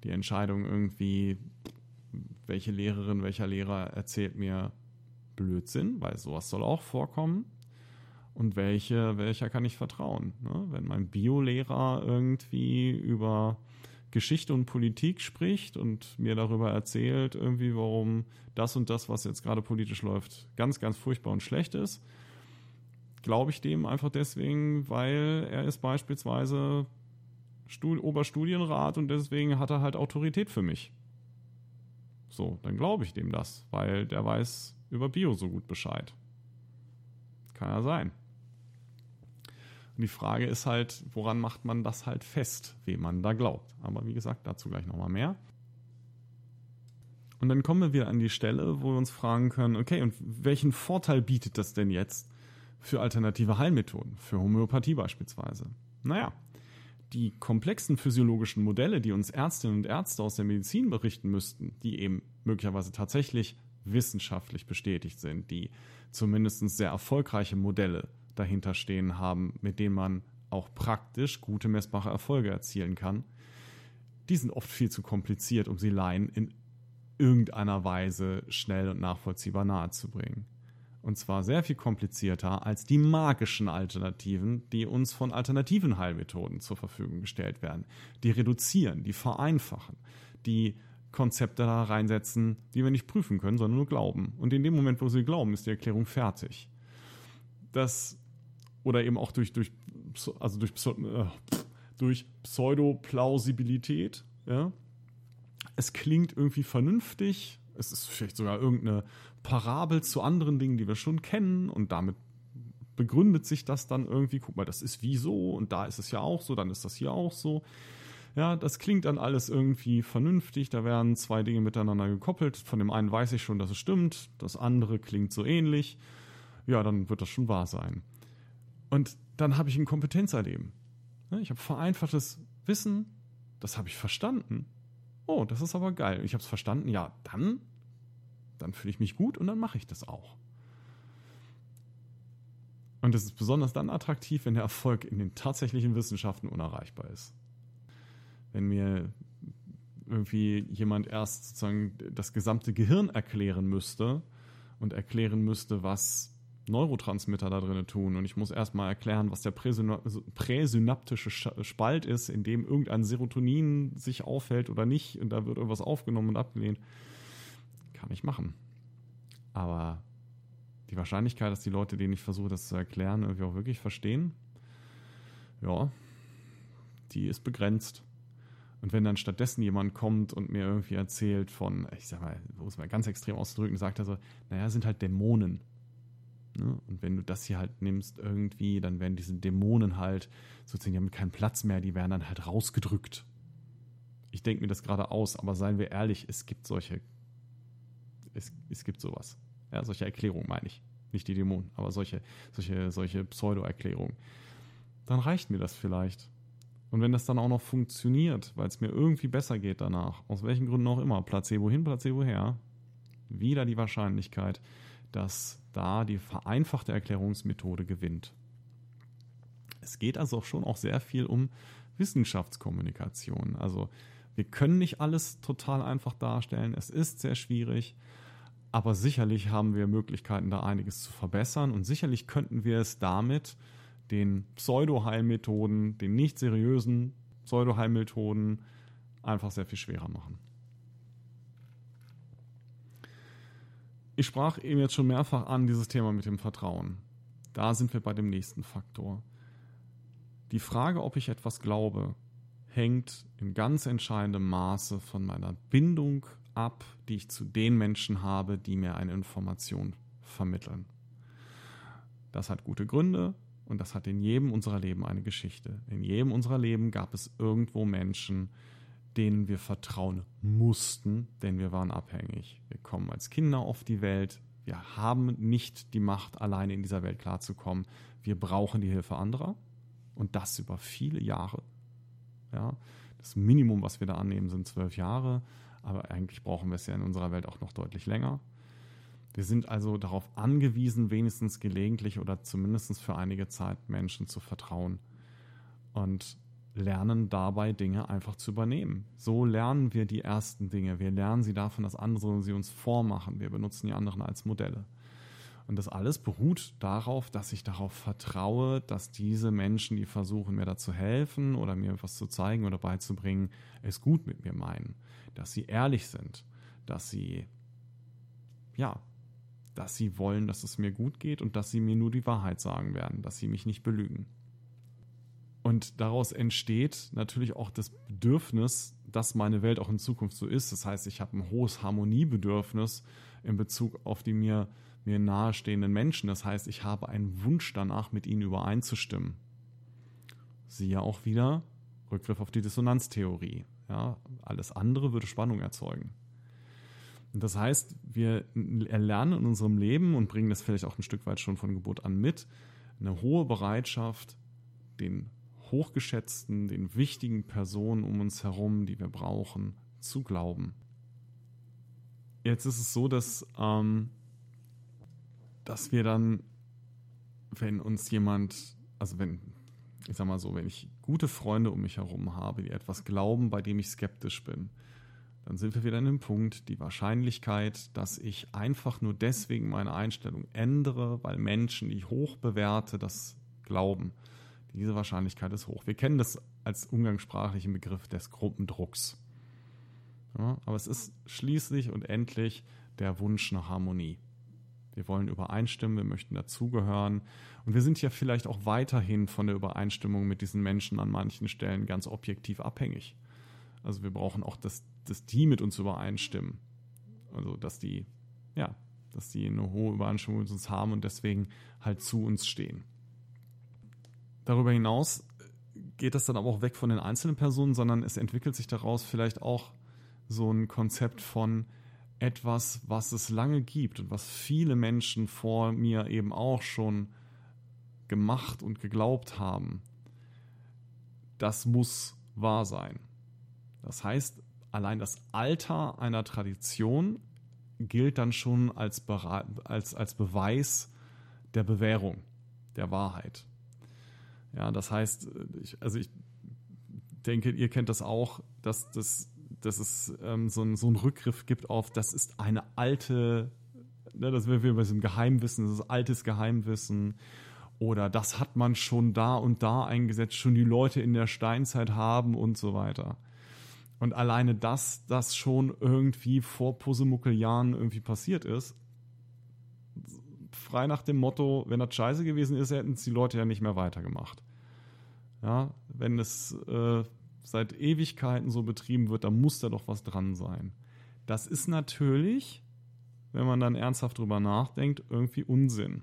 Die Entscheidung irgendwie, welche Lehrerin, welcher Lehrer erzählt mir Blödsinn, weil sowas soll auch vorkommen. Und welche, welcher kann ich vertrauen? Ne? Wenn mein Biolehrer irgendwie über Geschichte und Politik spricht und mir darüber erzählt, irgendwie, warum das und das, was jetzt gerade politisch läuft, ganz, ganz furchtbar und schlecht ist, glaube ich dem einfach deswegen, weil er ist beispielsweise Stud Oberstudienrat und deswegen hat er halt Autorität für mich. So, dann glaube ich dem das, weil der weiß über Bio so gut Bescheid. Kann ja sein. Und die Frage ist halt, woran macht man das halt fest, wem man da glaubt. Aber wie gesagt, dazu gleich nochmal mehr. Und dann kommen wir wieder an die Stelle, wo wir uns fragen können, okay, und welchen Vorteil bietet das denn jetzt für alternative Heilmethoden, für Homöopathie beispielsweise? Naja, die komplexen physiologischen Modelle, die uns Ärztinnen und Ärzte aus der Medizin berichten müssten, die eben möglicherweise tatsächlich wissenschaftlich bestätigt sind, die zumindest sehr erfolgreiche Modelle dahinter stehen haben, mit denen man auch praktisch gute messbare Erfolge erzielen kann, die sind oft viel zu kompliziert, um sie Laien in irgendeiner Weise schnell und nachvollziehbar nahezubringen. Und zwar sehr viel komplizierter als die magischen Alternativen, die uns von alternativen Heilmethoden zur Verfügung gestellt werden. Die reduzieren, die vereinfachen, die Konzepte da reinsetzen, die wir nicht prüfen können, sondern nur glauben. Und in dem Moment, wo sie glauben, ist die Erklärung fertig. Das oder eben auch durch, durch, also durch, äh, durch Pseudoplausibilität. Ja? Es klingt irgendwie vernünftig. Es ist vielleicht sogar irgendeine Parabel zu anderen Dingen, die wir schon kennen und damit begründet sich das dann irgendwie. Guck mal, das ist wie so und da ist es ja auch so, dann ist das hier auch so. Ja, das klingt dann alles irgendwie vernünftig. Da werden zwei Dinge miteinander gekoppelt. Von dem einen weiß ich schon, dass es stimmt. Das andere klingt so ähnlich. Ja, dann wird das schon wahr sein. Und dann habe ich ein Kompetenzerleben. Ich habe vereinfachtes Wissen, das habe ich verstanden. Oh, das ist aber geil. Ich habe es verstanden. Ja, dann, dann fühle ich mich gut und dann mache ich das auch. Und das ist besonders dann attraktiv, wenn der Erfolg in den tatsächlichen Wissenschaften unerreichbar ist. Wenn mir irgendwie jemand erst sozusagen das gesamte Gehirn erklären müsste und erklären müsste, was Neurotransmitter da drin tun. Und ich muss erstmal erklären, was der präsynaptische Spalt ist, in dem irgendein Serotonin sich aufhält oder nicht. Und da wird irgendwas aufgenommen und abgelehnt. Kann ich machen. Aber die Wahrscheinlichkeit, dass die Leute, denen ich versuche, das zu erklären, irgendwie auch wirklich verstehen, ja, die ist begrenzt. Und wenn dann stattdessen jemand kommt und mir irgendwie erzählt von, ich sag mal, wo es mal ganz extrem auszudrücken, sagt er so, naja, sind halt Dämonen. Ne? Und wenn du das hier halt nimmst irgendwie, dann werden diese Dämonen halt sozusagen, die haben keinen Platz mehr, die werden dann halt rausgedrückt. Ich denke mir das gerade aus, aber seien wir ehrlich, es gibt solche, es, es gibt sowas. Ja, solche Erklärungen meine ich. Nicht die Dämonen, aber solche, solche, solche Pseudo-Erklärungen. Dann reicht mir das vielleicht. Und wenn das dann auch noch funktioniert, weil es mir irgendwie besser geht danach, aus welchen Gründen auch immer, Placebo hin, Placebo her, wieder die Wahrscheinlichkeit, dass da die vereinfachte Erklärungsmethode gewinnt. Es geht also auch schon auch sehr viel um Wissenschaftskommunikation. Also wir können nicht alles total einfach darstellen. Es ist sehr schwierig. Aber sicherlich haben wir Möglichkeiten, da einiges zu verbessern. Und sicherlich könnten wir es damit den Pseudo-Heilmethoden, den nicht seriösen Pseudo-Heilmethoden einfach sehr viel schwerer machen. Ich sprach eben jetzt schon mehrfach an dieses Thema mit dem Vertrauen. Da sind wir bei dem nächsten Faktor. Die Frage, ob ich etwas glaube, hängt in ganz entscheidendem Maße von meiner Bindung ab, die ich zu den Menschen habe, die mir eine Information vermitteln. Das hat gute Gründe und das hat in jedem unserer Leben eine Geschichte. In jedem unserer Leben gab es irgendwo Menschen, denen wir vertrauen mussten, denn wir waren abhängig. Wir kommen als Kinder auf die Welt. Wir haben nicht die Macht, alleine in dieser Welt klarzukommen. Wir brauchen die Hilfe anderer und das über viele Jahre. Ja, das Minimum, was wir da annehmen, sind zwölf Jahre, aber eigentlich brauchen wir es ja in unserer Welt auch noch deutlich länger. Wir sind also darauf angewiesen, wenigstens gelegentlich oder zumindest für einige Zeit Menschen zu vertrauen und lernen dabei Dinge einfach zu übernehmen. So lernen wir die ersten Dinge. Wir lernen sie davon, dass andere sie uns vormachen. Wir benutzen die anderen als Modelle. Und das alles beruht darauf, dass ich darauf vertraue, dass diese Menschen, die versuchen, mir da zu helfen oder mir etwas zu zeigen oder beizubringen, es gut mit mir meinen. Dass sie ehrlich sind. Dass sie, ja, dass sie wollen, dass es mir gut geht und dass sie mir nur die Wahrheit sagen werden, dass sie mich nicht belügen. Und daraus entsteht natürlich auch das Bedürfnis, dass meine Welt auch in Zukunft so ist. Das heißt, ich habe ein hohes Harmoniebedürfnis in Bezug auf die mir mir nahestehenden Menschen. Das heißt, ich habe einen Wunsch danach, mit ihnen übereinzustimmen. Siehe auch wieder Rückgriff auf die Dissonanztheorie. Ja, alles andere würde Spannung erzeugen. Und das heißt, wir erlernen in unserem Leben und bringen das vielleicht auch ein Stück weit schon von Geburt an mit, eine hohe Bereitschaft, den hochgeschätzten, den wichtigen Personen um uns herum, die wir brauchen, zu glauben. Jetzt ist es so, dass ähm, dass wir dann, wenn uns jemand, also wenn, ich sag mal so, wenn ich gute Freunde um mich herum habe, die etwas glauben, bei dem ich skeptisch bin, dann sind wir wieder an dem Punkt, die Wahrscheinlichkeit, dass ich einfach nur deswegen meine Einstellung ändere, weil Menschen, die ich hoch bewerte, das glauben. Diese Wahrscheinlichkeit ist hoch. Wir kennen das als umgangssprachlichen Begriff des Gruppendrucks. Ja, aber es ist schließlich und endlich der Wunsch nach Harmonie. Wir wollen übereinstimmen, wir möchten dazugehören. Und wir sind ja vielleicht auch weiterhin von der Übereinstimmung mit diesen Menschen an manchen Stellen ganz objektiv abhängig. Also wir brauchen auch, dass, dass die mit uns übereinstimmen. Also dass die, ja, dass die eine hohe Übereinstimmung mit uns haben und deswegen halt zu uns stehen. Darüber hinaus geht das dann aber auch weg von den einzelnen Personen, sondern es entwickelt sich daraus vielleicht auch so ein Konzept von, etwas, was es lange gibt und was viele Menschen vor mir eben auch schon gemacht und geglaubt haben. Das muss wahr sein. Das heißt, allein das Alter einer Tradition gilt dann schon als, als, als Beweis der Bewährung, der Wahrheit. Ja, das heißt, ich, also ich denke, ihr kennt das auch, dass das dass es ähm, so, ein, so einen Rückgriff gibt auf, das ist eine alte, ne, das wäre wie bei diesem Geheimwissen, das ist altes Geheimwissen. Oder das hat man schon da und da eingesetzt, schon die Leute in der Steinzeit haben und so weiter. Und alleine das, das schon irgendwie vor Pusemuckel-Jahren irgendwie passiert ist, frei nach dem Motto, wenn das scheiße gewesen ist, hätten es die Leute ja nicht mehr weitergemacht. Ja, wenn es äh, seit Ewigkeiten so betrieben wird, da muss da doch was dran sein. Das ist natürlich, wenn man dann ernsthaft drüber nachdenkt, irgendwie Unsinn.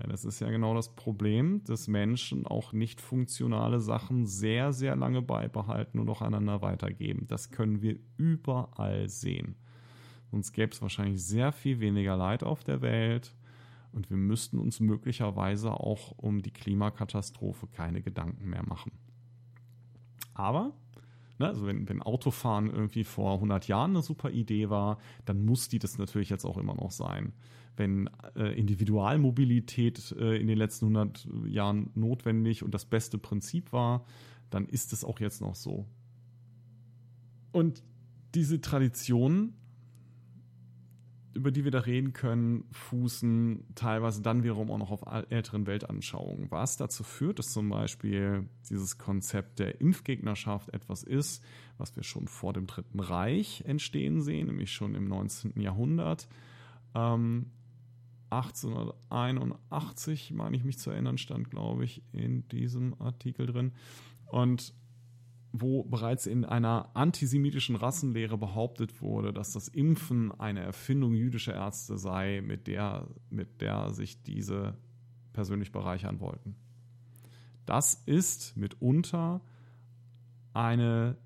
Ja, das ist ja genau das Problem, dass Menschen auch nicht funktionale Sachen sehr, sehr lange beibehalten und auch einander weitergeben. Das können wir überall sehen. Sonst gäbe es wahrscheinlich sehr viel weniger Leid auf der Welt und wir müssten uns möglicherweise auch um die Klimakatastrophe keine Gedanken mehr machen. Aber Ne? Also wenn, wenn Autofahren irgendwie vor 100 Jahren eine super Idee war, dann muss die das natürlich jetzt auch immer noch sein. Wenn äh, Individualmobilität äh, in den letzten 100 Jahren notwendig und das beste Prinzip war, dann ist es auch jetzt noch so. Und diese Traditionen über die wir da reden können, fußen teilweise dann wiederum auch noch auf älteren Weltanschauungen. Was dazu führt, dass zum Beispiel dieses Konzept der Impfgegnerschaft etwas ist, was wir schon vor dem Dritten Reich entstehen sehen, nämlich schon im 19. Jahrhundert. Ähm, 1881, meine ich mich zu erinnern, stand, glaube ich, in diesem Artikel drin. Und wo bereits in einer antisemitischen Rassenlehre behauptet wurde, dass das Impfen eine Erfindung jüdischer Ärzte sei, mit der, mit der sich diese persönlich bereichern wollten. Das ist mitunter eine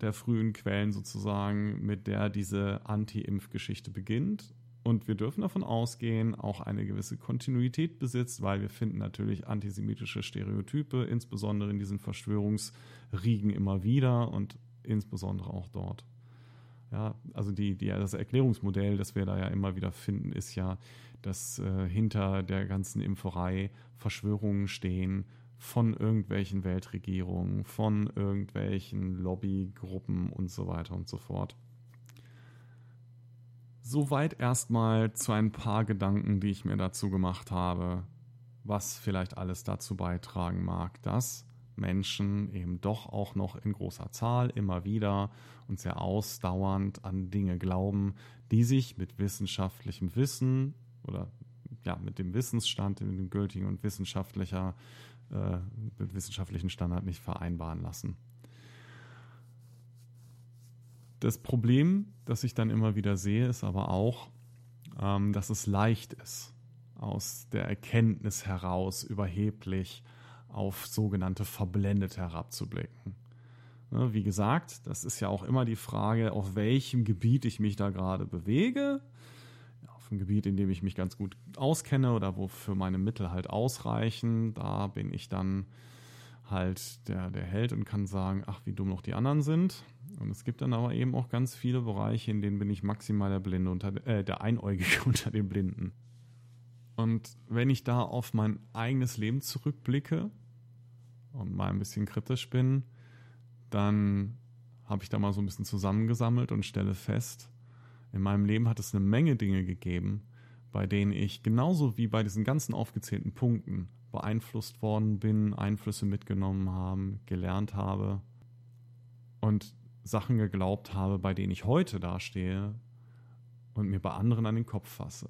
der frühen Quellen sozusagen, mit der diese Anti-Impf-Geschichte beginnt und wir dürfen davon ausgehen, auch eine gewisse Kontinuität besitzt, weil wir finden natürlich antisemitische Stereotype, insbesondere in diesen Verschwörungsriegen immer wieder und insbesondere auch dort. Ja, also die, die, das Erklärungsmodell, das wir da ja immer wieder finden, ist ja, dass äh, hinter der ganzen Impferei Verschwörungen stehen von irgendwelchen Weltregierungen, von irgendwelchen Lobbygruppen und so weiter und so fort. Soweit erstmal zu ein paar Gedanken, die ich mir dazu gemacht habe, was vielleicht alles dazu beitragen mag, dass Menschen eben doch auch noch in großer Zahl immer wieder und sehr ausdauernd an Dinge glauben, die sich mit wissenschaftlichem Wissen oder ja, mit dem Wissensstand, mit dem gültigen und wissenschaftlicher, äh, wissenschaftlichen Standard nicht vereinbaren lassen. Das Problem, das ich dann immer wieder sehe, ist aber auch, ähm, dass es leicht ist, aus der Erkenntnis heraus überheblich auf sogenannte verblendet herabzublicken. Ne, wie gesagt, das ist ja auch immer die Frage, auf welchem Gebiet ich mich da gerade bewege. Auf einem Gebiet, in dem ich mich ganz gut auskenne oder wofür meine Mittel halt ausreichen, da bin ich dann halt der, der Held und kann sagen, ach, wie dumm noch die anderen sind. Und es gibt dann aber eben auch ganz viele Bereiche, in denen bin ich maximal der Blinde unter äh, der Einäugige unter den Blinden. Und wenn ich da auf mein eigenes Leben zurückblicke und mal ein bisschen kritisch bin, dann habe ich da mal so ein bisschen zusammengesammelt und stelle fest, in meinem Leben hat es eine Menge Dinge gegeben, bei denen ich genauso wie bei diesen ganzen aufgezählten Punkten beeinflusst worden bin, Einflüsse mitgenommen haben, gelernt habe und Sachen geglaubt habe, bei denen ich heute dastehe und mir bei anderen an den Kopf fasse.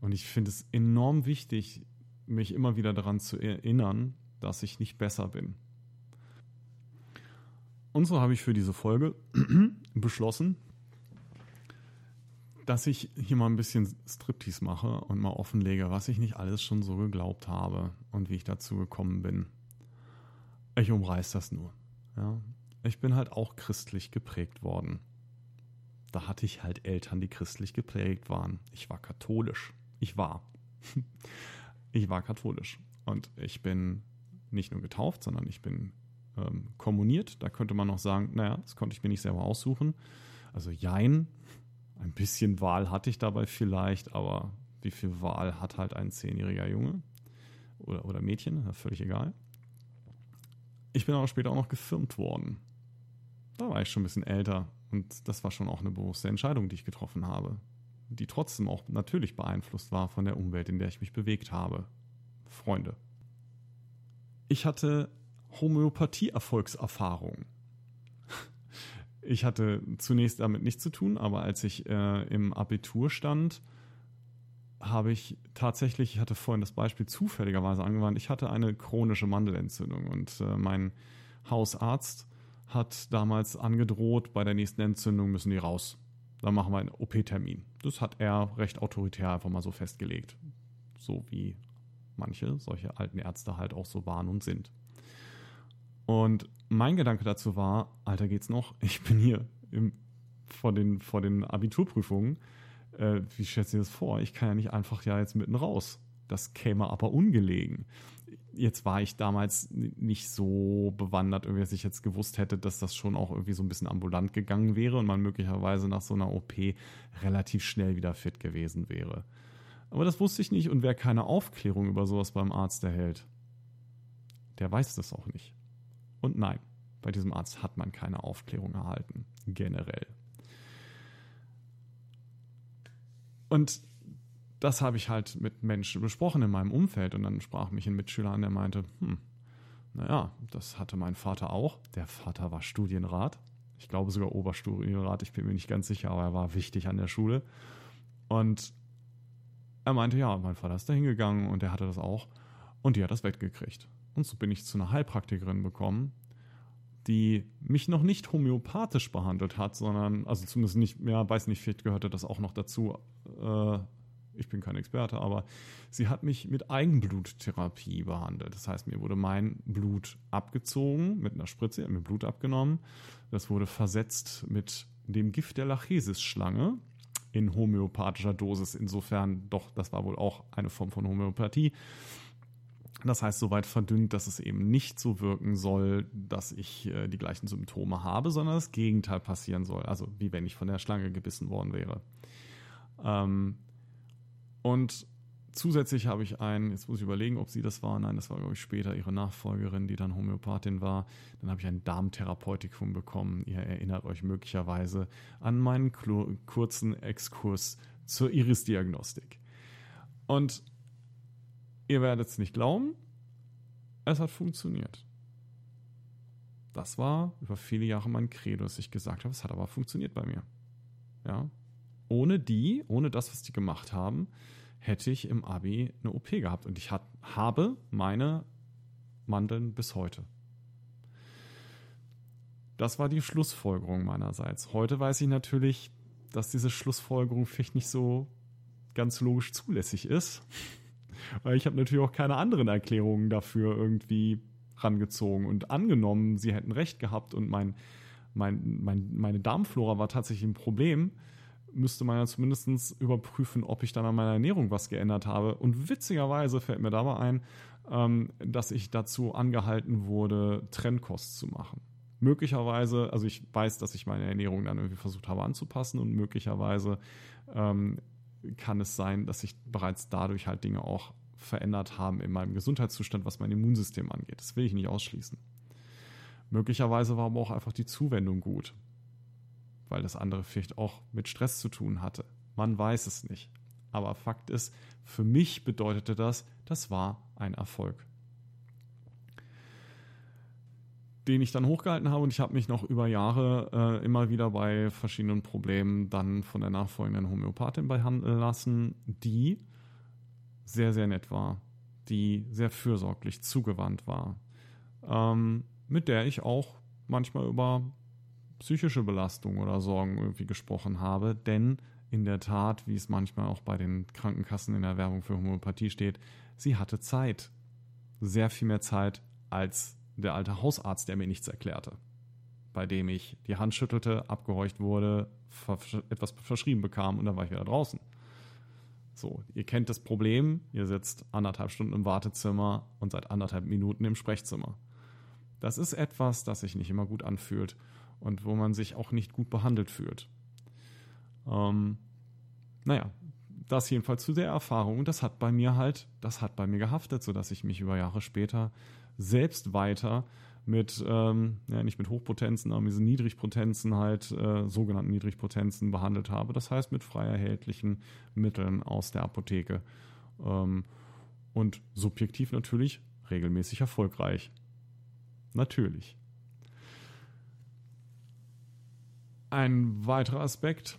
Und ich finde es enorm wichtig, mich immer wieder daran zu erinnern, dass ich nicht besser bin. Und so habe ich für diese Folge beschlossen, dass ich hier mal ein bisschen Striptease mache und mal offenlege, was ich nicht alles schon so geglaubt habe und wie ich dazu gekommen bin. Ich umreiß das nur. Ja. Ich bin halt auch christlich geprägt worden. Da hatte ich halt Eltern, die christlich geprägt waren. Ich war katholisch. Ich war. ich war katholisch. Und ich bin nicht nur getauft, sondern ich bin ähm, kommuniert. Da könnte man noch sagen, naja, das konnte ich mir nicht selber aussuchen. Also Jein, ein bisschen Wahl hatte ich dabei vielleicht, aber wie viel Wahl hat halt ein zehnjähriger Junge oder, oder Mädchen, völlig egal. Ich bin aber später auch noch gefilmt worden. Da war ich schon ein bisschen älter und das war schon auch eine bewusste Entscheidung, die ich getroffen habe, die trotzdem auch natürlich beeinflusst war von der Umwelt, in der ich mich bewegt habe. Freunde. Ich hatte Homöopathie-Erfolgserfahrungen. Ich hatte zunächst damit nichts zu tun, aber als ich äh, im Abitur stand, habe ich tatsächlich, ich hatte vorhin das Beispiel zufälligerweise angewandt, ich hatte eine chronische Mandelentzündung und äh, mein Hausarzt hat damals angedroht, bei der nächsten Entzündung müssen die raus. Dann machen wir einen OP-Termin. Das hat er recht autoritär einfach mal so festgelegt. So wie manche solche alten Ärzte halt auch so waren und sind. Und mein Gedanke dazu war, Alter, geht's noch? Ich bin hier im, vor, den, vor den Abiturprüfungen. Äh, wie stellst du dir das vor? Ich kann ja nicht einfach ja jetzt mitten raus. Das käme aber ungelegen. jetzt war ich damals nicht so bewandert, irgendwie, dass ich jetzt gewusst hätte, dass das schon auch irgendwie so ein bisschen ambulant gegangen wäre und man möglicherweise nach so einer OP relativ schnell wieder fit gewesen wäre. Aber das wusste ich nicht und wer keine Aufklärung über sowas beim Arzt erhält, der weiß das auch nicht. Und nein, bei diesem Arzt hat man keine Aufklärung erhalten, generell. Und das habe ich halt mit Menschen besprochen in meinem Umfeld und dann sprach mich ein Mitschüler an, der meinte, hm, naja, das hatte mein Vater auch. Der Vater war Studienrat. Ich glaube sogar Oberstudienrat, ich bin mir nicht ganz sicher, aber er war wichtig an der Schule. Und er meinte, ja, mein Vater ist da hingegangen und der hatte das auch. Und die hat das weggekriegt. Und so bin ich zu einer Heilpraktikerin bekommen, die mich noch nicht homöopathisch behandelt hat, sondern, also zumindest nicht, ja, weiß nicht, vielleicht gehörte das auch noch dazu. Äh, ich bin kein Experte, aber sie hat mich mit Eigenbluttherapie behandelt. Das heißt, mir wurde mein Blut abgezogen mit einer Spritze, mir Blut abgenommen. Das wurde versetzt mit dem Gift der Lachesis-Schlange in homöopathischer Dosis. Insofern, doch, das war wohl auch eine Form von Homöopathie. Das heißt, soweit verdünnt, dass es eben nicht so wirken soll, dass ich äh, die gleichen Symptome habe, sondern das Gegenteil passieren soll. Also wie wenn ich von der Schlange gebissen worden wäre. Ähm, und zusätzlich habe ich einen, jetzt muss ich überlegen, ob sie das war. Nein, das war, glaube ich, später ihre Nachfolgerin, die dann Homöopathin war. Dann habe ich ein Darmtherapeutikum bekommen. Ihr erinnert euch möglicherweise an meinen kurzen Exkurs zur Iris-Diagnostik. Und ihr werdet es nicht glauben, es hat funktioniert. Das war über viele Jahre mein Credo, dass ich gesagt habe, es hat aber funktioniert bei mir. Ja. Ohne die, ohne das, was die gemacht haben, hätte ich im Abi eine OP gehabt. Und ich hat, habe meine Mandeln bis heute. Das war die Schlussfolgerung meinerseits. Heute weiß ich natürlich, dass diese Schlussfolgerung vielleicht nicht so ganz logisch zulässig ist. Weil ich habe natürlich auch keine anderen Erklärungen dafür irgendwie rangezogen. Und angenommen, sie hätten recht gehabt und mein, mein, mein, meine Darmflora war tatsächlich ein Problem, müsste man ja zumindest überprüfen, ob ich dann an meiner Ernährung was geändert habe. Und witzigerweise fällt mir dabei ein, ähm, dass ich dazu angehalten wurde, Trennkost zu machen. Möglicherweise, also ich weiß, dass ich meine Ernährung dann irgendwie versucht habe anzupassen und möglicherweise ähm, kann es sein, dass sich bereits dadurch halt Dinge auch verändert haben in meinem Gesundheitszustand, was mein Immunsystem angeht. Das will ich nicht ausschließen. Möglicherweise war aber auch einfach die Zuwendung gut weil das andere vielleicht auch mit Stress zu tun hatte. Man weiß es nicht. Aber Fakt ist, für mich bedeutete das, das war ein Erfolg. Den ich dann hochgehalten habe und ich habe mich noch über Jahre äh, immer wieder bei verschiedenen Problemen dann von der nachfolgenden Homöopathin behandeln lassen, die sehr, sehr nett war, die sehr fürsorglich zugewandt war, ähm, mit der ich auch manchmal über psychische Belastung oder Sorgen irgendwie gesprochen habe, denn in der Tat, wie es manchmal auch bei den Krankenkassen in der Werbung für Homöopathie steht, sie hatte Zeit. Sehr viel mehr Zeit als der alte Hausarzt, der mir nichts erklärte. Bei dem ich die Hand schüttelte, abgehorcht wurde, etwas verschrieben bekam und dann war ich wieder draußen. So, ihr kennt das Problem, ihr sitzt anderthalb Stunden im Wartezimmer und seid anderthalb Minuten im Sprechzimmer. Das ist etwas, das sich nicht immer gut anfühlt und wo man sich auch nicht gut behandelt fühlt. Ähm, naja, das jedenfalls zu der Erfahrung. Und das hat bei mir halt, das hat bei mir gehaftet, sodass ich mich über Jahre später selbst weiter mit, ähm, ja, nicht mit Hochpotenzen, aber mit diesen Niedrigpotenzen halt, äh, sogenannten Niedrigpotenzen behandelt habe. Das heißt mit frei erhältlichen Mitteln aus der Apotheke. Ähm, und subjektiv natürlich regelmäßig erfolgreich. Natürlich. Ein weiterer Aspekt,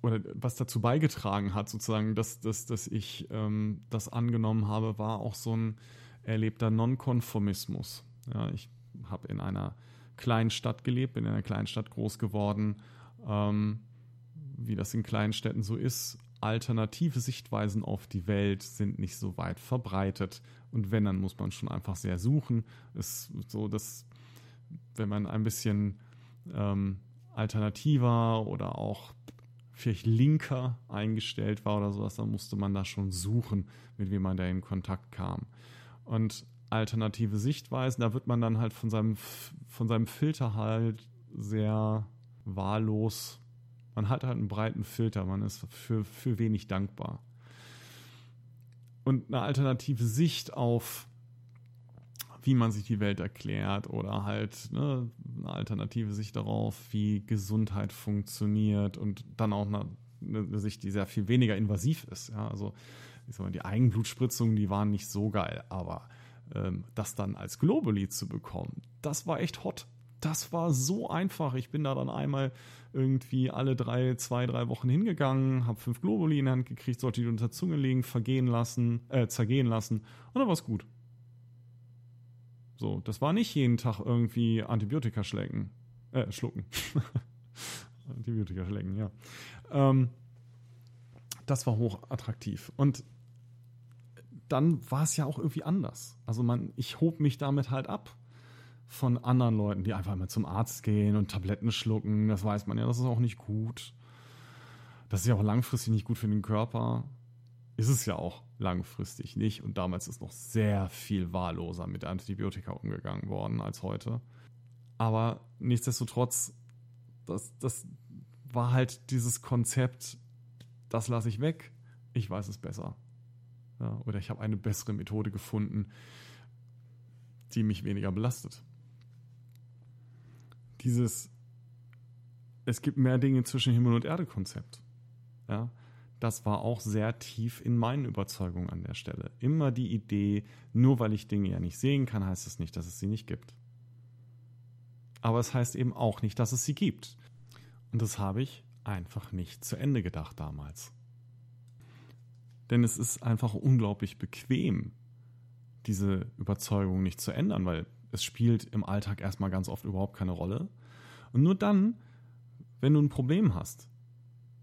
oder was dazu beigetragen hat, sozusagen, dass, dass, dass ich ähm, das angenommen habe, war auch so ein erlebter Nonkonformismus. Ja, ich habe in einer kleinen Stadt gelebt, bin in einer kleinen Stadt groß geworden. Ähm, wie das in kleinen Städten so ist, alternative Sichtweisen auf die Welt sind nicht so weit verbreitet. Und wenn, dann muss man schon einfach sehr suchen. Es ist so, dass wenn man ein bisschen ähm, alternativer oder auch vielleicht linker eingestellt war oder sowas, dann musste man da schon suchen, mit wem man da in Kontakt kam. Und alternative Sichtweisen. Da wird man dann halt von seinem, von seinem Filter halt sehr wahllos. Man hat halt einen breiten Filter, man ist für, für wenig dankbar. Und eine alternative Sicht auf, wie man sich die Welt erklärt oder halt ne, eine alternative Sicht darauf, wie Gesundheit funktioniert und dann auch eine, eine Sicht, die sehr viel weniger invasiv ist. Ja, also ich sag mal, die Eigenblutspritzungen, die waren nicht so geil, aber ähm, das dann als Globally zu bekommen, das war echt hot. Das war so einfach. Ich bin da dann einmal irgendwie alle drei, zwei, drei Wochen hingegangen, habe fünf Globuli in die Hand gekriegt, sollte die unter Zunge legen, vergehen lassen, äh, zergehen lassen und dann war es gut. So, das war nicht jeden Tag irgendwie Antibiotika schlecken, äh, schlucken. Antibiotika schlecken, ja. Ähm, das war hochattraktiv. Und dann war es ja auch irgendwie anders. Also man, ich hob mich damit halt ab von anderen Leuten, die einfach immer zum Arzt gehen und Tabletten schlucken. Das weiß man ja, das ist auch nicht gut. Das ist ja auch langfristig nicht gut für den Körper. Ist es ja auch langfristig nicht. Und damals ist noch sehr viel wahlloser mit Antibiotika umgegangen worden als heute. Aber nichtsdestotrotz, das, das war halt dieses Konzept, das lasse ich weg, ich weiß es besser. Ja, oder ich habe eine bessere Methode gefunden, die mich weniger belastet. Dieses es gibt mehr Dinge zwischen Himmel und Erde Konzept. Ja, das war auch sehr tief in meinen Überzeugungen an der Stelle. Immer die Idee, nur weil ich Dinge ja nicht sehen kann, heißt es nicht, dass es sie nicht gibt. Aber es heißt eben auch nicht, dass es sie gibt. Und das habe ich einfach nicht zu Ende gedacht damals. Denn es ist einfach unglaublich bequem, diese Überzeugung nicht zu ändern, weil es spielt im Alltag erstmal ganz oft überhaupt keine Rolle. Und nur dann, wenn du ein Problem hast,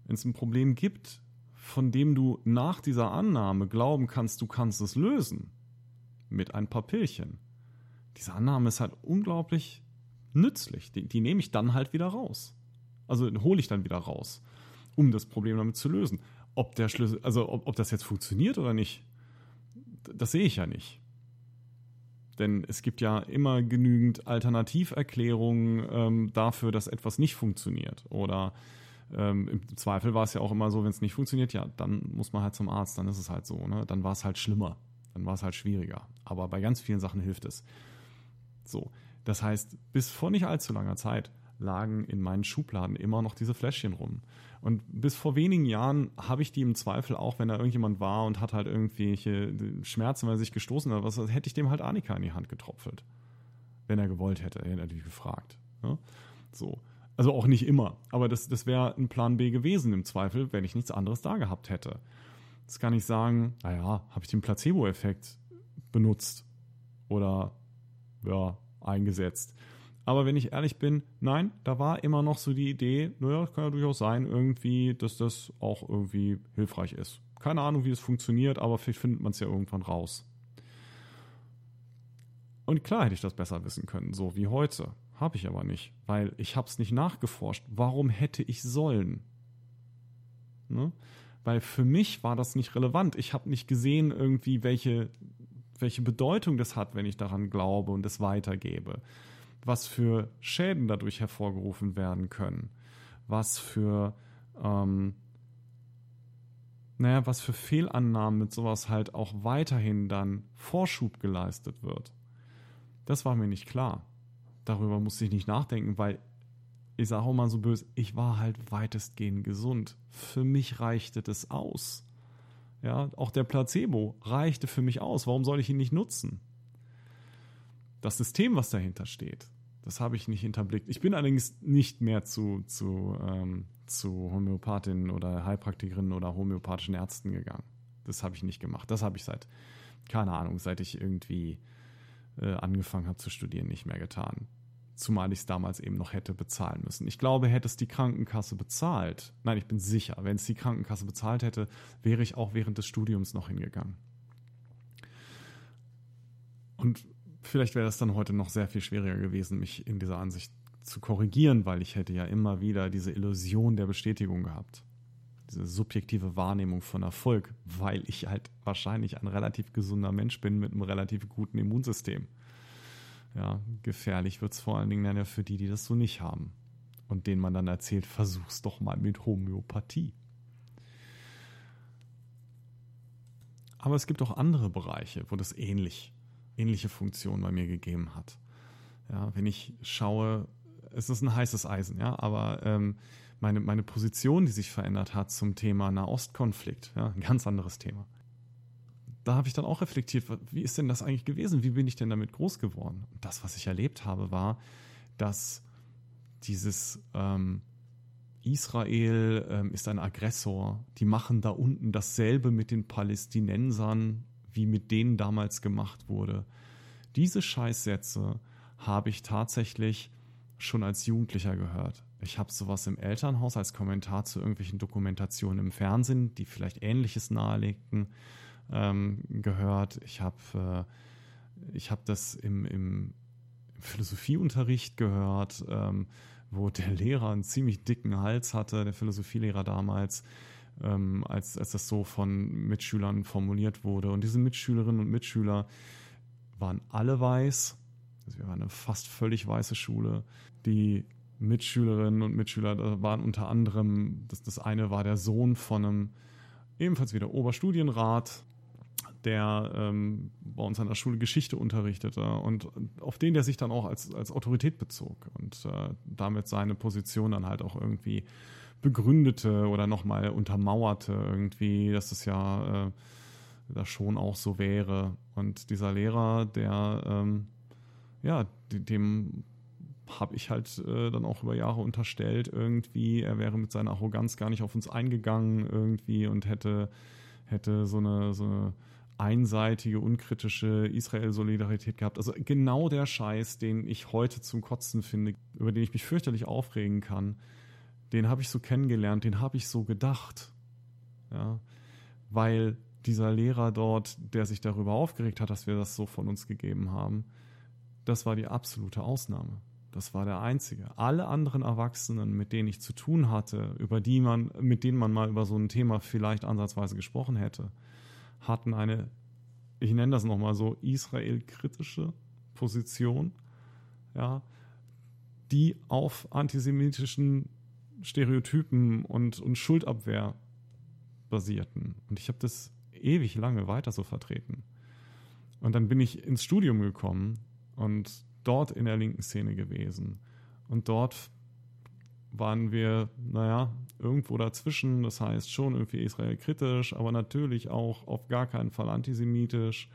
wenn es ein Problem gibt, von dem du nach dieser Annahme glauben kannst, du kannst es lösen, mit ein paar Pillchen. Diese Annahme ist halt unglaublich nützlich. Die, die nehme ich dann halt wieder raus. Also hole ich dann wieder raus, um das Problem damit zu lösen. Ob der Schlüssel, also ob, ob das jetzt funktioniert oder nicht, das sehe ich ja nicht. Denn es gibt ja immer genügend Alternativerklärungen ähm, dafür, dass etwas nicht funktioniert. Oder ähm, im Zweifel war es ja auch immer so, wenn es nicht funktioniert, ja, dann muss man halt zum Arzt, dann ist es halt so. Ne? Dann war es halt schlimmer, dann war es halt schwieriger. Aber bei ganz vielen Sachen hilft es. So, das heißt, bis vor nicht allzu langer Zeit lagen in meinen Schubladen immer noch diese Fläschchen rum. Und bis vor wenigen Jahren habe ich die im Zweifel auch, wenn da irgendjemand war und hat halt irgendwelche Schmerzen, weil er sich gestoßen hat, was, hätte ich dem halt Annika in die Hand getropfelt. Wenn er gewollt hätte, er hätte natürlich gefragt. Ne? So. Also auch nicht immer, aber das, das wäre ein Plan B gewesen im Zweifel, wenn ich nichts anderes da gehabt hätte. Das kann ich sagen, naja, habe ich den Placebo-Effekt benutzt oder ja, eingesetzt. Aber wenn ich ehrlich bin, nein, da war immer noch so die Idee, naja, kann ja durchaus sein, irgendwie, dass das auch irgendwie hilfreich ist. Keine Ahnung, wie es funktioniert, aber vielleicht findet man es ja irgendwann raus. Und klar hätte ich das besser wissen können, so wie heute. Habe ich aber nicht, weil ich habe es nicht nachgeforscht. Warum hätte ich sollen? Ne? Weil für mich war das nicht relevant. Ich habe nicht gesehen, irgendwie, welche, welche Bedeutung das hat, wenn ich daran glaube und es weitergebe was für Schäden dadurch hervorgerufen werden können, was für, ähm, naja, was für Fehlannahmen mit sowas halt auch weiterhin dann Vorschub geleistet wird. Das war mir nicht klar. Darüber musste ich nicht nachdenken, weil ich sage auch mal so böse, ich war halt weitestgehend gesund. Für mich reichte das aus. Ja, auch der Placebo reichte für mich aus. Warum soll ich ihn nicht nutzen? Das System, was dahinter steht, das habe ich nicht hinterblickt. Ich bin allerdings nicht mehr zu, zu, ähm, zu Homöopathinnen oder Heilpraktikerinnen oder homöopathischen Ärzten gegangen. Das habe ich nicht gemacht. Das habe ich seit, keine Ahnung, seit ich irgendwie äh, angefangen habe zu studieren, nicht mehr getan. Zumal ich es damals eben noch hätte bezahlen müssen. Ich glaube, hätte es die Krankenkasse bezahlt, nein, ich bin sicher, wenn es die Krankenkasse bezahlt hätte, wäre ich auch während des Studiums noch hingegangen. Und vielleicht wäre es dann heute noch sehr viel schwieriger gewesen, mich in dieser Ansicht zu korrigieren, weil ich hätte ja immer wieder diese Illusion der Bestätigung gehabt. diese subjektive Wahrnehmung von Erfolg, weil ich halt wahrscheinlich ein relativ gesunder Mensch bin mit einem relativ guten Immunsystem. Ja, gefährlich wird es vor allen Dingen dann ja für die, die das so nicht haben. Und denen man dann erzählt, versuch's doch mal mit Homöopathie. Aber es gibt auch andere Bereiche, wo das ähnlich, ähnliche Funktionen bei mir gegeben hat. Ja, wenn ich schaue, es ist ein heißes Eisen, ja, aber ähm, meine, meine Position, die sich verändert hat zum Thema Nahostkonflikt, ja, ein ganz anderes Thema. Da habe ich dann auch reflektiert, wie ist denn das eigentlich gewesen? Wie bin ich denn damit groß geworden? Und das, was ich erlebt habe, war, dass dieses ähm, Israel ähm, ist ein Aggressor, die machen da unten dasselbe mit den Palästinensern, wie mit denen damals gemacht wurde. Diese Scheißsätze habe ich tatsächlich schon als Jugendlicher gehört. Ich habe sowas im Elternhaus als Kommentar zu irgendwelchen Dokumentationen im Fernsehen, die vielleicht Ähnliches nahelegten, ähm, gehört. Ich habe äh, hab das im, im Philosophieunterricht gehört, ähm, wo der Lehrer einen ziemlich dicken Hals hatte, der Philosophielehrer damals, ähm, als, als das so von Mitschülern formuliert wurde. Und diese Mitschülerinnen und Mitschüler waren alle weiß. Also wir waren eine fast völlig weiße Schule. Die Mitschülerinnen und Mitschüler waren unter anderem, das, das eine war der Sohn von einem ebenfalls wieder Oberstudienrat, der ähm, bei uns an der Schule Geschichte unterrichtete und auf den der sich dann auch als, als Autorität bezog und äh, damit seine Position dann halt auch irgendwie begründete oder nochmal untermauerte irgendwie, dass es ja äh, das schon auch so wäre. Und dieser Lehrer, der ähm, ja, dem habe ich halt äh, dann auch über Jahre unterstellt, irgendwie, er wäre mit seiner Arroganz gar nicht auf uns eingegangen irgendwie und hätte, hätte so eine, so eine einseitige, unkritische Israel-Solidarität gehabt. Also genau der Scheiß, den ich heute zum Kotzen finde, über den ich mich fürchterlich aufregen kann, den habe ich so kennengelernt, den habe ich so gedacht. Ja, weil dieser Lehrer dort, der sich darüber aufgeregt hat, dass wir das so von uns gegeben haben, das war die absolute Ausnahme. Das war der einzige. Alle anderen Erwachsenen, mit denen ich zu tun hatte, über die man, mit denen man mal über so ein Thema vielleicht ansatzweise gesprochen hätte, hatten eine, ich nenne das nochmal so, Israel-kritische Position, ja, die auf antisemitischen Stereotypen und, und Schuldabwehr basierten. Und ich habe das ewig lange weiter so vertreten. Und dann bin ich ins Studium gekommen und dort in der linken Szene gewesen. Und dort waren wir, naja, irgendwo dazwischen. Das heißt schon irgendwie Israel kritisch, aber natürlich auch auf gar keinen Fall antisemitisch.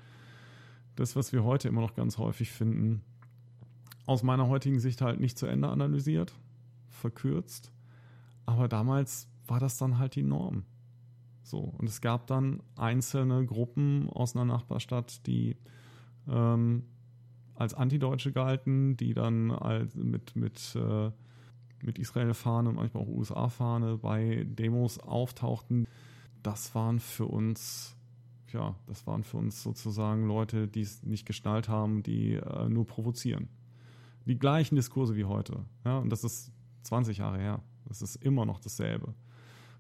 Das, was wir heute immer noch ganz häufig finden, aus meiner heutigen Sicht halt nicht zu Ende analysiert, verkürzt. Aber damals war das dann halt die Norm. So, und es gab dann einzelne Gruppen aus einer Nachbarstadt, die ähm, als Antideutsche galten, die dann als mit, mit, äh, mit Israel-Fahne und manchmal auch USA-Fahne bei Demos auftauchten. Das waren für uns, ja, das waren für uns sozusagen Leute, die es nicht geschnallt haben, die äh, nur provozieren. Die gleichen Diskurse wie heute. Ja, und das ist 20 Jahre her. Das ist immer noch dasselbe.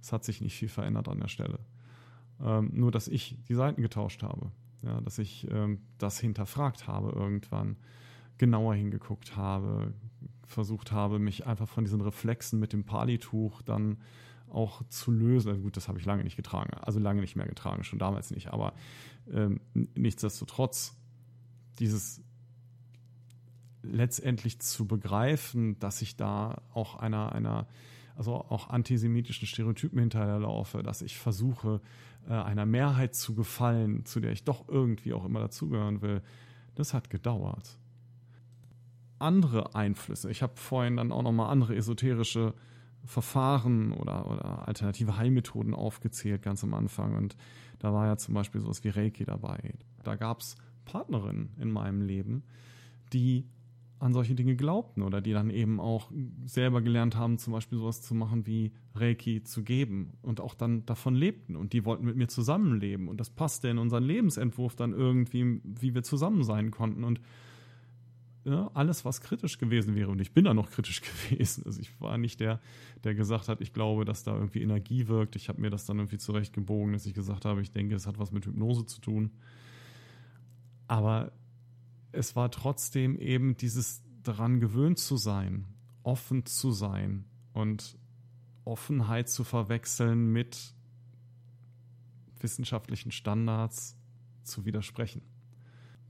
Es hat sich nicht viel verändert an der Stelle. Ähm, nur, dass ich die Seiten getauscht habe. Ja, dass ich ähm, das hinterfragt habe irgendwann, genauer hingeguckt habe, versucht habe, mich einfach von diesen Reflexen mit dem Palituch dann auch zu lösen. Also gut, das habe ich lange nicht getragen, also lange nicht mehr getragen, schon damals nicht. Aber ähm, nichtsdestotrotz, dieses letztendlich zu begreifen, dass ich da auch einer, einer, also auch antisemitischen Stereotypen hinterherlaufe, dass ich versuche, äh, einer Mehrheit zu gefallen, zu der ich doch irgendwie auch immer dazugehören will, das hat gedauert. Andere Einflüsse, ich habe vorhin dann auch nochmal andere esoterische Verfahren oder, oder alternative Heilmethoden aufgezählt, ganz am Anfang. Und da war ja zum Beispiel sowas wie Reiki dabei. Da gab es Partnerinnen in meinem Leben, die an solche Dinge glaubten oder die dann eben auch selber gelernt haben, zum Beispiel sowas zu machen wie Reiki zu geben und auch dann davon lebten und die wollten mit mir zusammenleben und das passte in unseren Lebensentwurf dann irgendwie, wie wir zusammen sein konnten und ja, alles, was kritisch gewesen wäre, und ich bin da noch kritisch gewesen. Also ich war nicht der, der gesagt hat, ich glaube, dass da irgendwie Energie wirkt. Ich habe mir das dann irgendwie zurechtgebogen, dass ich gesagt habe, ich denke, es hat was mit Hypnose zu tun. Aber es war trotzdem eben dieses daran gewöhnt zu sein, offen zu sein und Offenheit zu verwechseln mit wissenschaftlichen Standards zu widersprechen.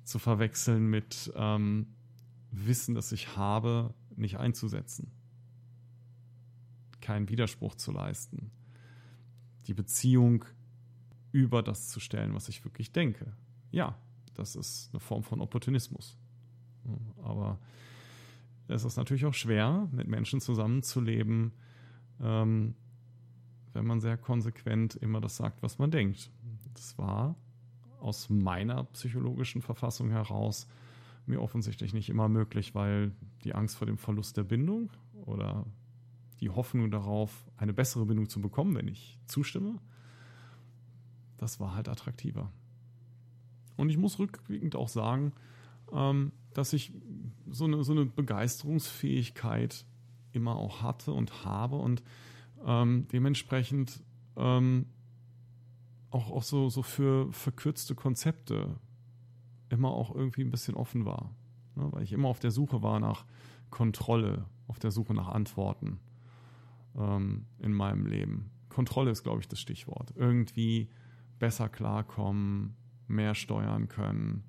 Zu verwechseln mit ähm, Wissen, das ich habe, nicht einzusetzen. Keinen Widerspruch zu leisten. Die Beziehung über das zu stellen, was ich wirklich denke. Ja, das ist eine Form von Opportunismus. Aber es ist natürlich auch schwer, mit Menschen zusammenzuleben, ähm, wenn man sehr konsequent immer das sagt, was man denkt. Das war aus meiner psychologischen Verfassung heraus mir offensichtlich nicht immer möglich, weil die Angst vor dem Verlust der Bindung oder die Hoffnung darauf, eine bessere Bindung zu bekommen, wenn ich zustimme, das war halt attraktiver. Und ich muss rückblickend auch sagen, ähm, dass ich so eine, so eine Begeisterungsfähigkeit immer auch hatte und habe und ähm, dementsprechend ähm, auch, auch so, so für verkürzte Konzepte immer auch irgendwie ein bisschen offen war. Ne? Weil ich immer auf der Suche war nach Kontrolle, auf der Suche nach Antworten ähm, in meinem Leben. Kontrolle ist, glaube ich, das Stichwort. Irgendwie besser klarkommen, mehr steuern können.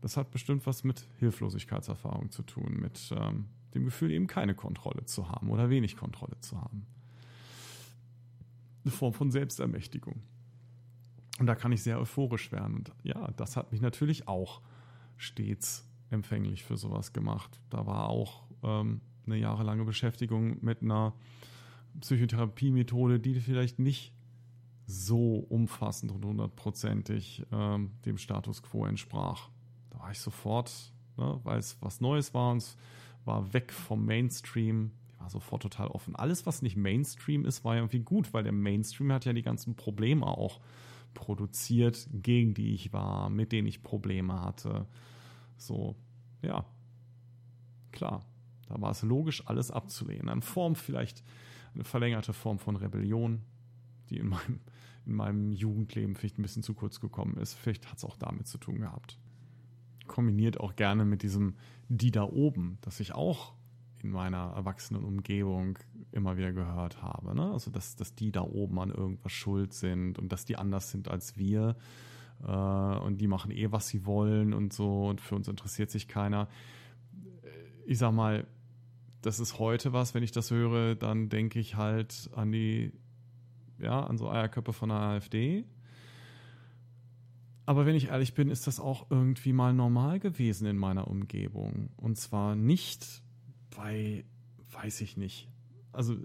Das hat bestimmt was mit Hilflosigkeitserfahrung zu tun, mit ähm, dem Gefühl, eben keine Kontrolle zu haben oder wenig Kontrolle zu haben. Eine Form von Selbstermächtigung. Und da kann ich sehr euphorisch werden. Und ja, das hat mich natürlich auch stets empfänglich für sowas gemacht. Da war auch ähm, eine jahrelange Beschäftigung mit einer Psychotherapiemethode, die vielleicht nicht so umfassend und hundertprozentig ähm, dem Status quo entsprach. Da war ich sofort, ne, weil es was Neues war und es war weg vom Mainstream. Ich war sofort total offen. Alles, was nicht Mainstream ist, war irgendwie gut, weil der Mainstream hat ja die ganzen Probleme auch produziert, gegen die ich war, mit denen ich Probleme hatte. So, ja, klar. Da war es logisch, alles abzulehnen. Eine Form vielleicht, eine verlängerte Form von Rebellion, die in meinem, in meinem Jugendleben vielleicht ein bisschen zu kurz gekommen ist. Vielleicht hat es auch damit zu tun gehabt. Kombiniert auch gerne mit diesem die da oben, das ich auch in meiner erwachsenen Umgebung immer wieder gehört habe. Ne? Also, dass, dass die da oben an irgendwas schuld sind und dass die anders sind als wir äh, und die machen eh, was sie wollen und so und für uns interessiert sich keiner. Ich sag mal, das ist heute was, wenn ich das höre, dann denke ich halt an die, ja, an so Eierköpfe von der AfD. Aber wenn ich ehrlich bin, ist das auch irgendwie mal normal gewesen in meiner Umgebung. Und zwar nicht bei, weiß ich nicht, also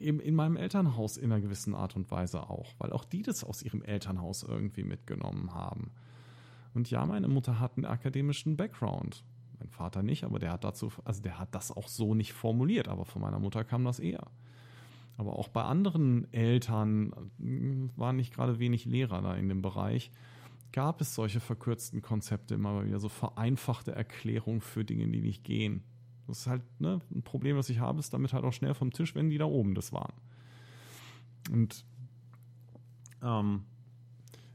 eben in meinem Elternhaus in einer gewissen Art und Weise auch, weil auch die das aus ihrem Elternhaus irgendwie mitgenommen haben. Und ja, meine Mutter hat einen akademischen Background. Mein Vater nicht, aber der hat dazu, also der hat das auch so nicht formuliert, aber von meiner Mutter kam das eher. Aber auch bei anderen Eltern hm, waren nicht gerade wenig Lehrer da in dem Bereich. Gab es solche verkürzten Konzepte immer wieder, so vereinfachte Erklärungen für Dinge, die nicht gehen. Das ist halt ne, ein Problem, was ich habe, ist damit halt auch schnell vom Tisch, wenn die da oben das waren. Und ähm,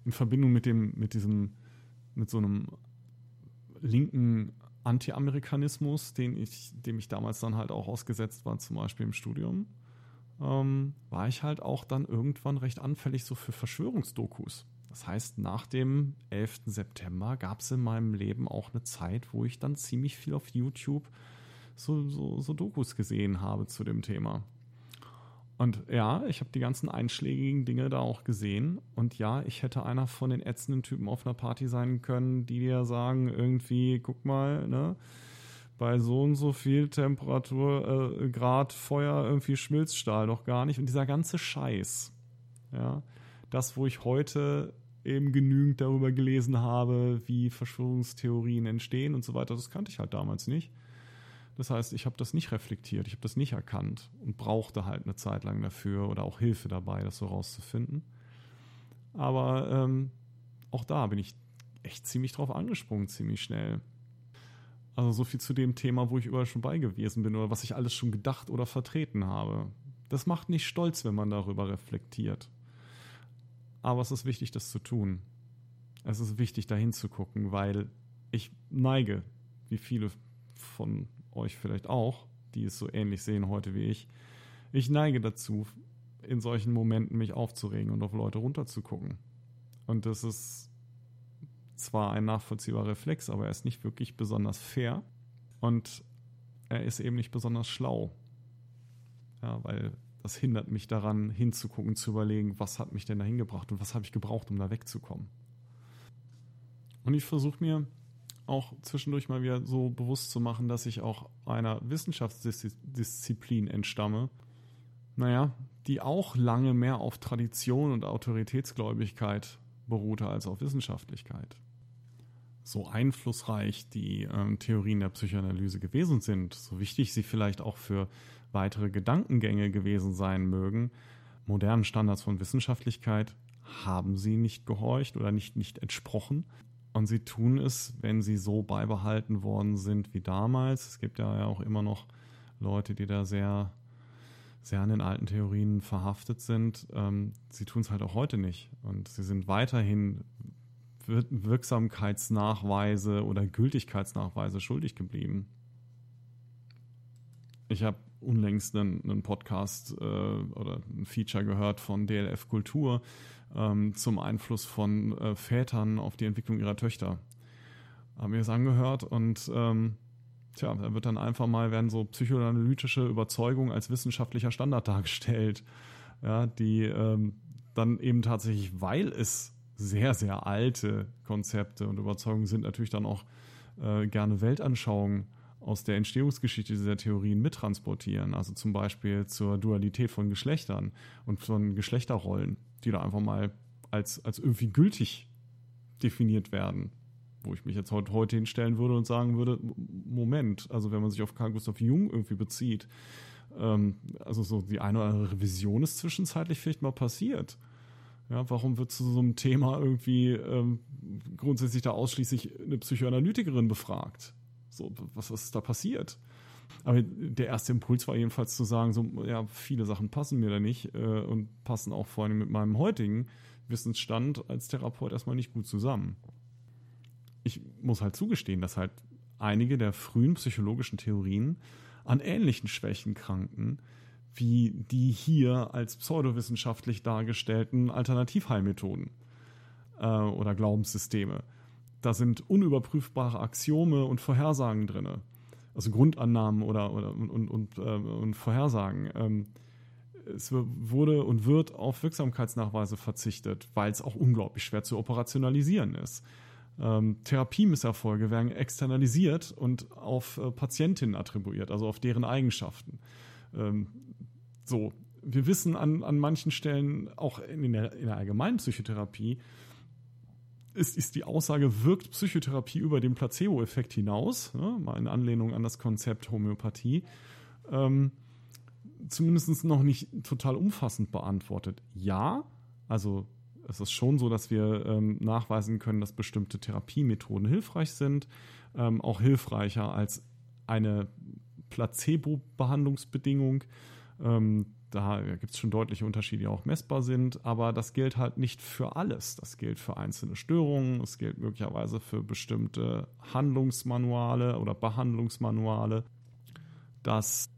in Verbindung mit dem, mit diesem, mit so einem linken Anti-Amerikanismus, den ich, dem ich damals dann halt auch ausgesetzt war, zum Beispiel im Studium, ähm, war ich halt auch dann irgendwann recht anfällig so für Verschwörungsdokus. Das heißt, nach dem 11. September gab es in meinem Leben auch eine Zeit, wo ich dann ziemlich viel auf YouTube so, so, so Dokus gesehen habe zu dem Thema. Und ja, ich habe die ganzen einschlägigen Dinge da auch gesehen. Und ja, ich hätte einer von den ätzenden Typen auf einer Party sein können, die dir sagen, irgendwie, guck mal, ne, bei so und so viel Temperatur, äh, Grad Feuer, irgendwie Schmilzstahl doch gar nicht. Und dieser ganze Scheiß, ja, das, wo ich heute eben genügend darüber gelesen habe, wie Verschwörungstheorien entstehen und so weiter, das kannte ich halt damals nicht. Das heißt, ich habe das nicht reflektiert, ich habe das nicht erkannt und brauchte halt eine Zeit lang dafür oder auch Hilfe dabei, das so rauszufinden. Aber ähm, auch da bin ich echt ziemlich drauf angesprungen, ziemlich schnell. Also so viel zu dem Thema, wo ich überall schon bei gewesen bin oder was ich alles schon gedacht oder vertreten habe. Das macht nicht stolz, wenn man darüber reflektiert. Aber es ist wichtig, das zu tun. Es ist wichtig, dahin zu gucken, weil ich neige, wie viele von euch vielleicht auch, die es so ähnlich sehen heute wie ich, ich neige dazu, in solchen Momenten mich aufzuregen und auf Leute runterzugucken. Und das ist zwar ein nachvollziehbarer Reflex, aber er ist nicht wirklich besonders fair und er ist eben nicht besonders schlau. Ja, weil das hindert mich daran, hinzugucken, zu überlegen, was hat mich denn da hingebracht und was habe ich gebraucht, um da wegzukommen. Und ich versuche mir auch zwischendurch mal wieder so bewusst zu machen, dass ich auch einer Wissenschaftsdisziplin entstamme, naja, die auch lange mehr auf Tradition und Autoritätsgläubigkeit beruhte als auf Wissenschaftlichkeit so einflussreich die ähm, Theorien der Psychoanalyse gewesen sind, so wichtig sie vielleicht auch für weitere Gedankengänge gewesen sein mögen, modernen Standards von Wissenschaftlichkeit haben sie nicht gehorcht oder nicht, nicht entsprochen. Und sie tun es, wenn sie so beibehalten worden sind wie damals. Es gibt ja auch immer noch Leute, die da sehr, sehr an den alten Theorien verhaftet sind. Ähm, sie tun es halt auch heute nicht. Und sie sind weiterhin Wirksamkeitsnachweise oder Gültigkeitsnachweise schuldig geblieben. Ich habe unlängst einen, einen Podcast äh, oder ein Feature gehört von DLF Kultur ähm, zum Einfluss von äh, Vätern auf die Entwicklung ihrer Töchter. Haben wir es angehört und ähm, tja, da wird dann einfach mal, werden so psychoanalytische Überzeugungen als wissenschaftlicher Standard dargestellt, ja, die ähm, dann eben tatsächlich, weil es sehr, sehr alte Konzepte und Überzeugungen sind natürlich dann auch äh, gerne Weltanschauungen aus der Entstehungsgeschichte dieser Theorien mittransportieren. Also zum Beispiel zur Dualität von Geschlechtern und von Geschlechterrollen, die da einfach mal als, als irgendwie gültig definiert werden. Wo ich mich jetzt heute, heute hinstellen würde und sagen würde, Moment, also wenn man sich auf Carl Gustav Jung irgendwie bezieht, ähm, also so die eine oder andere Revision ist zwischenzeitlich vielleicht mal passiert. Ja, warum wird zu so einem Thema irgendwie ähm, grundsätzlich da ausschließlich eine Psychoanalytikerin befragt? So, was, was ist da passiert? Aber der erste Impuls war jedenfalls zu sagen, so, ja, viele Sachen passen mir da nicht äh, und passen auch vor allem mit meinem heutigen Wissensstand als Therapeut erstmal nicht gut zusammen. Ich muss halt zugestehen, dass halt einige der frühen psychologischen Theorien an ähnlichen Schwächen kranken, wie die hier als pseudowissenschaftlich dargestellten Alternativheilmethoden äh, oder Glaubenssysteme. Da sind unüberprüfbare Axiome und Vorhersagen drin. Also Grundannahmen oder, oder und, und, äh, und Vorhersagen. Ähm, es wurde und wird auf Wirksamkeitsnachweise verzichtet, weil es auch unglaublich schwer zu operationalisieren ist. Ähm, Therapiemisserfolge werden externalisiert und auf äh, Patientinnen attribuiert, also auf deren Eigenschaften. Ähm, so, wir wissen an, an manchen Stellen, auch in der, in der allgemeinen Psychotherapie, ist, ist die Aussage, wirkt Psychotherapie über den Placebo-Effekt hinaus, ne, mal in Anlehnung an das Konzept Homöopathie, ähm, zumindest noch nicht total umfassend beantwortet. Ja, also es ist schon so, dass wir ähm, nachweisen können, dass bestimmte Therapiemethoden hilfreich sind, ähm, auch hilfreicher als eine Placebo-Behandlungsbedingung. Ähm, da gibt es schon deutliche Unterschiede, die auch messbar sind, aber das gilt halt nicht für alles. Das gilt für einzelne Störungen, es gilt möglicherweise für bestimmte Handlungsmanuale oder Behandlungsmanuale. Das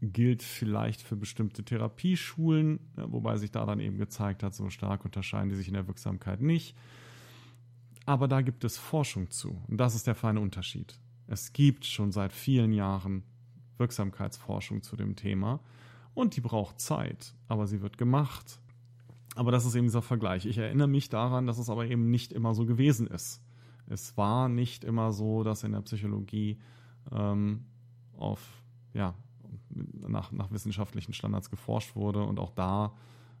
gilt vielleicht für bestimmte Therapieschulen, wobei sich da dann eben gezeigt hat, so stark unterscheiden die sich in der Wirksamkeit nicht. Aber da gibt es Forschung zu. Und das ist der feine Unterschied. Es gibt schon seit vielen Jahren Wirksamkeitsforschung zu dem Thema. Und die braucht Zeit, aber sie wird gemacht. Aber das ist eben dieser Vergleich. Ich erinnere mich daran, dass es aber eben nicht immer so gewesen ist. Es war nicht immer so, dass in der Psychologie ähm, auf, ja, nach, nach wissenschaftlichen Standards geforscht wurde. Und auch da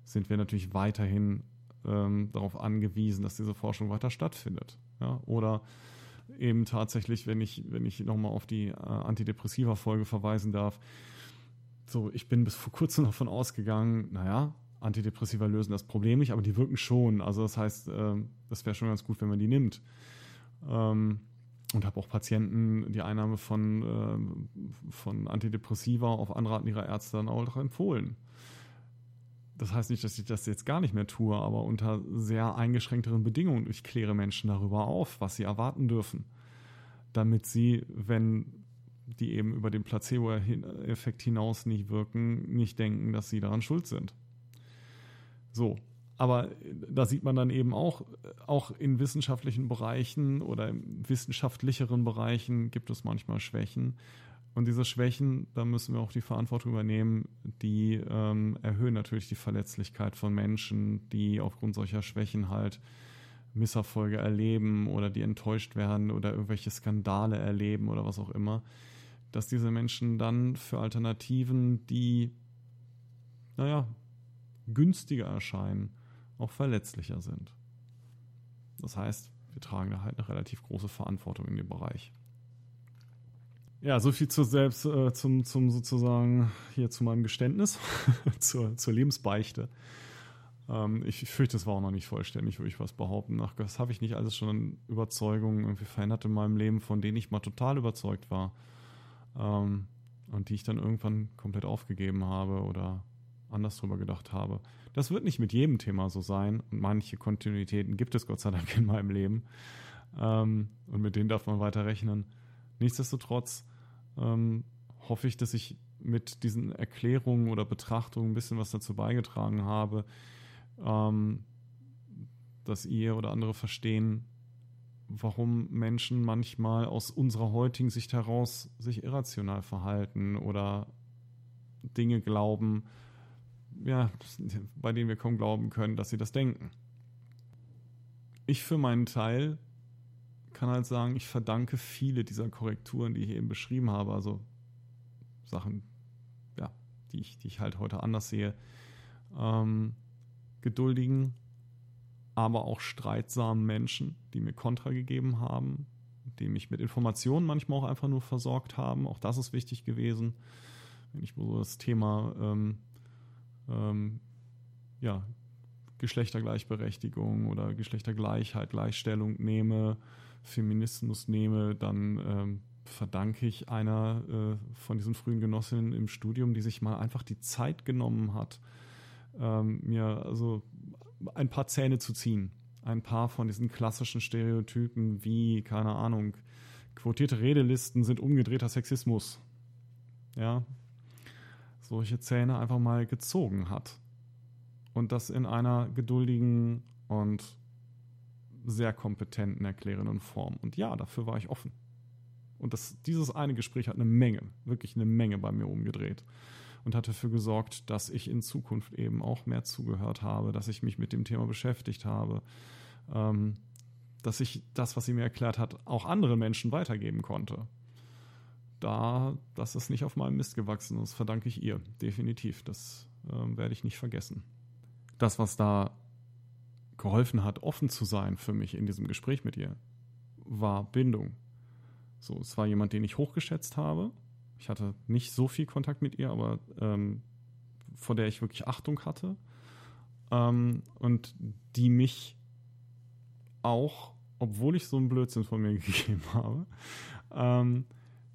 sind wir natürlich weiterhin ähm, darauf angewiesen, dass diese Forschung weiter stattfindet. Ja? Oder eben tatsächlich, wenn ich, wenn ich nochmal auf die äh, Antidepressiva-Folge verweisen darf, so, ich bin bis vor kurzem davon ausgegangen, naja, Antidepressiva lösen das Problem nicht, aber die wirken schon. Also das heißt, äh, das wäre schon ganz gut, wenn man die nimmt. Ähm, und habe auch Patienten die Einnahme von, äh, von Antidepressiva auf Anraten ihrer Ärzte dann auch empfohlen. Das heißt nicht, dass ich das jetzt gar nicht mehr tue, aber unter sehr eingeschränkteren Bedingungen. Ich kläre Menschen darüber auf, was sie erwarten dürfen, damit sie, wenn die eben über den Placebo-Effekt hinaus nicht wirken, nicht denken, dass sie daran schuld sind. So, aber da sieht man dann eben auch, auch in wissenschaftlichen Bereichen oder in wissenschaftlicheren Bereichen gibt es manchmal Schwächen. Und diese Schwächen, da müssen wir auch die Verantwortung übernehmen, die ähm, erhöhen natürlich die Verletzlichkeit von Menschen, die aufgrund solcher Schwächen halt Misserfolge erleben oder die enttäuscht werden oder irgendwelche Skandale erleben oder was auch immer, dass diese Menschen dann für Alternativen, die, naja, günstiger erscheinen, auch verletzlicher sind. Das heißt, wir tragen da halt eine relativ große Verantwortung in dem Bereich. Ja, so viel zur selbst, äh, zum, zum sozusagen hier zu meinem Geständnis, zur, zur Lebensbeichte. Ähm, ich, fürchte, es war auch noch nicht vollständig, würde ich was behaupten. Ach, das habe ich nicht alles schon an Überzeugungen irgendwie verändert in meinem Leben, von denen ich mal total überzeugt war. Ähm, und die ich dann irgendwann komplett aufgegeben habe oder anders drüber gedacht habe. Das wird nicht mit jedem Thema so sein und manche Kontinuitäten gibt es Gott sei Dank in meinem Leben. Ähm, und mit denen darf man weiter rechnen. Nichtsdestotrotz ähm, hoffe ich, dass ich mit diesen Erklärungen oder Betrachtungen ein bisschen was dazu beigetragen habe, ähm, dass ihr oder andere verstehen, warum Menschen manchmal aus unserer heutigen Sicht heraus sich irrational verhalten oder Dinge glauben, ja, bei denen wir kaum glauben können, dass sie das denken. Ich für meinen Teil kann halt sagen, ich verdanke viele dieser Korrekturen, die ich eben beschrieben habe, also Sachen, ja, die ich, die ich halt heute anders sehe, ähm, geduldigen, aber auch streitsamen Menschen, die mir Kontra gegeben haben, die mich mit Informationen manchmal auch einfach nur versorgt haben. Auch das ist wichtig gewesen. Wenn ich so das Thema ähm, ähm, ja, Geschlechtergleichberechtigung oder Geschlechtergleichheit, Gleichstellung nehme, Feminismus nehme, dann ähm, verdanke ich einer äh, von diesen frühen Genossinnen im Studium, die sich mal einfach die Zeit genommen hat, ähm, mir also ein paar Zähne zu ziehen. Ein paar von diesen klassischen Stereotypen wie, keine Ahnung, quotierte Redelisten sind umgedrehter Sexismus. Ja, solche Zähne einfach mal gezogen hat. Und das in einer geduldigen und sehr kompetenten, erklärenden Form. Und ja, dafür war ich offen. Und das, dieses eine Gespräch hat eine Menge, wirklich eine Menge bei mir umgedreht und hat dafür gesorgt, dass ich in Zukunft eben auch mehr zugehört habe, dass ich mich mit dem Thema beschäftigt habe, ähm, dass ich das, was sie mir erklärt hat, auch anderen Menschen weitergeben konnte. Da, das ist nicht auf meinem Mist gewachsen, das verdanke ich ihr, definitiv. Das ähm, werde ich nicht vergessen. Das, was da geholfen hat, offen zu sein für mich in diesem Gespräch mit ihr, war Bindung. So, es war jemand, den ich hochgeschätzt habe. Ich hatte nicht so viel Kontakt mit ihr, aber ähm, vor der ich wirklich Achtung hatte. Ähm, und die mich auch, obwohl ich so einen Blödsinn von mir gegeben habe, ähm,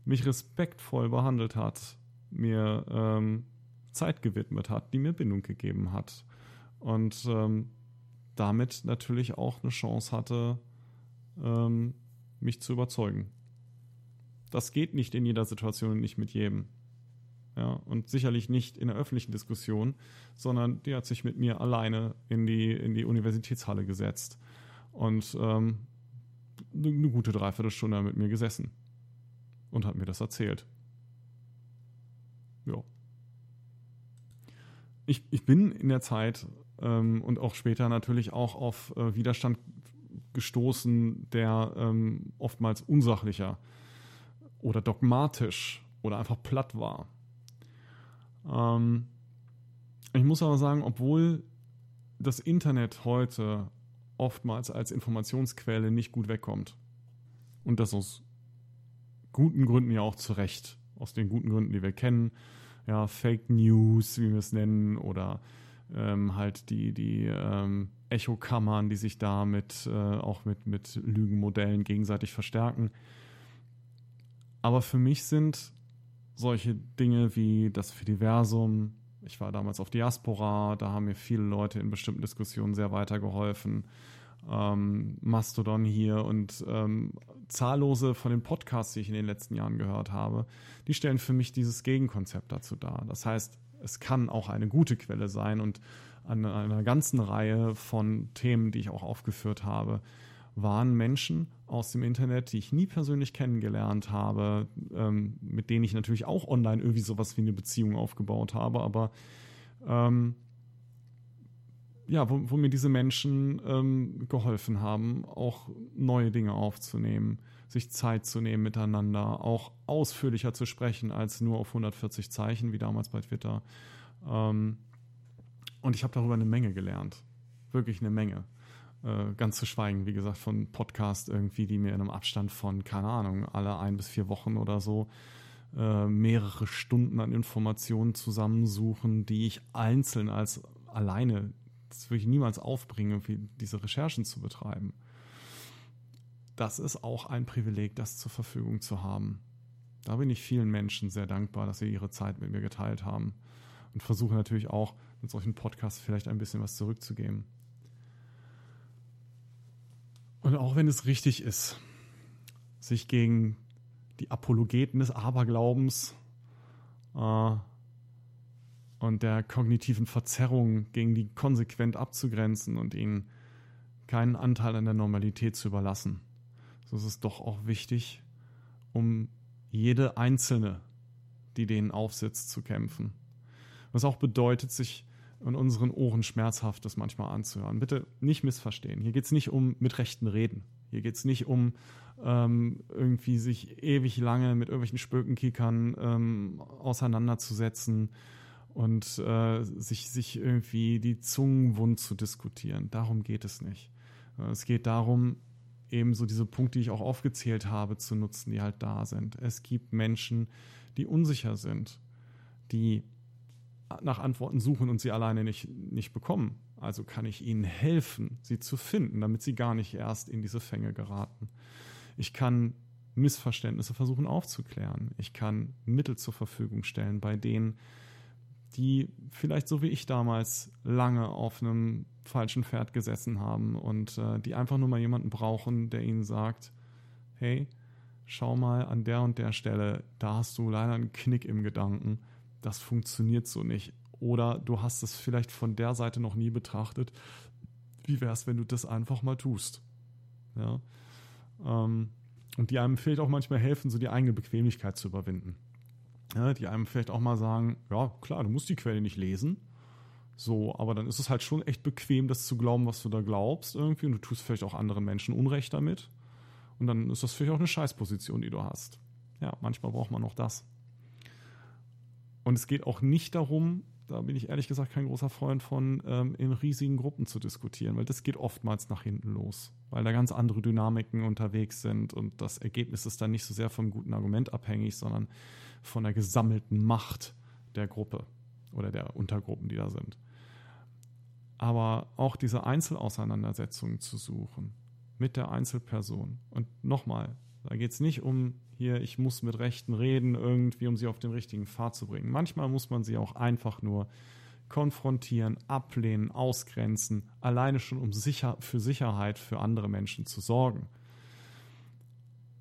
mich respektvoll behandelt hat, mir ähm, Zeit gewidmet hat, die mir Bindung gegeben hat. Und ähm, damit natürlich auch eine Chance hatte, ähm, mich zu überzeugen. Das geht nicht in jeder Situation und nicht mit jedem. Ja, und sicherlich nicht in der öffentlichen Diskussion, sondern die hat sich mit mir alleine in die, in die Universitätshalle gesetzt und ähm, eine gute Dreiviertelstunde mit mir gesessen und hat mir das erzählt. Ja. Ich, ich bin in der Zeit ähm, und auch später natürlich auch auf äh, Widerstand gestoßen, der ähm, oftmals unsachlicher oder dogmatisch oder einfach platt war. Ähm, ich muss aber sagen, obwohl das Internet heute oftmals als Informationsquelle nicht gut wegkommt und das aus guten Gründen ja auch zu Recht, aus den guten Gründen, die wir kennen, ja, Fake News, wie wir es nennen, oder ähm, halt die, die ähm, Echokammern, die sich da mit, äh, auch mit, mit Lügenmodellen gegenseitig verstärken. Aber für mich sind solche Dinge wie das Fediversum, ich war damals auf Diaspora, da haben mir viele Leute in bestimmten Diskussionen sehr weitergeholfen. Ähm, Mastodon hier und ähm, zahllose von den Podcasts, die ich in den letzten Jahren gehört habe, die stellen für mich dieses Gegenkonzept dazu dar. Das heißt, es kann auch eine gute Quelle sein und an einer ganzen Reihe von Themen, die ich auch aufgeführt habe, waren Menschen aus dem Internet, die ich nie persönlich kennengelernt habe, ähm, mit denen ich natürlich auch online irgendwie sowas wie eine Beziehung aufgebaut habe, aber ähm, ja, wo, wo, mir diese Menschen ähm, geholfen haben, auch neue Dinge aufzunehmen, sich Zeit zu nehmen miteinander, auch ausführlicher zu sprechen als nur auf 140 Zeichen, wie damals bei Twitter. Ähm, und ich habe darüber eine Menge gelernt. Wirklich eine Menge. Äh, ganz zu schweigen, wie gesagt, von Podcasts irgendwie, die mir in einem Abstand von, keine Ahnung, alle ein bis vier Wochen oder so äh, mehrere Stunden an Informationen zusammensuchen, die ich einzeln als alleine, das würde ich niemals aufbringen, diese Recherchen zu betreiben. Das ist auch ein Privileg, das zur Verfügung zu haben. Da bin ich vielen Menschen sehr dankbar, dass sie ihre Zeit mit mir geteilt haben und versuche natürlich auch mit solchen Podcasts vielleicht ein bisschen was zurückzugeben. Und auch wenn es richtig ist, sich gegen die Apologeten des Aberglaubens äh, und der kognitiven Verzerrung gegen die konsequent abzugrenzen und ihnen keinen Anteil an der Normalität zu überlassen. So ist es doch auch wichtig, um jede einzelne, die denen aufsitzt, zu kämpfen. Was auch bedeutet, sich und unseren Ohren schmerzhaft, das manchmal anzuhören. Bitte nicht missverstehen. Hier geht es nicht um mit rechten Reden. Hier geht es nicht um ähm, irgendwie sich ewig lange mit irgendwelchen Spökenkickern ähm, auseinanderzusetzen und äh, sich, sich irgendwie die Zungen wund zu diskutieren. Darum geht es nicht. Äh, es geht darum, eben so diese Punkte, die ich auch aufgezählt habe, zu nutzen, die halt da sind. Es gibt Menschen, die unsicher sind, die nach Antworten suchen und sie alleine nicht, nicht bekommen. Also kann ich ihnen helfen, sie zu finden, damit sie gar nicht erst in diese Fänge geraten. Ich kann Missverständnisse versuchen aufzuklären. Ich kann Mittel zur Verfügung stellen bei denen, die vielleicht so wie ich damals lange auf einem falschen Pferd gesessen haben und äh, die einfach nur mal jemanden brauchen, der ihnen sagt, hey, schau mal an der und der Stelle, da hast du leider einen Knick im Gedanken das funktioniert so nicht. Oder du hast es vielleicht von der Seite noch nie betrachtet. Wie wäre es, wenn du das einfach mal tust? Ja. Ähm, und die einem vielleicht auch manchmal helfen, so die eigene Bequemlichkeit zu überwinden. Ja, die einem vielleicht auch mal sagen, ja, klar, du musst die Quelle nicht lesen. So, aber dann ist es halt schon echt bequem, das zu glauben, was du da glaubst irgendwie. Und du tust vielleicht auch anderen Menschen Unrecht damit. Und dann ist das vielleicht auch eine Scheißposition, die du hast. Ja, manchmal braucht man noch das. Und es geht auch nicht darum, da bin ich ehrlich gesagt kein großer Freund von, ähm, in riesigen Gruppen zu diskutieren, weil das geht oftmals nach hinten los, weil da ganz andere Dynamiken unterwegs sind und das Ergebnis ist dann nicht so sehr vom guten Argument abhängig, sondern von der gesammelten Macht der Gruppe oder der Untergruppen, die da sind. Aber auch diese Einzelauseinandersetzungen zu suchen mit der Einzelperson. Und nochmal, da geht es nicht um hier, ich muss mit Rechten reden, irgendwie, um sie auf den richtigen Pfad zu bringen. Manchmal muss man sie auch einfach nur konfrontieren, ablehnen, ausgrenzen, alleine schon um sicher, für Sicherheit für andere Menschen zu sorgen.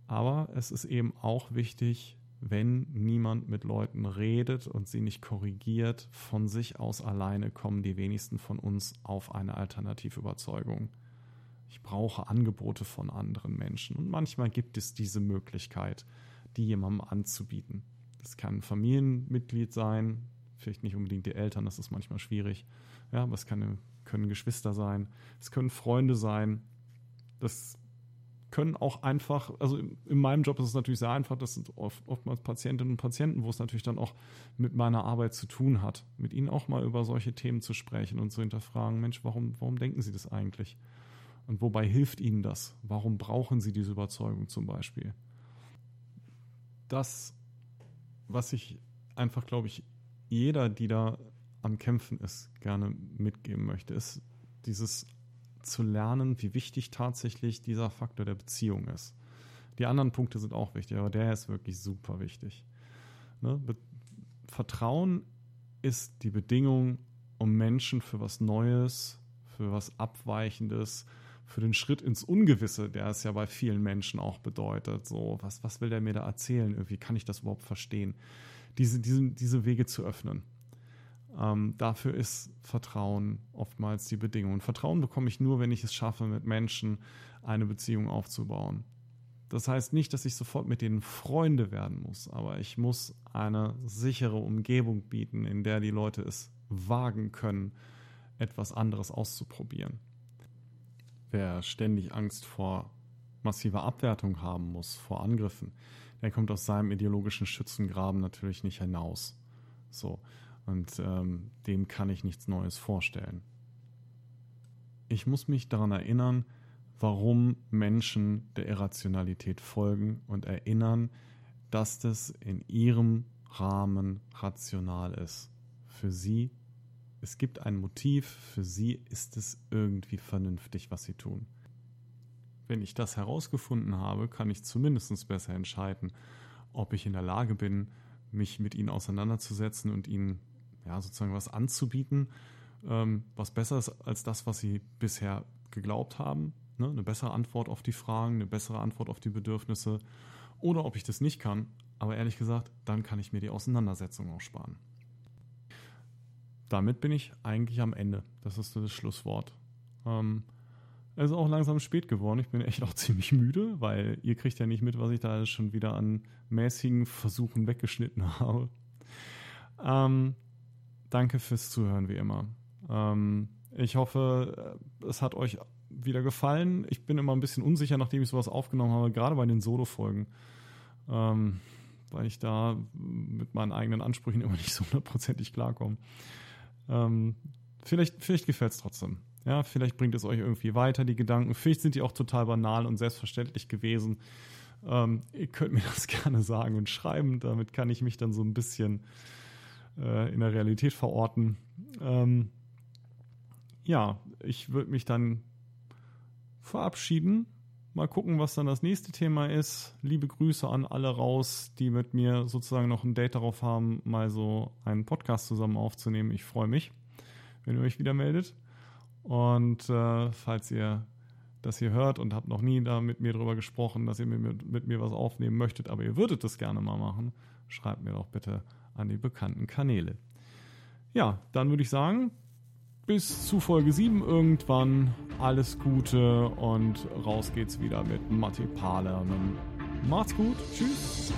Aber es ist eben auch wichtig, wenn niemand mit Leuten redet und sie nicht korrigiert, von sich aus alleine kommen die wenigsten von uns auf eine Alternativüberzeugung. Ich brauche Angebote von anderen Menschen. Und manchmal gibt es diese Möglichkeit, die jemandem anzubieten. Das kann ein Familienmitglied sein, vielleicht nicht unbedingt die Eltern, das ist manchmal schwierig. Ja, aber es kann, können Geschwister sein, es können Freunde sein. Das können auch einfach, also in meinem Job ist es natürlich sehr einfach, das sind oft, oftmals Patientinnen und Patienten, wo es natürlich dann auch mit meiner Arbeit zu tun hat, mit ihnen auch mal über solche Themen zu sprechen und zu hinterfragen, Mensch, warum, warum denken Sie das eigentlich? Und wobei hilft ihnen das? Warum brauchen sie diese Überzeugung zum Beispiel? Das, was ich einfach, glaube ich, jeder, die da am Kämpfen ist, gerne mitgeben möchte, ist dieses zu lernen, wie wichtig tatsächlich dieser Faktor der Beziehung ist. Die anderen Punkte sind auch wichtig, aber der ist wirklich super wichtig. Ne? Vertrauen ist die Bedingung, um Menschen für was Neues, für was Abweichendes, für den Schritt ins Ungewisse, der es ja bei vielen Menschen auch bedeutet. So, was, was will der mir da erzählen? Irgendwie kann ich das überhaupt verstehen? Diese, diese, diese Wege zu öffnen. Ähm, dafür ist Vertrauen oftmals die Bedingung. Und Vertrauen bekomme ich nur, wenn ich es schaffe, mit Menschen eine Beziehung aufzubauen. Das heißt nicht, dass ich sofort mit denen Freunde werden muss, aber ich muss eine sichere Umgebung bieten, in der die Leute es wagen können, etwas anderes auszuprobieren. Wer ständig Angst vor massiver Abwertung haben muss, vor Angriffen, der kommt aus seinem ideologischen Schützengraben natürlich nicht hinaus. So. Und ähm, dem kann ich nichts Neues vorstellen. Ich muss mich daran erinnern, warum Menschen der Irrationalität folgen und erinnern, dass das in ihrem Rahmen rational ist. Für sie, es gibt ein Motiv, für sie ist es irgendwie vernünftig, was sie tun. Wenn ich das herausgefunden habe, kann ich zumindest besser entscheiden, ob ich in der Lage bin, mich mit ihnen auseinanderzusetzen und ihnen ja, sozusagen was anzubieten, ähm, was besser ist als das, was sie bisher geglaubt haben. Ne? Eine bessere Antwort auf die Fragen, eine bessere Antwort auf die Bedürfnisse. Oder ob ich das nicht kann. Aber ehrlich gesagt, dann kann ich mir die Auseinandersetzung auch sparen. Damit bin ich eigentlich am Ende. Das ist das Schlusswort. Ähm, es ist auch langsam spät geworden. Ich bin echt auch ziemlich müde, weil ihr kriegt ja nicht mit, was ich da schon wieder an mäßigen Versuchen weggeschnitten habe. Ähm, danke fürs Zuhören, wie immer. Ähm, ich hoffe, äh, es hat euch wieder gefallen. Ich bin immer ein bisschen unsicher, nachdem ich sowas aufgenommen habe, gerade bei den Solo-Folgen. Ähm, weil ich da mit meinen eigenen Ansprüchen immer nicht so hundertprozentig klarkomme. Ähm, vielleicht vielleicht gefällt es trotzdem. Ja, vielleicht bringt es euch irgendwie weiter, die Gedanken. Vielleicht sind die auch total banal und selbstverständlich gewesen. Ähm, ihr könnt mir das gerne sagen und schreiben. Damit kann ich mich dann so ein bisschen äh, in der Realität verorten. Ähm, ja, ich würde mich dann verabschieden. Mal gucken, was dann das nächste Thema ist. Liebe Grüße an alle raus, die mit mir sozusagen noch ein Date darauf haben, mal so einen Podcast zusammen aufzunehmen. Ich freue mich, wenn ihr euch wieder meldet. Und äh, falls ihr das hier hört und habt noch nie da mit mir drüber gesprochen, dass ihr mit, mit mir was aufnehmen möchtet, aber ihr würdet das gerne mal machen, schreibt mir doch bitte an die bekannten Kanäle. Ja, dann würde ich sagen, bis zu Folge 7 irgendwann. Alles Gute und raus geht's wieder mit Matti Palernen. Macht's gut. Tschüss.